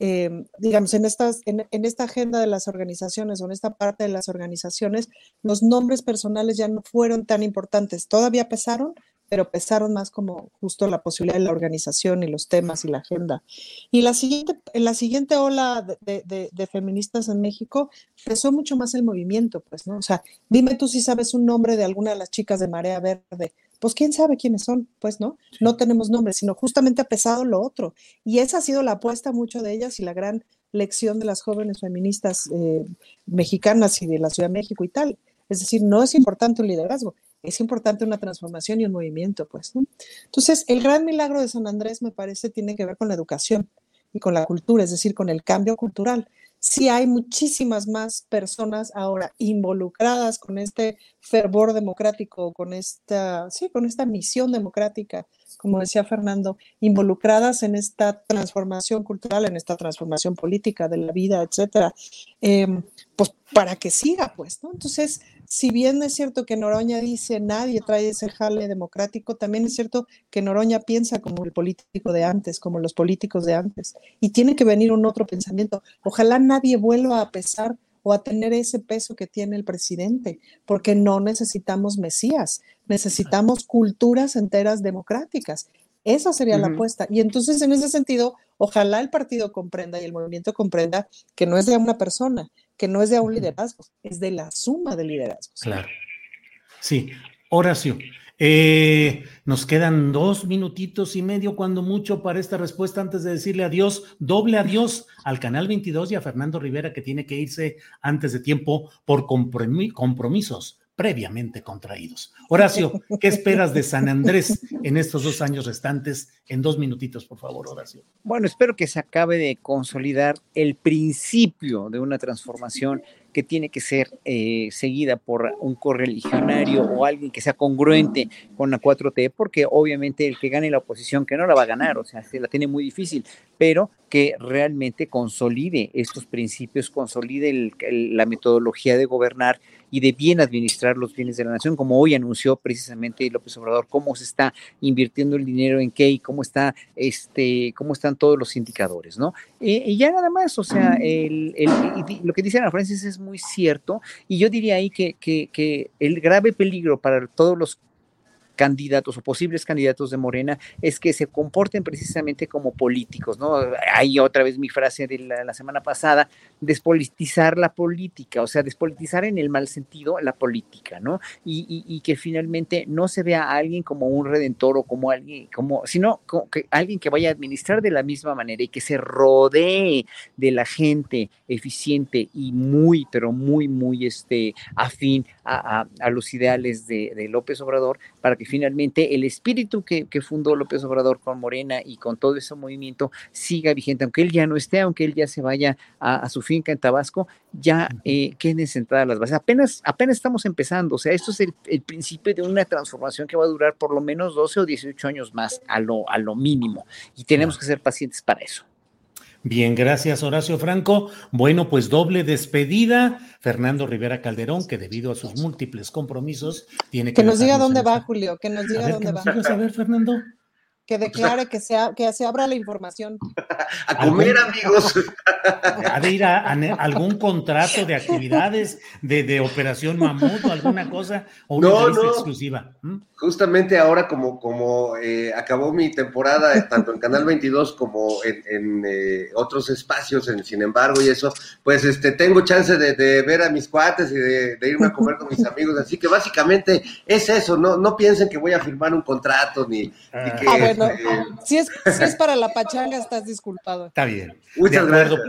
Em, digamos, en, estas, en, esta agenda de las organizaciones o en esta parte de las organizaciones, los nombres personales ya no fueron tan importantes. Todavía pesaron, pero pesaron más como justo la posibilidad de la organización y los temas y la agenda. Y la siguiente, en la siguiente ola de, de, de, feministas en México pesó mucho más el movimiento, pues, ¿no? O sea, dime tú si sabes un nombre de alguna de las chicas de Marea Verde pues quién sabe quiénes son, pues no, no tenemos nombres, sino justamente ha pesado lo otro. Y esa ha sido la apuesta mucho de ellas y la gran lección de las jóvenes feministas eh, mexicanas y de la Ciudad de México y tal. Es decir, no es importante un liderazgo, es importante una transformación y un movimiento, pues. Entonces, el gran milagro de San Andrés, me parece, tiene que ver con la educación y con la cultura, es decir, con el cambio cultural. Sí hay muchísimas más personas ahora involucradas con este fervor democrático, con esta, sí, con esta misión democrática, como decía Fernando, involucradas en esta transformación cultural, en esta transformación política de la vida, etcétera, em, pues para que siga, pues, ¿no? Entonces, si bien es cierto que Noroña dice nadie trae ese jale democrático, también es cierto que Noroña piensa como el político de antes, como los políticos de antes, y tiene que venir un otro pensamiento. Ojalá nadie vuelva a pesar o a tener ese peso que tiene el presidente, porque no necesitamos mesías, necesitamos culturas enteras democráticas. Esa sería la apuesta. Y entonces, en ese sentido, ojalá el partido comprenda y el movimiento comprenda que no es de una persona, que no es de un liderazgo, es de la suma de liderazgos.
Claro. Sí, Horacio. Eh, nos quedan dos minutitos y medio, cuando mucho, para esta respuesta antes de decirle adiós, doble adiós al Canal 22 y a Fernando Rivera, que tiene que irse antes de tiempo por compromisos previamente contraídos. Horacio, ¿qué esperas de San Andrés en estos dos años restantes? En dos minutitos, por favor, Horacio.
Bueno, espero que se acabe de consolidar el principio de una transformación que tiene que ser eh, seguida por un correligionario o alguien que sea congruente con la 4T, porque obviamente el que gane la oposición, que no la va a ganar, o sea, se la tiene muy difícil, pero que realmente consolide estos principios, consolide la metodología de gobernar y de bien administrar los bienes de la nación, como hoy anunció precisamente López Obrador, cómo se está invirtiendo el dinero en qué y cómo está este, cómo están todos los indicadores, ¿no? Eh, y ya nada más, o sea, el, lo que dice Ana Francis es muy cierto, y yo diría ahí que, que, que el grave peligro para todos los candidatos o posibles candidatos de Morena es que se comporten precisamente como políticos, ¿no? Hay otra vez mi frase de la, semana pasada, despolitizar la política, o sea, despolitizar en el mal sentido la política, ¿no? Y, que finalmente no se vea a alguien como un redentor o como alguien, como, sino que alguien que vaya a administrar de la misma manera y que se rodee de la gente eficiente y muy, pero muy, muy este, afín a, los ideales de, de López Obrador para que finalmente el espíritu que, fundó López Obrador con Morena y con todo ese movimiento siga vigente, aunque él ya no esté, aunque él ya se vaya a, su finca en Tabasco, ya eh, queden sentadas las bases. Apenas, apenas estamos empezando, o sea, esto es el, principio de una transformación que va a durar por lo menos 12 o 18 años más a lo, a lo mínimo, y tenemos que ser pacientes para eso.
Bien, gracias Horacio Franco. Bueno, pues doble despedida. Fernando Rivera Calderón, que debido a sus múltiples compromisos tiene que...
Que nos diga dónde va, Julio, que nos diga dónde va.
a ver, Fernando?
Que declare que se, que se abra la información. [laughs]
A comer, amigos. [laughs]
Ha de ir a, algún contrato de actividades de, de Operación Mamut o alguna cosa, o una no, exclusiva.
Justamente ahora, como, como eh, acabó mi temporada, eh, tanto en Canal 22 como en, eh, otros espacios, en Sin embargo, y eso, pues este tengo chance de, ver a mis cuates y de, irme a comer con mis [laughs] amigos. Así que básicamente es eso, no, no piensen que voy a firmar un contrato ni,
ah. que. Ah, [laughs] si es, es para la [laughs] pachanga, estás disculpado.
Está bien. Muchas gracias.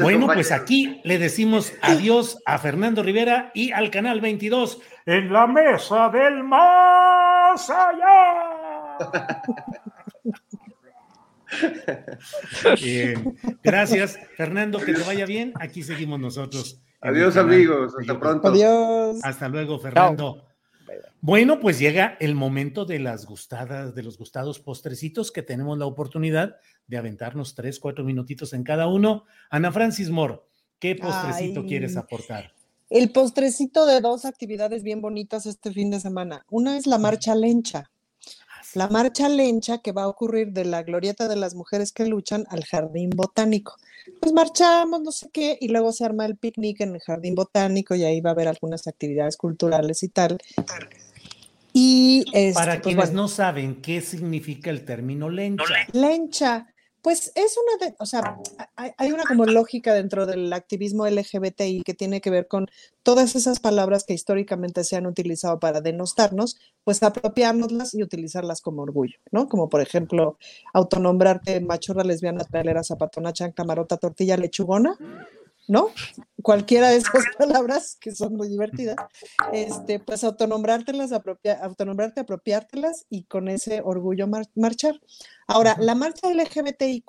bueno, pues aquí le decimos adiós a Fernando Rivera y al Canal 22 en la mesa del más allá. [laughs] gracias, Fernando, que te vaya bien. Aquí seguimos nosotros.
Adiós, amigos. Hasta pronto.
Adiós.
Hasta luego, Fernando. Bueno, pues llega el momento de las gustadas, de los gustados postrecitos que tenemos la oportunidad de aventarnos tres, cuatro minutitos en cada uno. Ana Francis Moore, ¿qué postrecito quieres aportar?
El postrecito de dos actividades bien bonitas este fin de semana. Una es la marcha lencha. La marcha lencha que va a ocurrir de la glorieta de las mujeres que luchan al jardín botánico. Pues marchamos, no sé qué, y luego se arma el picnic en el jardín botánico y ahí va a haber algunas actividades culturales y tal. Y
Para este, pues, quienes no saben qué significa el término lencha.
Lencha, pues es una de, o sea, hay, una como lógica dentro del activismo LGBTI que tiene que ver con todas esas palabras que históricamente se han utilizado para denostarnos, pues apropiárnoslas y utilizarlas como orgullo, ¿no? Como por ejemplo, autonombrarte machorra, lesbiana, pelera, zapatona, chancla, marota, tortilla, lechugona ¿no? Cualquiera de esas [laughs] palabras que son muy divertidas, este, pues autonombrártelas, apropia, autonombrarte, apropiártelas y con ese orgullo marchar. Ahora, la marcha LGBTIQ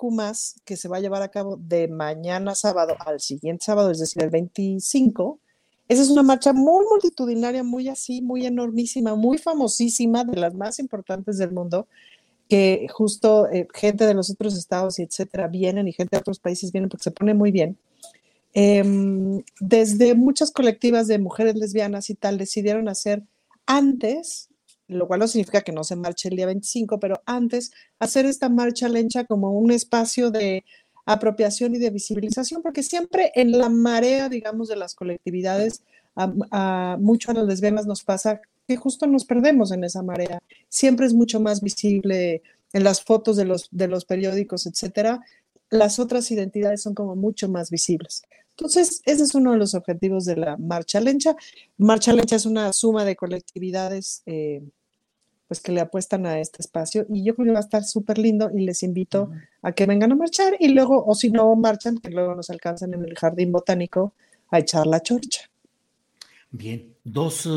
que se va a llevar a cabo de mañana sábado al siguiente sábado, es decir, el 25, esa es una marcha muy multitudinaria, muy así, muy enormísima, muy famosísima, de las más importantes del mundo, que justo eh, gente de los otros estados y etcétera vienen y gente de otros países vienen porque se pone muy bien. Em, desde muchas colectivas de mujeres lesbianas y tal decidieron hacer antes, lo cual no significa que no se marche el día 25, pero antes hacer esta marcha lencha como un espacio de apropiación y de visibilización, porque siempre en la marea, digamos, de las colectividades, a, mucho a las lesbianas nos pasa que justo nos perdemos en esa marea. Siempre es mucho más visible en las fotos de los, de los periódicos, etcétera. Las otras identidades son como mucho más visibles. Entonces, ese es uno de los objetivos de la Marcha Lencha. Marcha Lencha es una suma de colectividades eh, pues que le apuestan a este espacio y yo creo que va a estar súper lindo y les invito a que vengan a marchar y luego, o si no marchan, que luego nos alcanzan en el jardín botánico a echar la chorcha.
Bien, ¿dos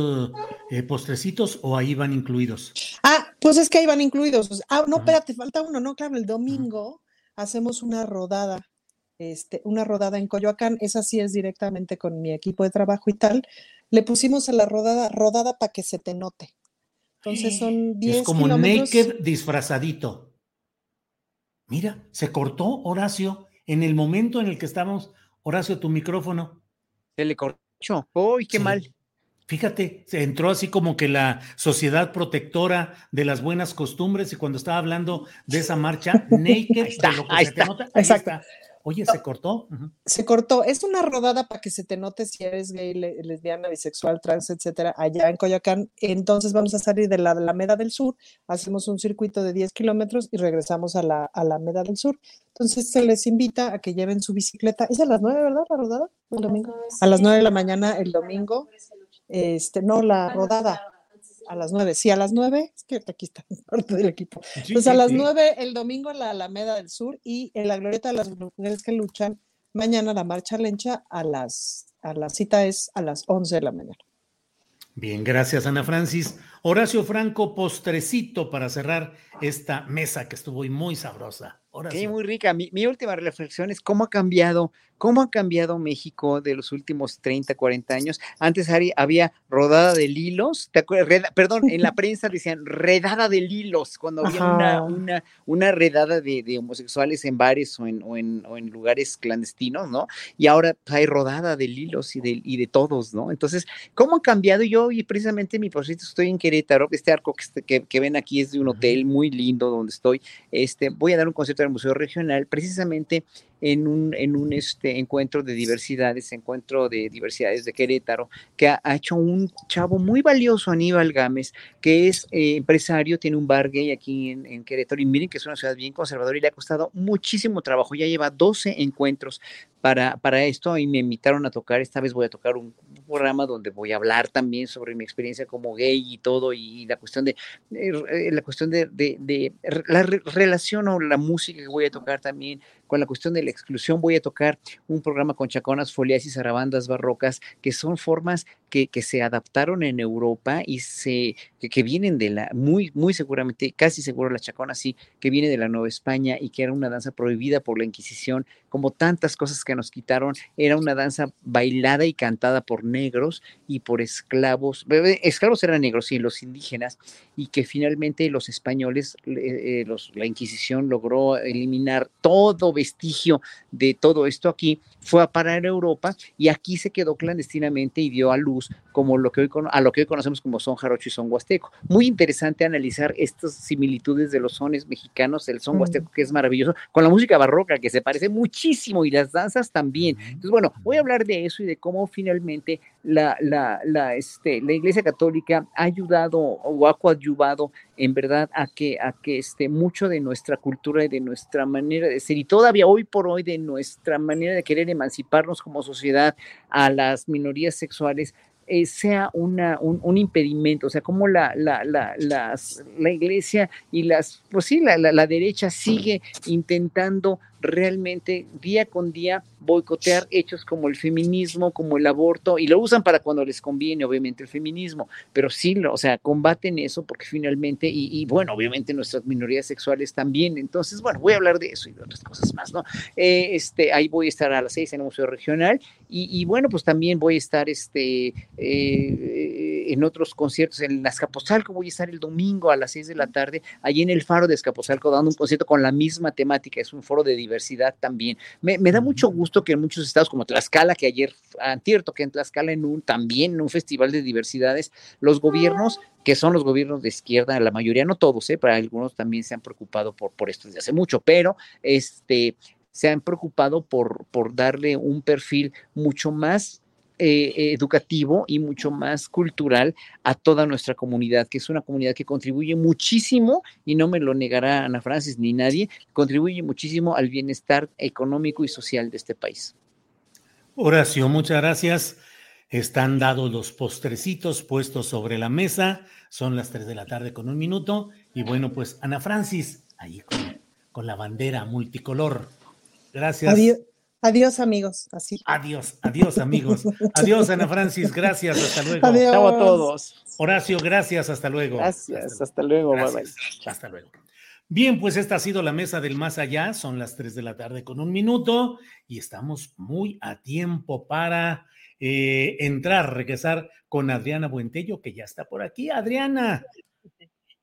eh, postrecitos o ahí van incluidos?
Ah, pues es que ahí van incluidos. Ah, no, espérate, falta uno, no, claro, el domingo hacemos una rodada este, una rodada en Coyoacán, esa sí es directamente con mi equipo de trabajo y tal. Le pusimos a la rodada, rodada para que se te note. Entonces son [gasps] 10
Es como naked disfrazadito. Mira, se cortó Horacio en el momento en el que estábamos. Horacio, tu micrófono.
Se le cortó. ¡Uy, qué mal!
Fíjate, se entró así como que la sociedad protectora de las buenas costumbres y cuando estaba hablando de esa marcha, [laughs] naked, ahí está, exacto. Oye, ¿se cortó?
Se cortó. Es una rodada para que se te note si eres gay, lesbiana, bisexual, trans, etcétera, allá en Coyoacán. Entonces vamos a salir de la Alameda del Sur, hacemos un circuito de 10 kilómetros y regresamos a la Alameda del Sur. Entonces se les invita a que lleven su bicicleta. Es a las 9, ¿verdad? La rodada, el domingo. A las 9 de la mañana el domingo. Este, no, la rodada a las nueve, sí, a las nueve, es que aquí está [laughs] parte del equipo. pues a las nueve el domingo en la Alameda del Sur y en la Glorieta de las Mujeres que luchan, mañana la marcha lencha a las, a la cita es a las once de la mañana.
Bien, gracias Ana Francis. Horacio Franco, postrecito para cerrar esta mesa que estuvo muy sabrosa.
Sí, muy rica. Mi, última reflexión es cómo ha cambiado, cómo ha cambiado México de los últimos 30, 40 años. Antes había rodada de lilos, ¿te acuerdas? perdón, en la prensa decían redada de lilos, cuando había una, una, una, redada de, homosexuales en bares o en, o en, lugares clandestinos, ¿no? Y ahora hay rodada de lilos y de, y de todos, ¿no? Entonces, ¿cómo ha cambiado? Yo, y precisamente mi proyecto estoy en Querétaro, este arco que, que, ven aquí es de un hotel muy lindo donde estoy. Este, voy a dar un concierto del Museo Regional, precisamente en un, en un este, encuentro de diversidades, encuentro de diversidades de Querétaro, que ha, hecho un chavo muy valioso, Aníbal Gámez, que es eh, empresario, tiene un bar gay aquí en, Querétaro, y miren que es una ciudad bien conservadora y le ha costado muchísimo trabajo, ya lleva 12 encuentros para, para esto y me invitaron a tocar, esta vez voy a tocar un programa donde voy a hablar también sobre mi experiencia como gay y todo, y la cuestión de, eh, eh, la cuestión de, de, la relación o la música que voy a tocar también con la cuestión de la exclusión. Voy a tocar un programa con chaconas, folias y zarabandas barrocas, que son formas que, que se adaptaron en Europa y se, que, vienen de la, muy, muy seguramente, casi seguro la chacona sí, que viene de la Nueva España y que era una danza prohibida por la Inquisición, como tantas cosas que nos quitaron, era una danza bailada y cantada por negros y por esclavos, esclavos eran negros y los indígenas, y que finalmente los españoles, eh, los, la Inquisición logró eliminar todo vestigio de todo esto aquí, fue a parar a Europa y aquí se quedó clandestinamente y dio a luz como lo que hoy, a lo que hoy conocemos como son jarocho y son huasteco. Muy interesante analizar estas similitudes de los sones mexicanos, el son huasteco que es maravilloso, con la música barroca que se parece muchísimo y las danzas también. Entonces, bueno, voy a hablar de eso y de cómo finalmente la, la, la, este, la Iglesia Católica ha ayudado o ha coadyuvado en verdad a que, a que este, mucho de nuestra cultura y de nuestra manera de ser y todavía hoy por hoy de nuestra manera de querer emanciparnos como sociedad a las minorías sexuales eh, sea una, un, impedimento, o sea, como la, la, la, la iglesia y las, pues sí, la, la, derecha sigue intentando realmente día con día boicotear hechos como el feminismo, como el aborto, y lo usan para cuando les conviene, obviamente, el feminismo, pero sí, o sea, combaten eso porque finalmente, y, bueno, obviamente nuestras minorías sexuales también, entonces, bueno, voy a hablar de eso y de otras cosas más, ¿no? Eh, este, ahí voy a estar a las seis en el Museo Regional, y, bueno, pues también voy a estar este, eh, en otros conciertos, en Azcapotzalco voy a estar el domingo a las seis de la tarde, allí en el Faro de Azcapotzalco, dando un concierto con la misma temática, es un foro de diversidad también. Me, me da mucho gusto que en muchos estados como Tlaxcala, que ayer, antierto, que en Tlaxcala en un, también en un festival de diversidades, los gobiernos que son los gobiernos de izquierda, la mayoría, no todos, ¿eh? para algunos también se han preocupado por, por esto desde hace mucho, pero este, se han preocupado por, por darle un perfil mucho más eh, educativo y mucho más cultural a toda nuestra comunidad, que es una comunidad que contribuye muchísimo, y no me lo negará Ana Francis ni nadie, contribuye muchísimo al bienestar económico y social de este país.
Horacio, muchas gracias. Están dados los postrecitos puestos sobre la mesa. Son las 3 de la tarde con un minuto. Y bueno, pues Ana Francis, ahí con, con la bandera multicolor. Gracias.
Adiós. Amigos. Así.
Adiós, adiós, amigos. [laughs] Adiós, Ana Francis. Gracias. Hasta luego.
Adiós. Chao a todos.
Horacio, gracias. Hasta luego.
Gracias. Hasta, luego.
Hasta luego. Bien, pues esta ha sido la mesa del más allá. Son las 3 de la tarde con un minuto y estamos muy a tiempo para eh, entrar, regresar con Adriana Buentello, que ya está por aquí. Adriana.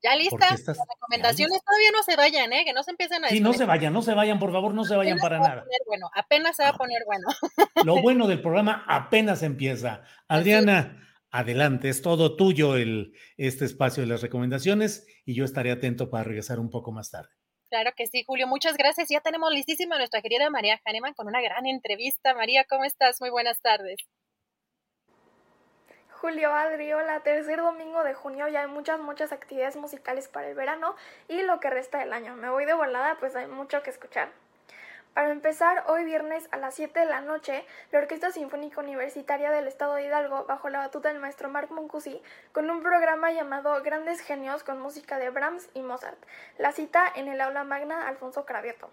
Ya lista, las recomendaciones todavía no se vayan, ¿eh? que no se empiecen a...
Sí, no se vayan, no se vayan, por favor, no se vayan para nada.
Bueno, apenas se va a poner bueno. [laughs]
Lo bueno del [laughs] programa apenas empieza. Adriana, adelante, es todo tuyo el, este espacio de las recomendaciones y yo estaré atento para regresar un poco más tarde.
Claro que sí, Julio, muchas gracias. Ya tenemos listísima a nuestra querida María Hahnemann con una gran entrevista. María, ¿cómo estás? Muy buenas tardes.
Julio Adri, hola, tercer domingo de junio ya hay muchas, muchas actividades musicales para el verano y lo que resta del año. Me voy de volada, pues hay mucho que escuchar. Para empezar, hoy viernes a las 7 de la noche, la Orquesta Sinfónica Universitaria del Estado de Hidalgo, bajo la batuta del maestro Marc Moncusi, con un programa llamado Grandes Genios con música de Brahms y Mozart. La cita en el aula magna Alfonso Cravioto.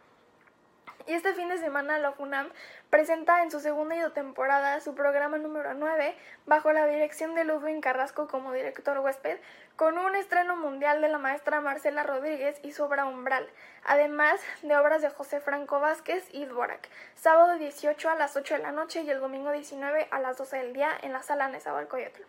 Y este fin de semana la FUNAM presenta en su segunda temporada su programa número 9 bajo la dirección de Ludwig Carrasco como director huésped, con un estreno mundial de la maestra Marcela Rodríguez y su obra Umbral, además de obras de José Franco Vázquez y Dvorak, sábado 18 a las 8 de la noche y el domingo 19 a las 12 del día en la sala Nezahualcóyotl.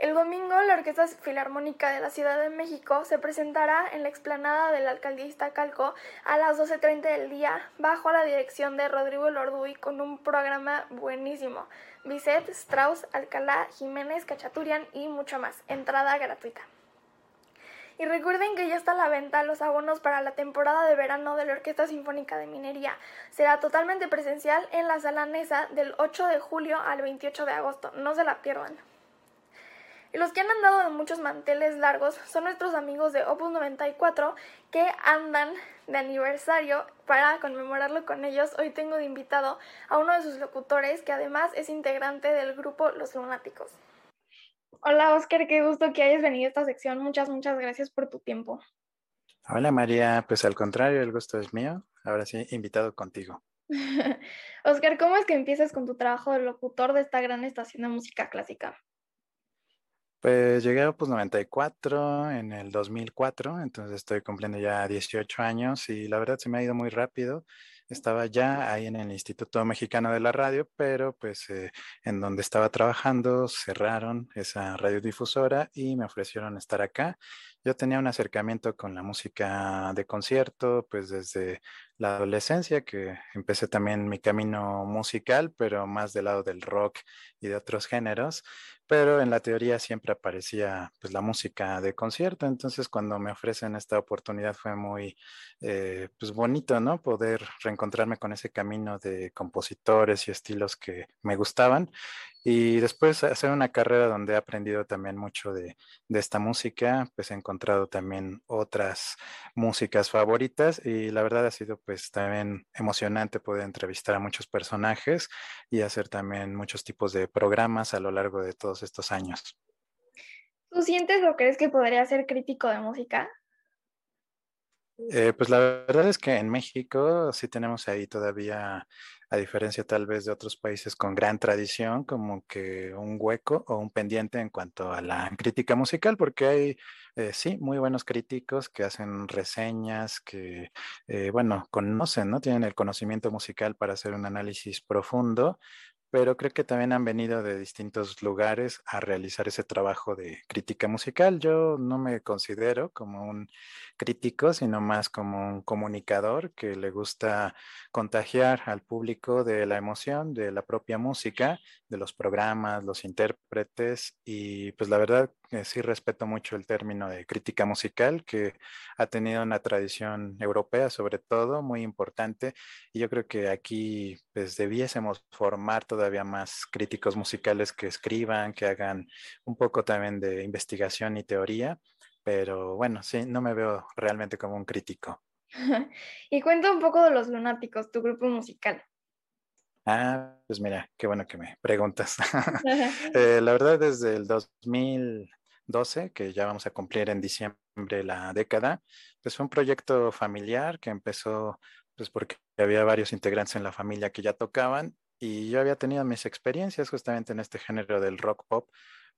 El domingo, la Orquesta Filarmónica de la Ciudad de México se presentará en la explanada de la alcaldía Iztacalco a las 12.30 del día bajo la dirección de Rodrigo Lorduy con un programa buenísimo. Bizet, Strauss, Alcalá, Jiménez, Cachaturian y mucho más. Entrada gratuita. Y recuerden que ya está a la venta los abonos para la temporada de verano de la Orquesta Sinfónica de Minería. Será totalmente presencial en la Sala Nesa del 8 de julio al 28 de agosto. No se la pierdan. Y los que han andado de muchos manteles largos son nuestros amigos de Opus 94 que andan de aniversario para conmemorarlo con ellos. Hoy tengo de invitado a uno de sus locutores que además es integrante del grupo Los Lunáticos. Hola Oscar, qué gusto que hayas venido a esta sección. Muchas, muchas gracias por tu tiempo.
Hola María, pues al contrario, el gusto es mío. Ahora sí, invitado contigo. [laughs]
Oscar, ¿cómo es que empiezas con tu trabajo de locutor de esta gran estación de música clásica?
Pues llegué a Opus 94 en el 2004, entonces estoy cumpliendo ya 18 años y la verdad se me ha ido muy rápido. Estaba ya ahí en el Instituto Mexicano de la Radio, pero pues eh, en donde estaba trabajando cerraron esa radiodifusora y me ofrecieron estar acá. Yo tenía un acercamiento con la música de concierto, pues desde la adolescencia, que empecé también mi camino musical, pero más del lado del rock y de otros géneros pero en la teoría siempre aparecía pues la música de concierto, entonces cuando me ofrecen esta oportunidad fue muy eh, pues bonito, ¿no? Poder reencontrarme con ese camino de compositores y estilos que me gustaban y después hacer una carrera donde he aprendido también mucho de, esta música, pues he encontrado también otras músicas favoritas y la verdad ha sido pues también emocionante poder entrevistar a muchos personajes y hacer también muchos tipos de programas a lo largo de todos estos años.
¿Tú sientes o crees que podría ser crítico de música?
Eh, pues la verdad es que en México sí tenemos ahí todavía, a diferencia tal vez de otros países con gran tradición, como que un hueco o un pendiente en cuanto a la crítica musical, porque hay, eh, sí, muy buenos críticos que hacen reseñas, que, eh, bueno, conocen, ¿no? Tienen el conocimiento musical para hacer un análisis profundo, pero creo que también han venido de distintos lugares a realizar ese trabajo de crítica musical. Yo no me considero como un crítico, sino más como un comunicador que le gusta contagiar al público de la emoción, de la propia música, de los programas, los intérpretes y pues la verdad que sí respeto mucho el término de crítica musical que ha tenido una tradición europea sobre todo muy importante y yo creo que aquí pues debiésemos formar todavía más críticos musicales que escriban, que hagan un poco también de investigación y teoría pero bueno, sí, no me veo realmente como un crítico. [laughs]
y cuenta un poco de Los Lunáticos, tu grupo musical.
Ah, pues mira, qué bueno que me preguntas. [laughs] [laughs] Eh, la verdad, desde el 2012, que ya vamos a cumplir en diciembre la década, pues fue un proyecto familiar que empezó pues porque había varios integrantes en la familia que ya tocaban y yo había tenido mis experiencias justamente en este género del rock pop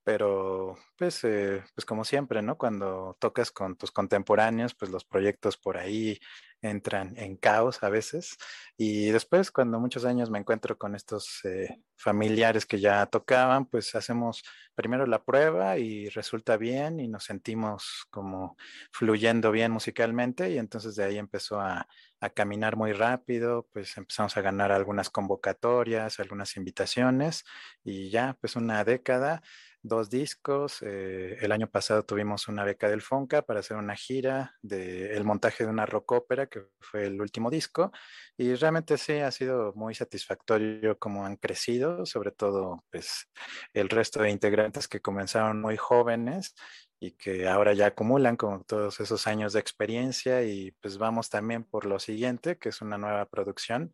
pero pues, eh, pues como siempre, ¿no? Cuando tocas con tus contemporáneos, pues los proyectos por ahí entran en caos a veces. Y después, cuando muchos años me encuentro con estos eh, familiares que ya tocaban, pues hacemos primero la prueba y resulta bien y nos sentimos como fluyendo bien musicalmente y entonces de ahí empezó a, a caminar muy rápido, pues empezamos a ganar algunas convocatorias, algunas invitaciones y ya pues una década dos discos. Eh, el año pasado tuvimos una beca del Fonca para hacer una gira del montaje de una rock ópera, que fue el último disco. Y realmente sí ha sido muy satisfactorio cómo han crecido, sobre todo pues el resto de integrantes que comenzaron muy jóvenes y que ahora ya acumulan con todos esos años de experiencia y pues vamos también por lo siguiente, que es una nueva producción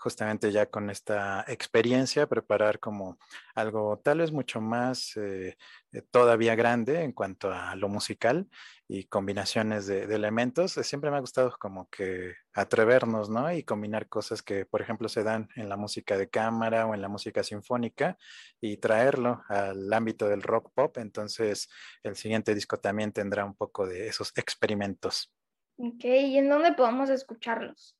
justamente ya con esta experiencia, preparar como algo tal vez mucho más eh, eh, todavía grande en cuanto a lo musical y combinaciones de, elementos. Eh, siempre me ha gustado como que atrevernos, ¿no? Y combinar cosas que, por ejemplo, se dan en la música de cámara o en la música sinfónica y traerlo al ámbito del rock pop. Entonces, el siguiente disco también tendrá un poco de esos experimentos.
Ok, ¿y en dónde podemos escucharlos?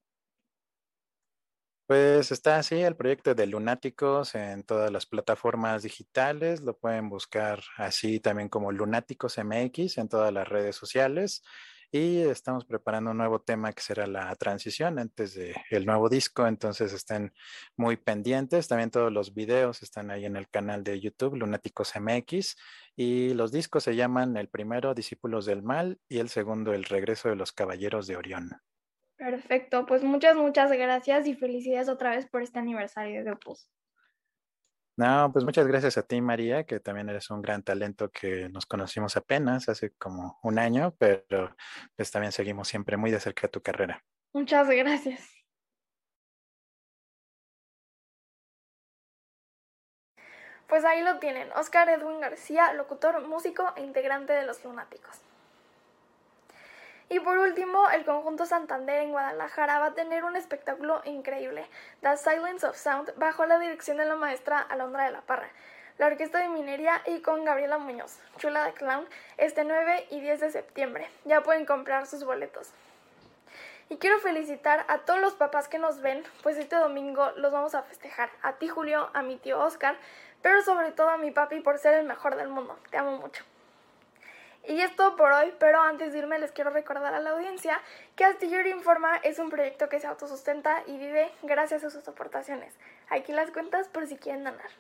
Pues está así el proyecto de Lunáticos en todas las plataformas digitales. Lo pueden buscar así también como Lunáticos MX en todas las redes sociales. Y estamos preparando un nuevo tema que será la transición antes del el nuevo disco. Entonces estén muy pendientes. También todos los videos están ahí en el canal de YouTube, Lunáticos MX. Y los discos se llaman el primero Discípulos del Mal y el segundo El Regreso de los Caballeros de Orión.
Perfecto, pues muchas, muchas gracias y felicidades otra vez por este aniversario de Opus.
No, pues muchas gracias a ti, María, que también eres un gran talento que nos conocimos apenas hace como un año, pero pues también seguimos siempre muy de cerca tu carrera.
Muchas gracias. Pues ahí lo tienen, Oscar Edwin García, locutor, músico e integrante de Los Lunáticos. Y por último, el conjunto Santander en Guadalajara va a tener un espectáculo increíble, The Silence of Sound, bajo la dirección de la maestra Alondra de la Parra, la Orquesta de Minería y con Gabriela Muñoz, Chula de Clown, este 9 y 10 de septiembre. Ya pueden comprar sus boletos. Y quiero felicitar a todos los papás que nos ven, pues este domingo los vamos a festejar. A ti Julio, a mi tío Oscar, pero sobre todo a mi papi por ser el mejor del mundo. Te amo mucho. Y es todo por hoy, pero antes de irme les quiero recordar a la audiencia que Astillero Informa es un proyecto que se autosustenta y vive gracias a sus aportaciones. Aquí las cuentas por si quieren donar.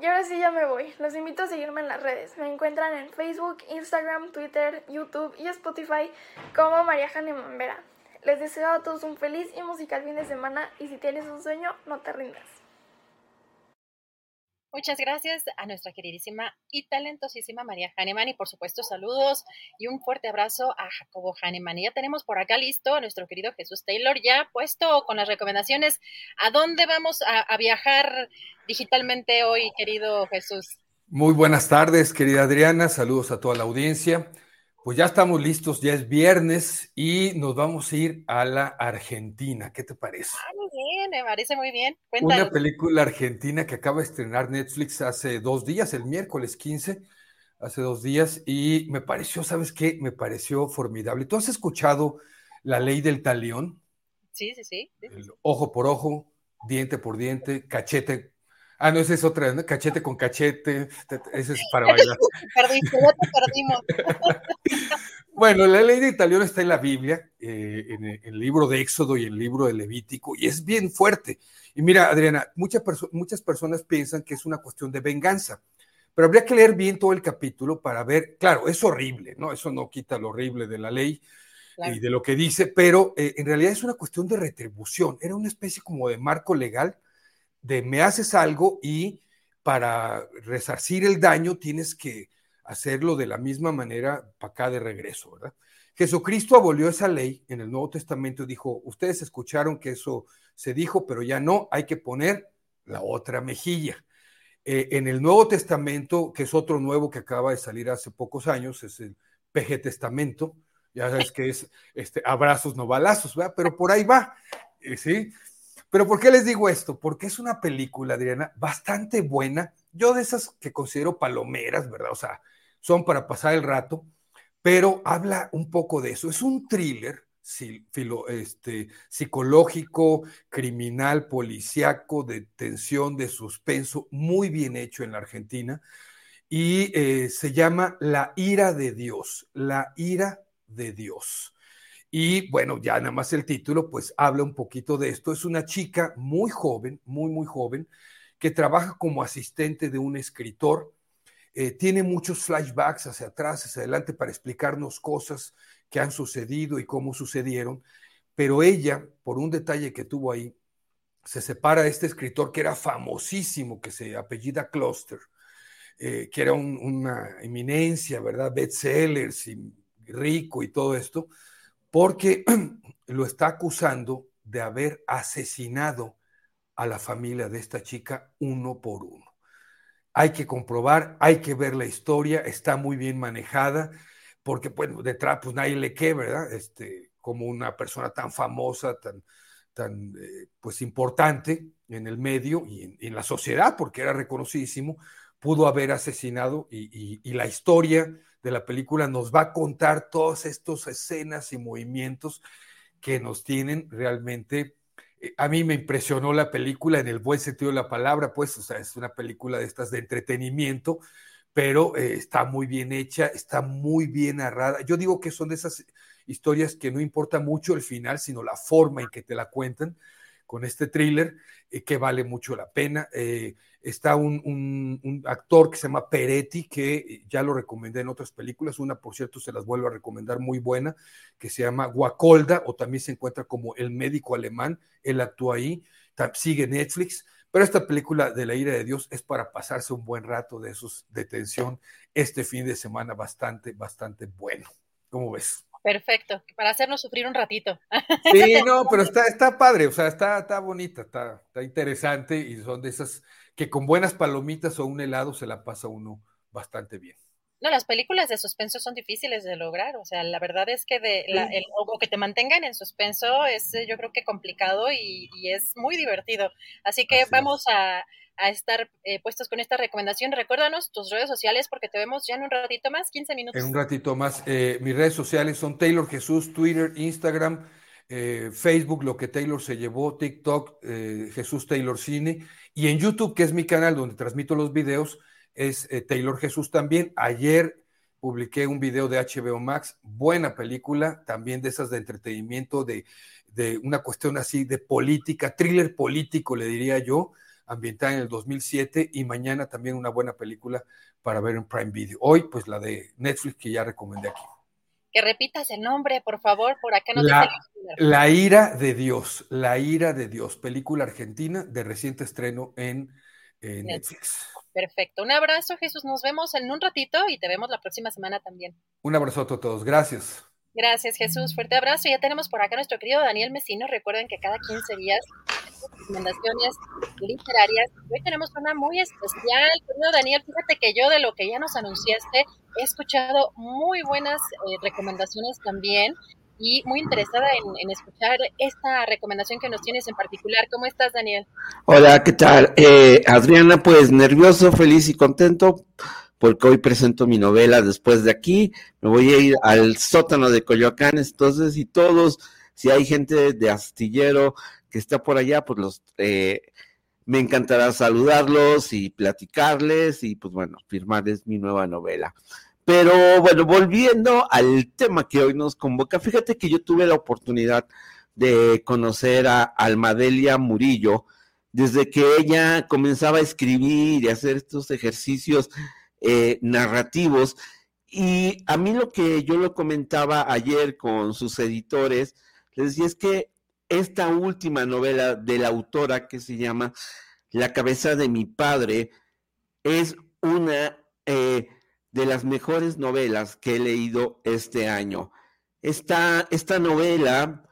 Y ahora sí ya me voy. Los invito a seguirme en las redes. Me encuentran en Facebook, Instagram, Twitter, YouTube y Spotify como María Jane Mambera. Les deseo a todos un feliz y musical fin de semana y si tienes un sueño, no te rindas.
Muchas gracias a nuestra queridísima y talentosísima María Hahnemann y por supuesto saludos y un fuerte abrazo a Jacobo Hahnemann. Y ya tenemos por acá listo a nuestro querido Jesús Taylor ya puesto con las recomendaciones. ¿A dónde vamos a, a viajar digitalmente hoy, querido Jesús?
Muy buenas tardes, querida Adriana. Saludos a toda la audiencia. Pues ya estamos listos, ya es viernes y nos vamos a ir a la Argentina. ¿Qué te parece?
Bien, me parece muy bien.
Una película argentina que acaba de estrenar Netflix hace dos días, el miércoles 15, hace dos días, y me pareció, ¿sabes qué? Me pareció formidable. ¿Tú has escuchado la ley del talión?
Sí, sí, sí.
ojo por ojo, diente por diente, cachete Ah, no, esa es otra, ¿no? Cachete con cachete. Ese es para [laughs] bailar. [laughs] bueno, la ley de italiano está en la Biblia, eh, en, el libro de Éxodo y en el libro de Levítico, y es bien fuerte. Y mira, Adriana, muchas, muchas personas piensan que es una cuestión de venganza, pero habría que leer bien todo el capítulo para ver, claro, es horrible, ¿no? Eso no quita lo horrible de la ley. y de lo que dice, pero eh, en realidad es una cuestión de retribución, era una especie como de marco legal de me haces algo y para resarcir el daño tienes que hacerlo de la misma manera para acá de regreso, ¿verdad? Jesucristo abolió esa ley en el Nuevo Testamento y dijo, ustedes escucharon que eso se dijo, pero ya no, hay que poner la otra mejilla. Eh, en el Nuevo Testamento, que es otro nuevo que acaba de salir hace pocos años, es el PG Testamento, ya sabes que es este, abrazos, no balazos, ¿verdad? Pero por ahí va, eh, ¿sí? Pero ¿por qué les digo esto? Porque es una película, Adriana, bastante buena. Yo de esas que considero palomeras, ¿verdad? O sea, son para pasar el rato, pero habla un poco de eso. Es un thriller este, psicológico, criminal, policíaco, de tensión, de suspenso, muy bien hecho en la Argentina. Y eh, se llama La ira de Dios, la ira de Dios. Y bueno, ya nada más el título, pues habla un poquito de esto. Es una chica muy joven, muy, muy joven, que trabaja como asistente de un escritor. Eh, tiene muchos flashbacks hacia atrás, hacia adelante para explicarnos cosas que han sucedido y cómo sucedieron. Pero ella, por un detalle que tuvo ahí, se separa de este escritor que era famosísimo, que se apellida Cluster, eh, que era una eminencia, ¿verdad? Bestsellers y rico y todo esto porque [clears throat] lo está acusando de haber asesinado a la familia de esta chica uno por uno. Hay que comprobar, hay que ver la historia, está muy bien manejada, porque bueno, detrás pues nadie le que, ¿verdad? Este, como una persona tan famosa, tan, tan eh, pues importante en el medio y en, la sociedad, porque era reconocidísimo, pudo haber asesinado y la historia de la película nos va a contar todas estas escenas y movimientos que nos tienen realmente. Eh, a mí me impresionó la película en el buen sentido de la palabra, pues, o sea, es una película de estas de entretenimiento, pero eh, está muy bien hecha, está muy bien narrada. Yo digo que son de esas historias que no importa mucho el final, sino la forma en que te la cuentan con este thriller, eh, que vale mucho la pena está un, actor que se llama Peretti, que ya lo recomendé en otras películas, una por cierto se las vuelvo a recomendar muy buena, que se llama Guacolda, o también se encuentra como El médico alemán, él actúa ahí, sigue Netflix, pero esta película de la ira de Dios es para pasarse un buen rato de esos de tensión este fin de semana bastante, bastante bueno. ¿Cómo ves?
Perfecto, para hacernos sufrir un ratito.
Sí, [laughs] no, pero está, está padre, o sea, está, está bonita, está, está interesante y son de esas que con buenas palomitas o un helado se la pasa uno bastante bien.
No, las películas de suspenso son difíciles de lograr, o sea, la verdad es que de o que te mantengan en suspenso es yo creo que complicado y, es muy divertido. Así que vamos a, estar eh, puestos con esta recomendación. Recuérdanos tus redes sociales porque te vemos ya en un ratito más, 15 minutos.
En un ratito más. Eh, mis redes sociales son Taylor Jesús, Twitter, Instagram, eh, Facebook, lo que Taylor se llevó, TikTok, Jesús Taylor Cine y en YouTube, que es mi canal donde transmito los videos, es eh, Taylor Jesús también. Ayer publiqué un video de HBO Max, buena película, también de esas de entretenimiento, de, de una cuestión así de política, thriller político, le diría yo, ambientada en el 2007 y mañana también una buena película para ver en Prime Video. Hoy, pues la de Netflix que ya recomendé aquí
que repitas el nombre, por favor, por acá no
la, La ira de Dios, La ira de Dios, película argentina de reciente estreno en Netflix.
Perfecto. Un abrazo, Jesús. Nos vemos en un ratito y te vemos la próxima semana también.
Un abrazo a todos. Gracias.
Gracias, Jesús. Fuerte abrazo. Ya tenemos por acá a nuestro querido Daniel Mesino. Recuerden que cada 15 días recomendaciones literarias. Hoy tenemos una muy especial. Querido Daniel, fíjate que yo de lo que ya nos anunciaste he escuchado muy buenas eh, recomendaciones también y muy interesada en, escuchar esta recomendación que nos tienes en particular. ¿Cómo estás, Daniel?
Hola, ¿qué tal? Eh, Adriana, pues nervioso, feliz y contento porque hoy presento mi novela después de aquí, me voy a ir al sótano de Coyoacán, entonces, y todos, si hay gente de astillero que está por allá, pues los, eh, me encantará saludarlos y platicarles y pues bueno, firmarles mi nueva novela. Pero bueno, volviendo al tema que hoy nos convoca, fíjate que yo tuve la oportunidad de conocer a Almadelia Murillo desde que ella comenzaba a escribir y hacer estos ejercicios eh, narrativos. Y a mí lo que yo lo comentaba ayer con sus editores, les decía es que esta última novela de la autora que se llama La cabeza de mi padre es una eh, de las mejores novelas que he leído este año. Esta, esta novela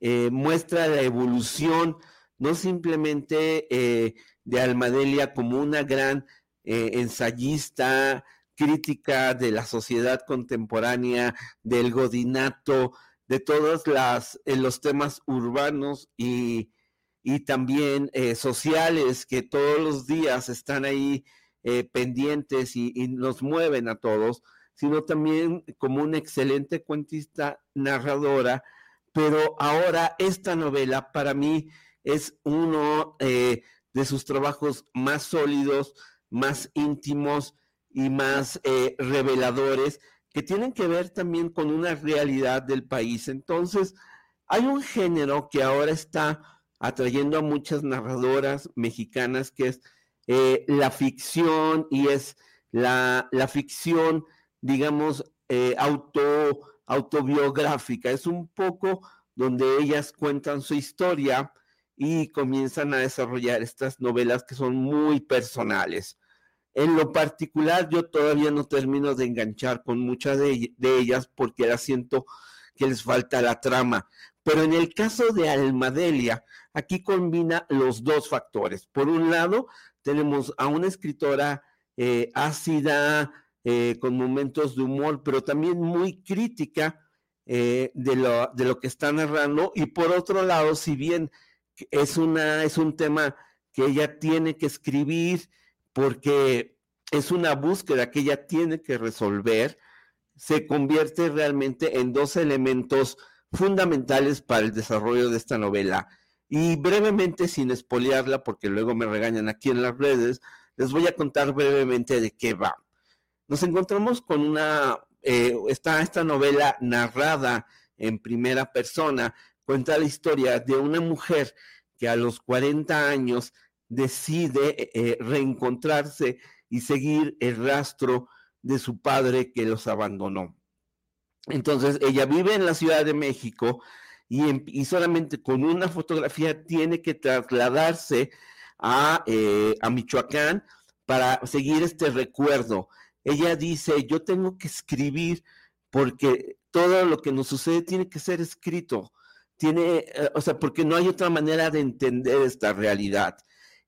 eh, muestra la evolución no simplemente de Almadelia como una gran eh, ensayista, crítica de la sociedad contemporánea, del godinato, de todos las, eh, los temas urbanos y, también eh, sociales que todos los días están ahí pendientes y, y, nos mueven a todos, sino también como una excelente cuentista narradora. Pero ahora esta novela para mí es uno de sus trabajos más sólidos, más íntimos y más eh, reveladores que tienen que ver también con una realidad del país. Entonces, hay un género que ahora está atrayendo a muchas narradoras mexicanas, que es eh, la ficción y es la, ficción, digamos, eh, auto, autobiográfica. Es un poco donde ellas cuentan su historia y comienzan a desarrollar estas novelas que son muy personales. En lo particular, yo todavía no termino de enganchar con muchas de, ellas porque ahora siento que les falta la trama. Pero en el caso de Almadelia, aquí combina los dos factores. Por un lado, tenemos a una escritora eh, ácida, eh, con momentos de humor, pero también muy crítica eh, de, lo, de lo que está narrando. Y por otro lado, si bien es, una, es un tema que ella tiene que escribir, porque es una búsqueda que ella tiene que resolver, se convierte realmente en dos elementos fundamentales para el desarrollo de esta novela. Y brevemente, sin espolearla, porque luego me regañan aquí en las redes, les voy a contar brevemente de qué va. Nos encontramos con una, eh, está esta novela narrada en primera persona, cuenta la historia de una mujer que a los 40 años decide eh, reencontrarse y seguir el rastro de su padre que los abandonó. Entonces, ella vive en la Ciudad de México y, solamente con una fotografía tiene que trasladarse a, eh, a Michoacán para seguir este recuerdo. Ella dice, yo tengo que escribir porque todo lo que nos sucede tiene que ser escrito. Tiene, eh, o sea, porque no hay otra manera de entender esta realidad.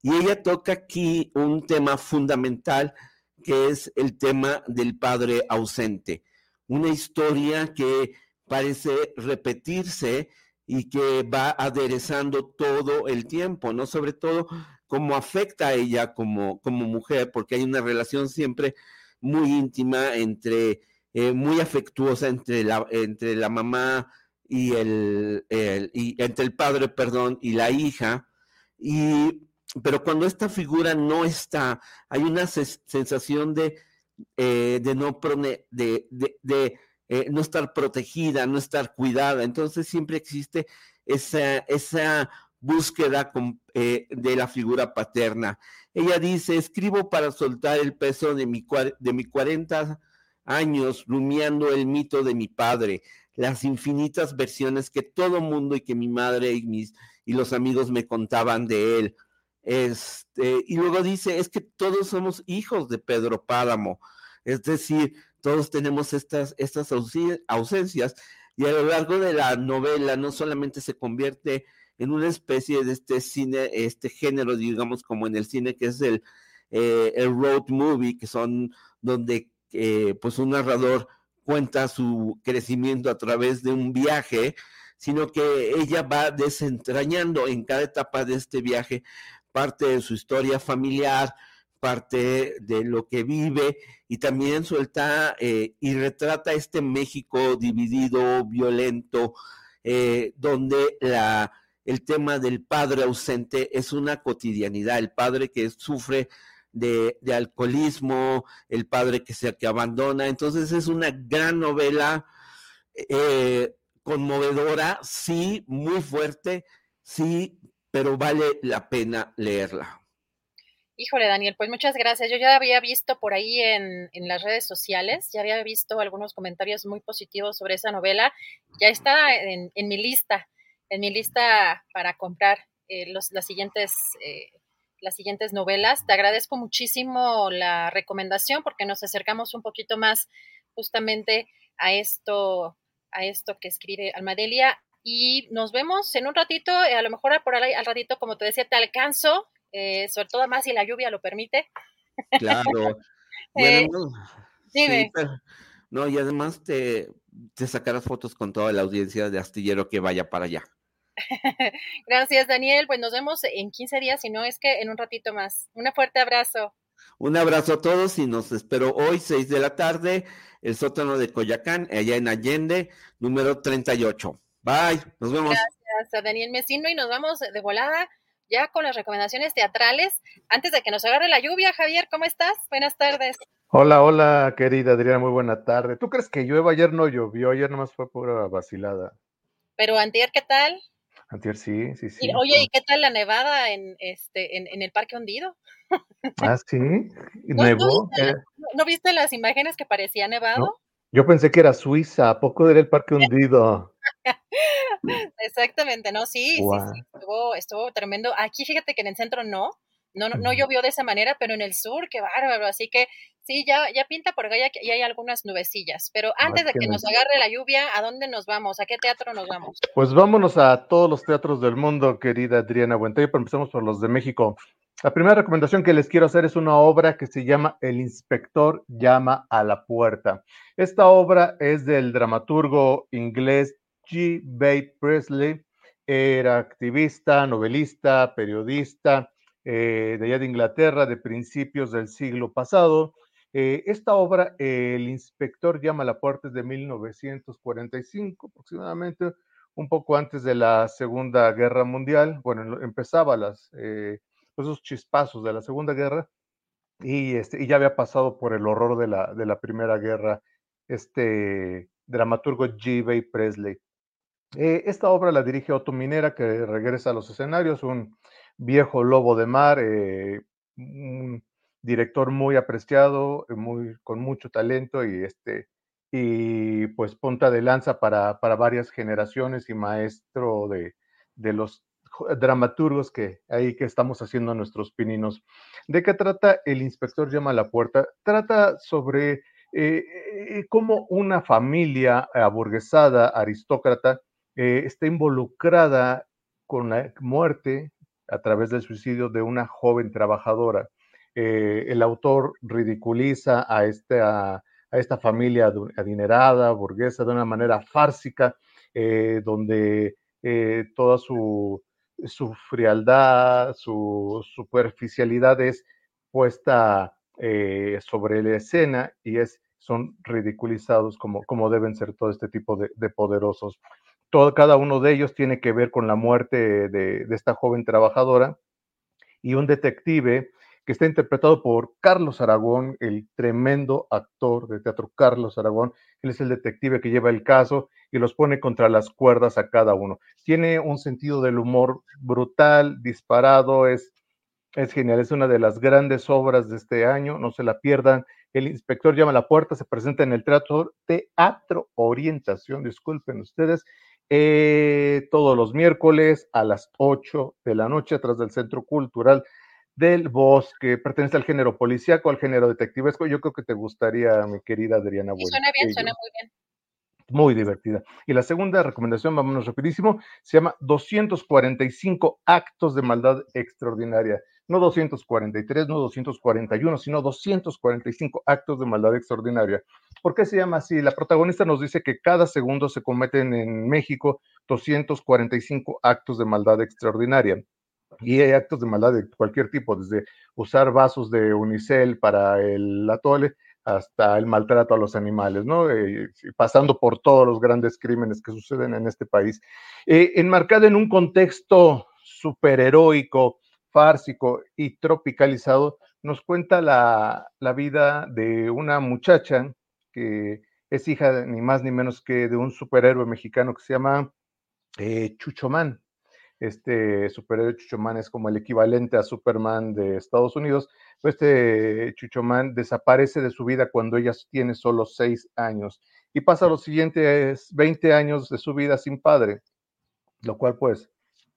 Y ella toca aquí un tema fundamental que es el tema del padre ausente. Una historia que parece repetirse y que va aderezando todo el tiempo, ¿no? Sobre todo cómo afecta a ella como, como mujer, porque hay una relación siempre muy íntima entre, eh, muy afectuosa entre la, entre la mamá y el, el, y entre el padre, perdón, y la hija. Y pero cuando esta figura no está, hay una sensación de, eh, de no, de, eh, no estar protegida, no estar cuidada. Entonces siempre existe esa, esa búsqueda eh, de la figura paterna. Ella dice, escribo para soltar el peso de mi, de mi 40 años rumiando el mito de mi padre, las infinitas versiones que todo mundo y que mi madre y, mis, y los amigos me contaban de él este, y luego dice, es que todos somos hijos de Pedro Páramo, es decir, todos tenemos estas, estas ausencias y a lo largo de la novela no solamente se convierte en una especie de este cine, este género, digamos, como en el cine que es el, eh, el road movie, que son donde eh, pues un narrador cuenta su crecimiento a través de un viaje, sino que ella va desentrañando en cada etapa de este viaje parte de su historia familiar, parte de lo que vive y también suelta eh, y retrata este México dividido, violento, eh, donde el tema del padre ausente es una cotidianidad, el padre que sufre de, alcoholismo, el padre que se que abandona. Entonces es una gran novela eh, conmovedora, sí, muy fuerte, sí, pero vale la pena leerla.
Híjole, Daniel, pues muchas gracias. Yo ya había visto por ahí en, las redes sociales, ya había visto algunos comentarios muy positivos sobre esa novela. Ya está en, mi lista, en mi lista para comprar eh, los, las, siguientes, eh, las siguientes novelas. Te agradezco muchísimo la recomendación porque nos acercamos un poquito más justamente a esto, a esto que escribe Almadelia. Y nos vemos en un ratito, eh, a lo mejor por ahí, al ratito, como te decía, te alcanzo eh, sobre todo más si la lluvia lo permite.
Claro. [laughs]
Eh,
dime. no, y además te, te sacarás fotos con toda la audiencia de Astillero que vaya para allá. [laughs]
Gracias, Daniel. Pues nos vemos en 15 días, si no es que en un ratito más. Un fuerte abrazo.
Un abrazo a todos y nos espero hoy, 6 de la tarde, el sótano de Coyacán, allá en Allende, número 38. Bye, nos vemos.
Gracias a Daniel Mesino y nos vamos de volada ya con las recomendaciones teatrales. Antes de que nos agarre la lluvia, Javier, ¿cómo estás? Buenas tardes.
Hola, hola, querida Adriana, muy buena tarde. ¿Tú crees que llueva? Ayer no llovió, ayer nomás fue pura vacilada.
Pero antier, ¿qué tal?
Antier sí, sí, sí.
oye, ¿y qué tal la nevada en este en, el Parque Hundido?
Ah, sí, nevó.
Eh. ¿No, viste, las imágenes que parecía nevado?
Yo pensé que era Suiza, ¿a poco era el Parque [laughs] Hundido?
Exactamente, no, sí, sí, sí, estuvo, estuvo tremendo. Aquí fíjate que en el centro no, no, no, llovió de esa manera, pero en el sur, qué bárbaro. Así que sí, ya, ya pinta por acá, ya, hay algunas nubecillas. Pero antes de que nos agarre la lluvia, ¿a dónde nos vamos? ¿A qué teatro nos vamos?
Pues vámonos a todos los teatros del mundo, querida Adriana Buentello, pero empezamos por los de México. La primera recomendación que les quiero hacer es una obra que se llama El inspector llama a la puerta. Esta obra es del dramaturgo inglés G. Bate Presley. Era activista, novelista, periodista eh, de allá de Inglaterra de principios del siglo pasado. Eh, esta obra, El inspector llama a la puerta, es de 1945 aproximadamente, un poco antes de la Segunda Guerra Mundial. Bueno, empezaba las, eh, esos chispazos de la Segunda Guerra y, este, y ya había pasado por el horror de la, de la Primera Guerra este dramaturgo G. Bay Presley. Eh, esta obra la dirige Otto Minera, que regresa a los escenarios, un viejo lobo de mar, eh, un director muy apreciado, muy, con mucho talento y, este, y pues punta de lanza para, para varias generaciones y maestro de, de los dramaturgos que ahí que estamos haciendo nuestros pininos. ¿De qué trata El inspector llama a la puerta? Trata sobre eh, cómo una familia aburguesada, aristócrata, eh, está involucrada con la muerte a través del suicidio de una joven trabajadora. Eh, el autor ridiculiza a esta, a esta familia adinerada, burguesa, de una manera fársica, eh, donde toda su, su, frialdad, su superficialidad es puesta sobre la escena y es, son ridiculizados como, como deben ser todo este tipo de, de poderosos. Cada uno de ellos tiene que ver con la muerte de, esta joven trabajadora y un detective que está interpretado por Carlos Aragón, el tremendo actor de teatro Carlos Aragón. Él es el detective que lleva el caso y los pone contra las cuerdas a cada uno. Tiene un sentido del humor brutal, disparado, es, es genial, es una de las grandes obras de este año, no se la pierdan. El inspector llama a la puerta, se presenta en el teatro, teatro Orientación, disculpen ustedes, eh, todos los miércoles a las 8 de la noche atrás del Centro Cultural del Bosque. Pertenece al género policíaco, al género detectivesco. Yo creo que te gustaría, mi querida Adriana.
suena bien, suena muy bien.
Muy divertida. Y la segunda recomendación, vámonos rapidísimo, se llama 245 actos de maldad extraordinaria. No 243, no 241, sino 245 actos de maldad extraordinaria. ¿Por qué se llama así? La protagonista nos dice que cada segundo se cometen en México 245 actos de maldad extraordinaria. Y hay actos de maldad de cualquier tipo, desde usar vasos de unicel para el atole hasta el maltrato a los animales, ¿no? Eh, pasando por todos los grandes crímenes que suceden en este país. Eh, enmarcada en un contexto superheroico, fársico y tropicalizado, nos cuenta la, vida de una muchacha que es hija ni más ni menos que de un superhéroe mexicano que se llama eh, Chuchomán. Este superhéroe Chuchomán es como el equivalente a Superman de Estados Unidos, este Chuchomán desaparece de su vida cuando ella tiene solo seis años y pasa los siguientes 20 años de su vida sin padre, lo cual pues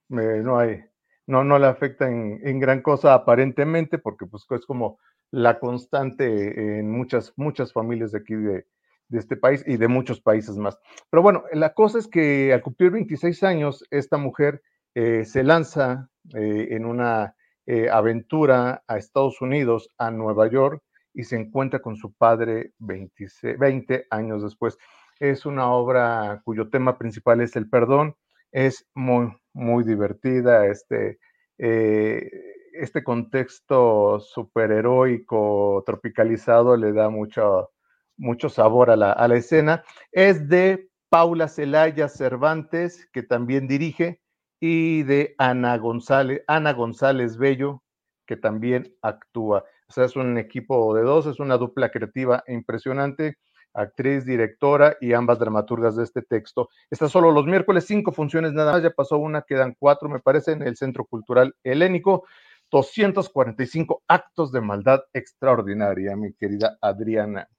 no hay, no, no le afecta en, gran cosa aparentemente porque pues es como la constante en muchas, muchas familias de aquí de, este país y de muchos países más. Pero bueno, la cosa es que al cumplir 26 años, esta mujer eh, se lanza eh, en una eh, aventura a Estados Unidos, a Nueva York, y se encuentra con su padre 20, años después. Es una obra cuyo tema principal es el perdón. Es muy, muy divertida. Este, este contexto superheroico, tropicalizado, le da mucho, mucho sabor a la, a la escena. Es de Paula Celaya Cervantes, que también dirige y de Ana González, Ana González Bello, que también actúa. O sea, es un equipo de dos, es una dupla creativa impresionante, actriz, directora y ambas dramaturgas de este texto. Está solo los miércoles, cinco funciones nada más, ya pasó una, quedan cuatro, me parece, en el Centro Cultural Helénico. 245 actos de maldad extraordinaria, mi querida Adriana.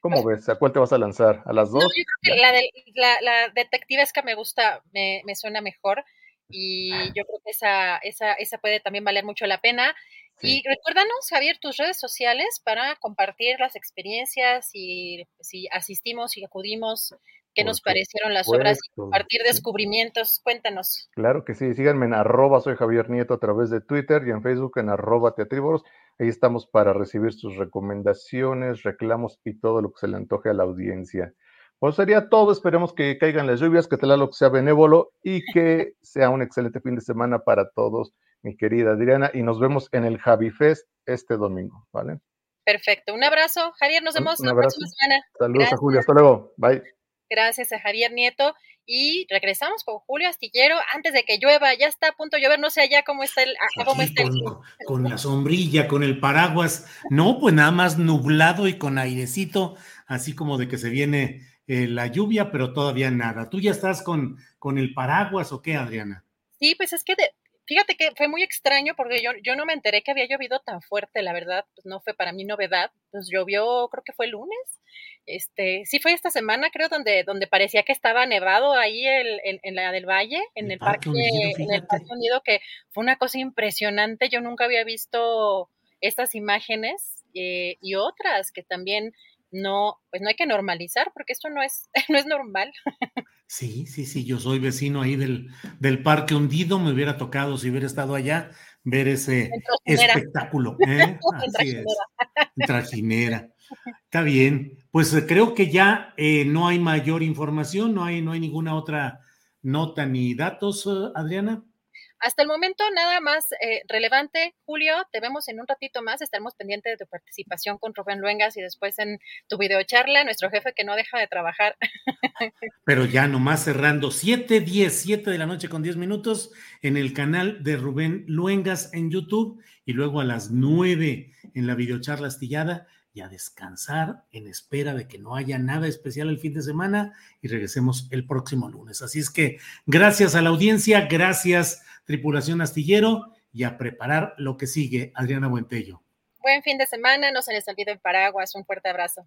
¿Cómo ves? ¿A cuál te vas a lanzar? ¿A las dos? yo
creo que la, de, la, la detectivesca me gusta, me, me suena mejor y yo creo que esa, esa, esa puede también valer mucho la pena. Y recuérdanos, Javier, tus redes sociales para compartir las experiencias y si asistimos y acudimos, qué nos parecieron las obras y compartir descubrimientos. Cuéntanos.
Claro que sí, síganme en arroba soy Javier Nieto a través de Twitter y en Facebook en arroba teatriboros. Ahí estamos para recibir sus recomendaciones, reclamos y todo lo que se le antoje a la audiencia. Pues sería todo, esperemos que caigan las lluvias, que lo que sea benévolo y [laughs] que sea un excelente fin de semana para todos, mi querida Adriana, y nos vemos en el Javi Fest este domingo, ¿vale?
Perfecto, un abrazo, Javier, nos vemos la próxima semana.
Saludos a Julio, hasta luego, bye.
Gracias a Javier Nieto. Y regresamos con Julio Astillero antes de que llueva, ya está a punto de llover, no sé allá cómo está el... Cómo está
con, el... con la sombrilla, con el paraguas, no, pues nada más nublado y con airecito, así como de que se viene eh, la lluvia, pero todavía nada. ¿Tú ya estás con, con el paraguas o qué, Adriana?
Sí, pues es que fíjate que fue muy extraño porque yo, yo no me enteré que había llovido tan fuerte, la verdad, pues no fue para mí novedad. Pues llovió, creo que fue el lunes. Este, sí fue esta semana, creo, donde, donde parecía que estaba nevado ahí en, la del Valle, en el, Parque, Unido, en el Parque Unido, que fue una cosa impresionante. Yo nunca había visto estas imágenes eh, y otras que también no, pues no hay que normalizar porque esto no es, [laughs] no es normal.
Sí, sí, sí, yo soy vecino ahí del, del Parque Hundido, me hubiera tocado, si hubiera estado allá, ver ese espectáculo. [laughs] ¿eh? Así es, trajinera. Está bien, pues eh, creo que ya eh, no hay mayor información, no hay, no hay ninguna otra nota ni datos, Adriana.
Hasta el momento nada más eh, relevante. Julio, te vemos en un ratito más. Estaremos pendientes de tu participación con Rubén Luengas y después en tu videocharla, nuestro jefe que no deja de trabajar. [laughs]
Pero ya nomás cerrando, 7, 10, 7 de la noche con 10 minutos en el canal de Rubén Luengas en YouTube y luego a las 9 en la videocharla astillada y a descansar en espera de que no haya nada especial el fin de semana y regresemos el próximo lunes. Así es que gracias a la audiencia, gracias tripulación astillero y a preparar lo que sigue. Adriana Buentello.
Buen fin de semana, no se les olvide el paraguas, un fuerte abrazo.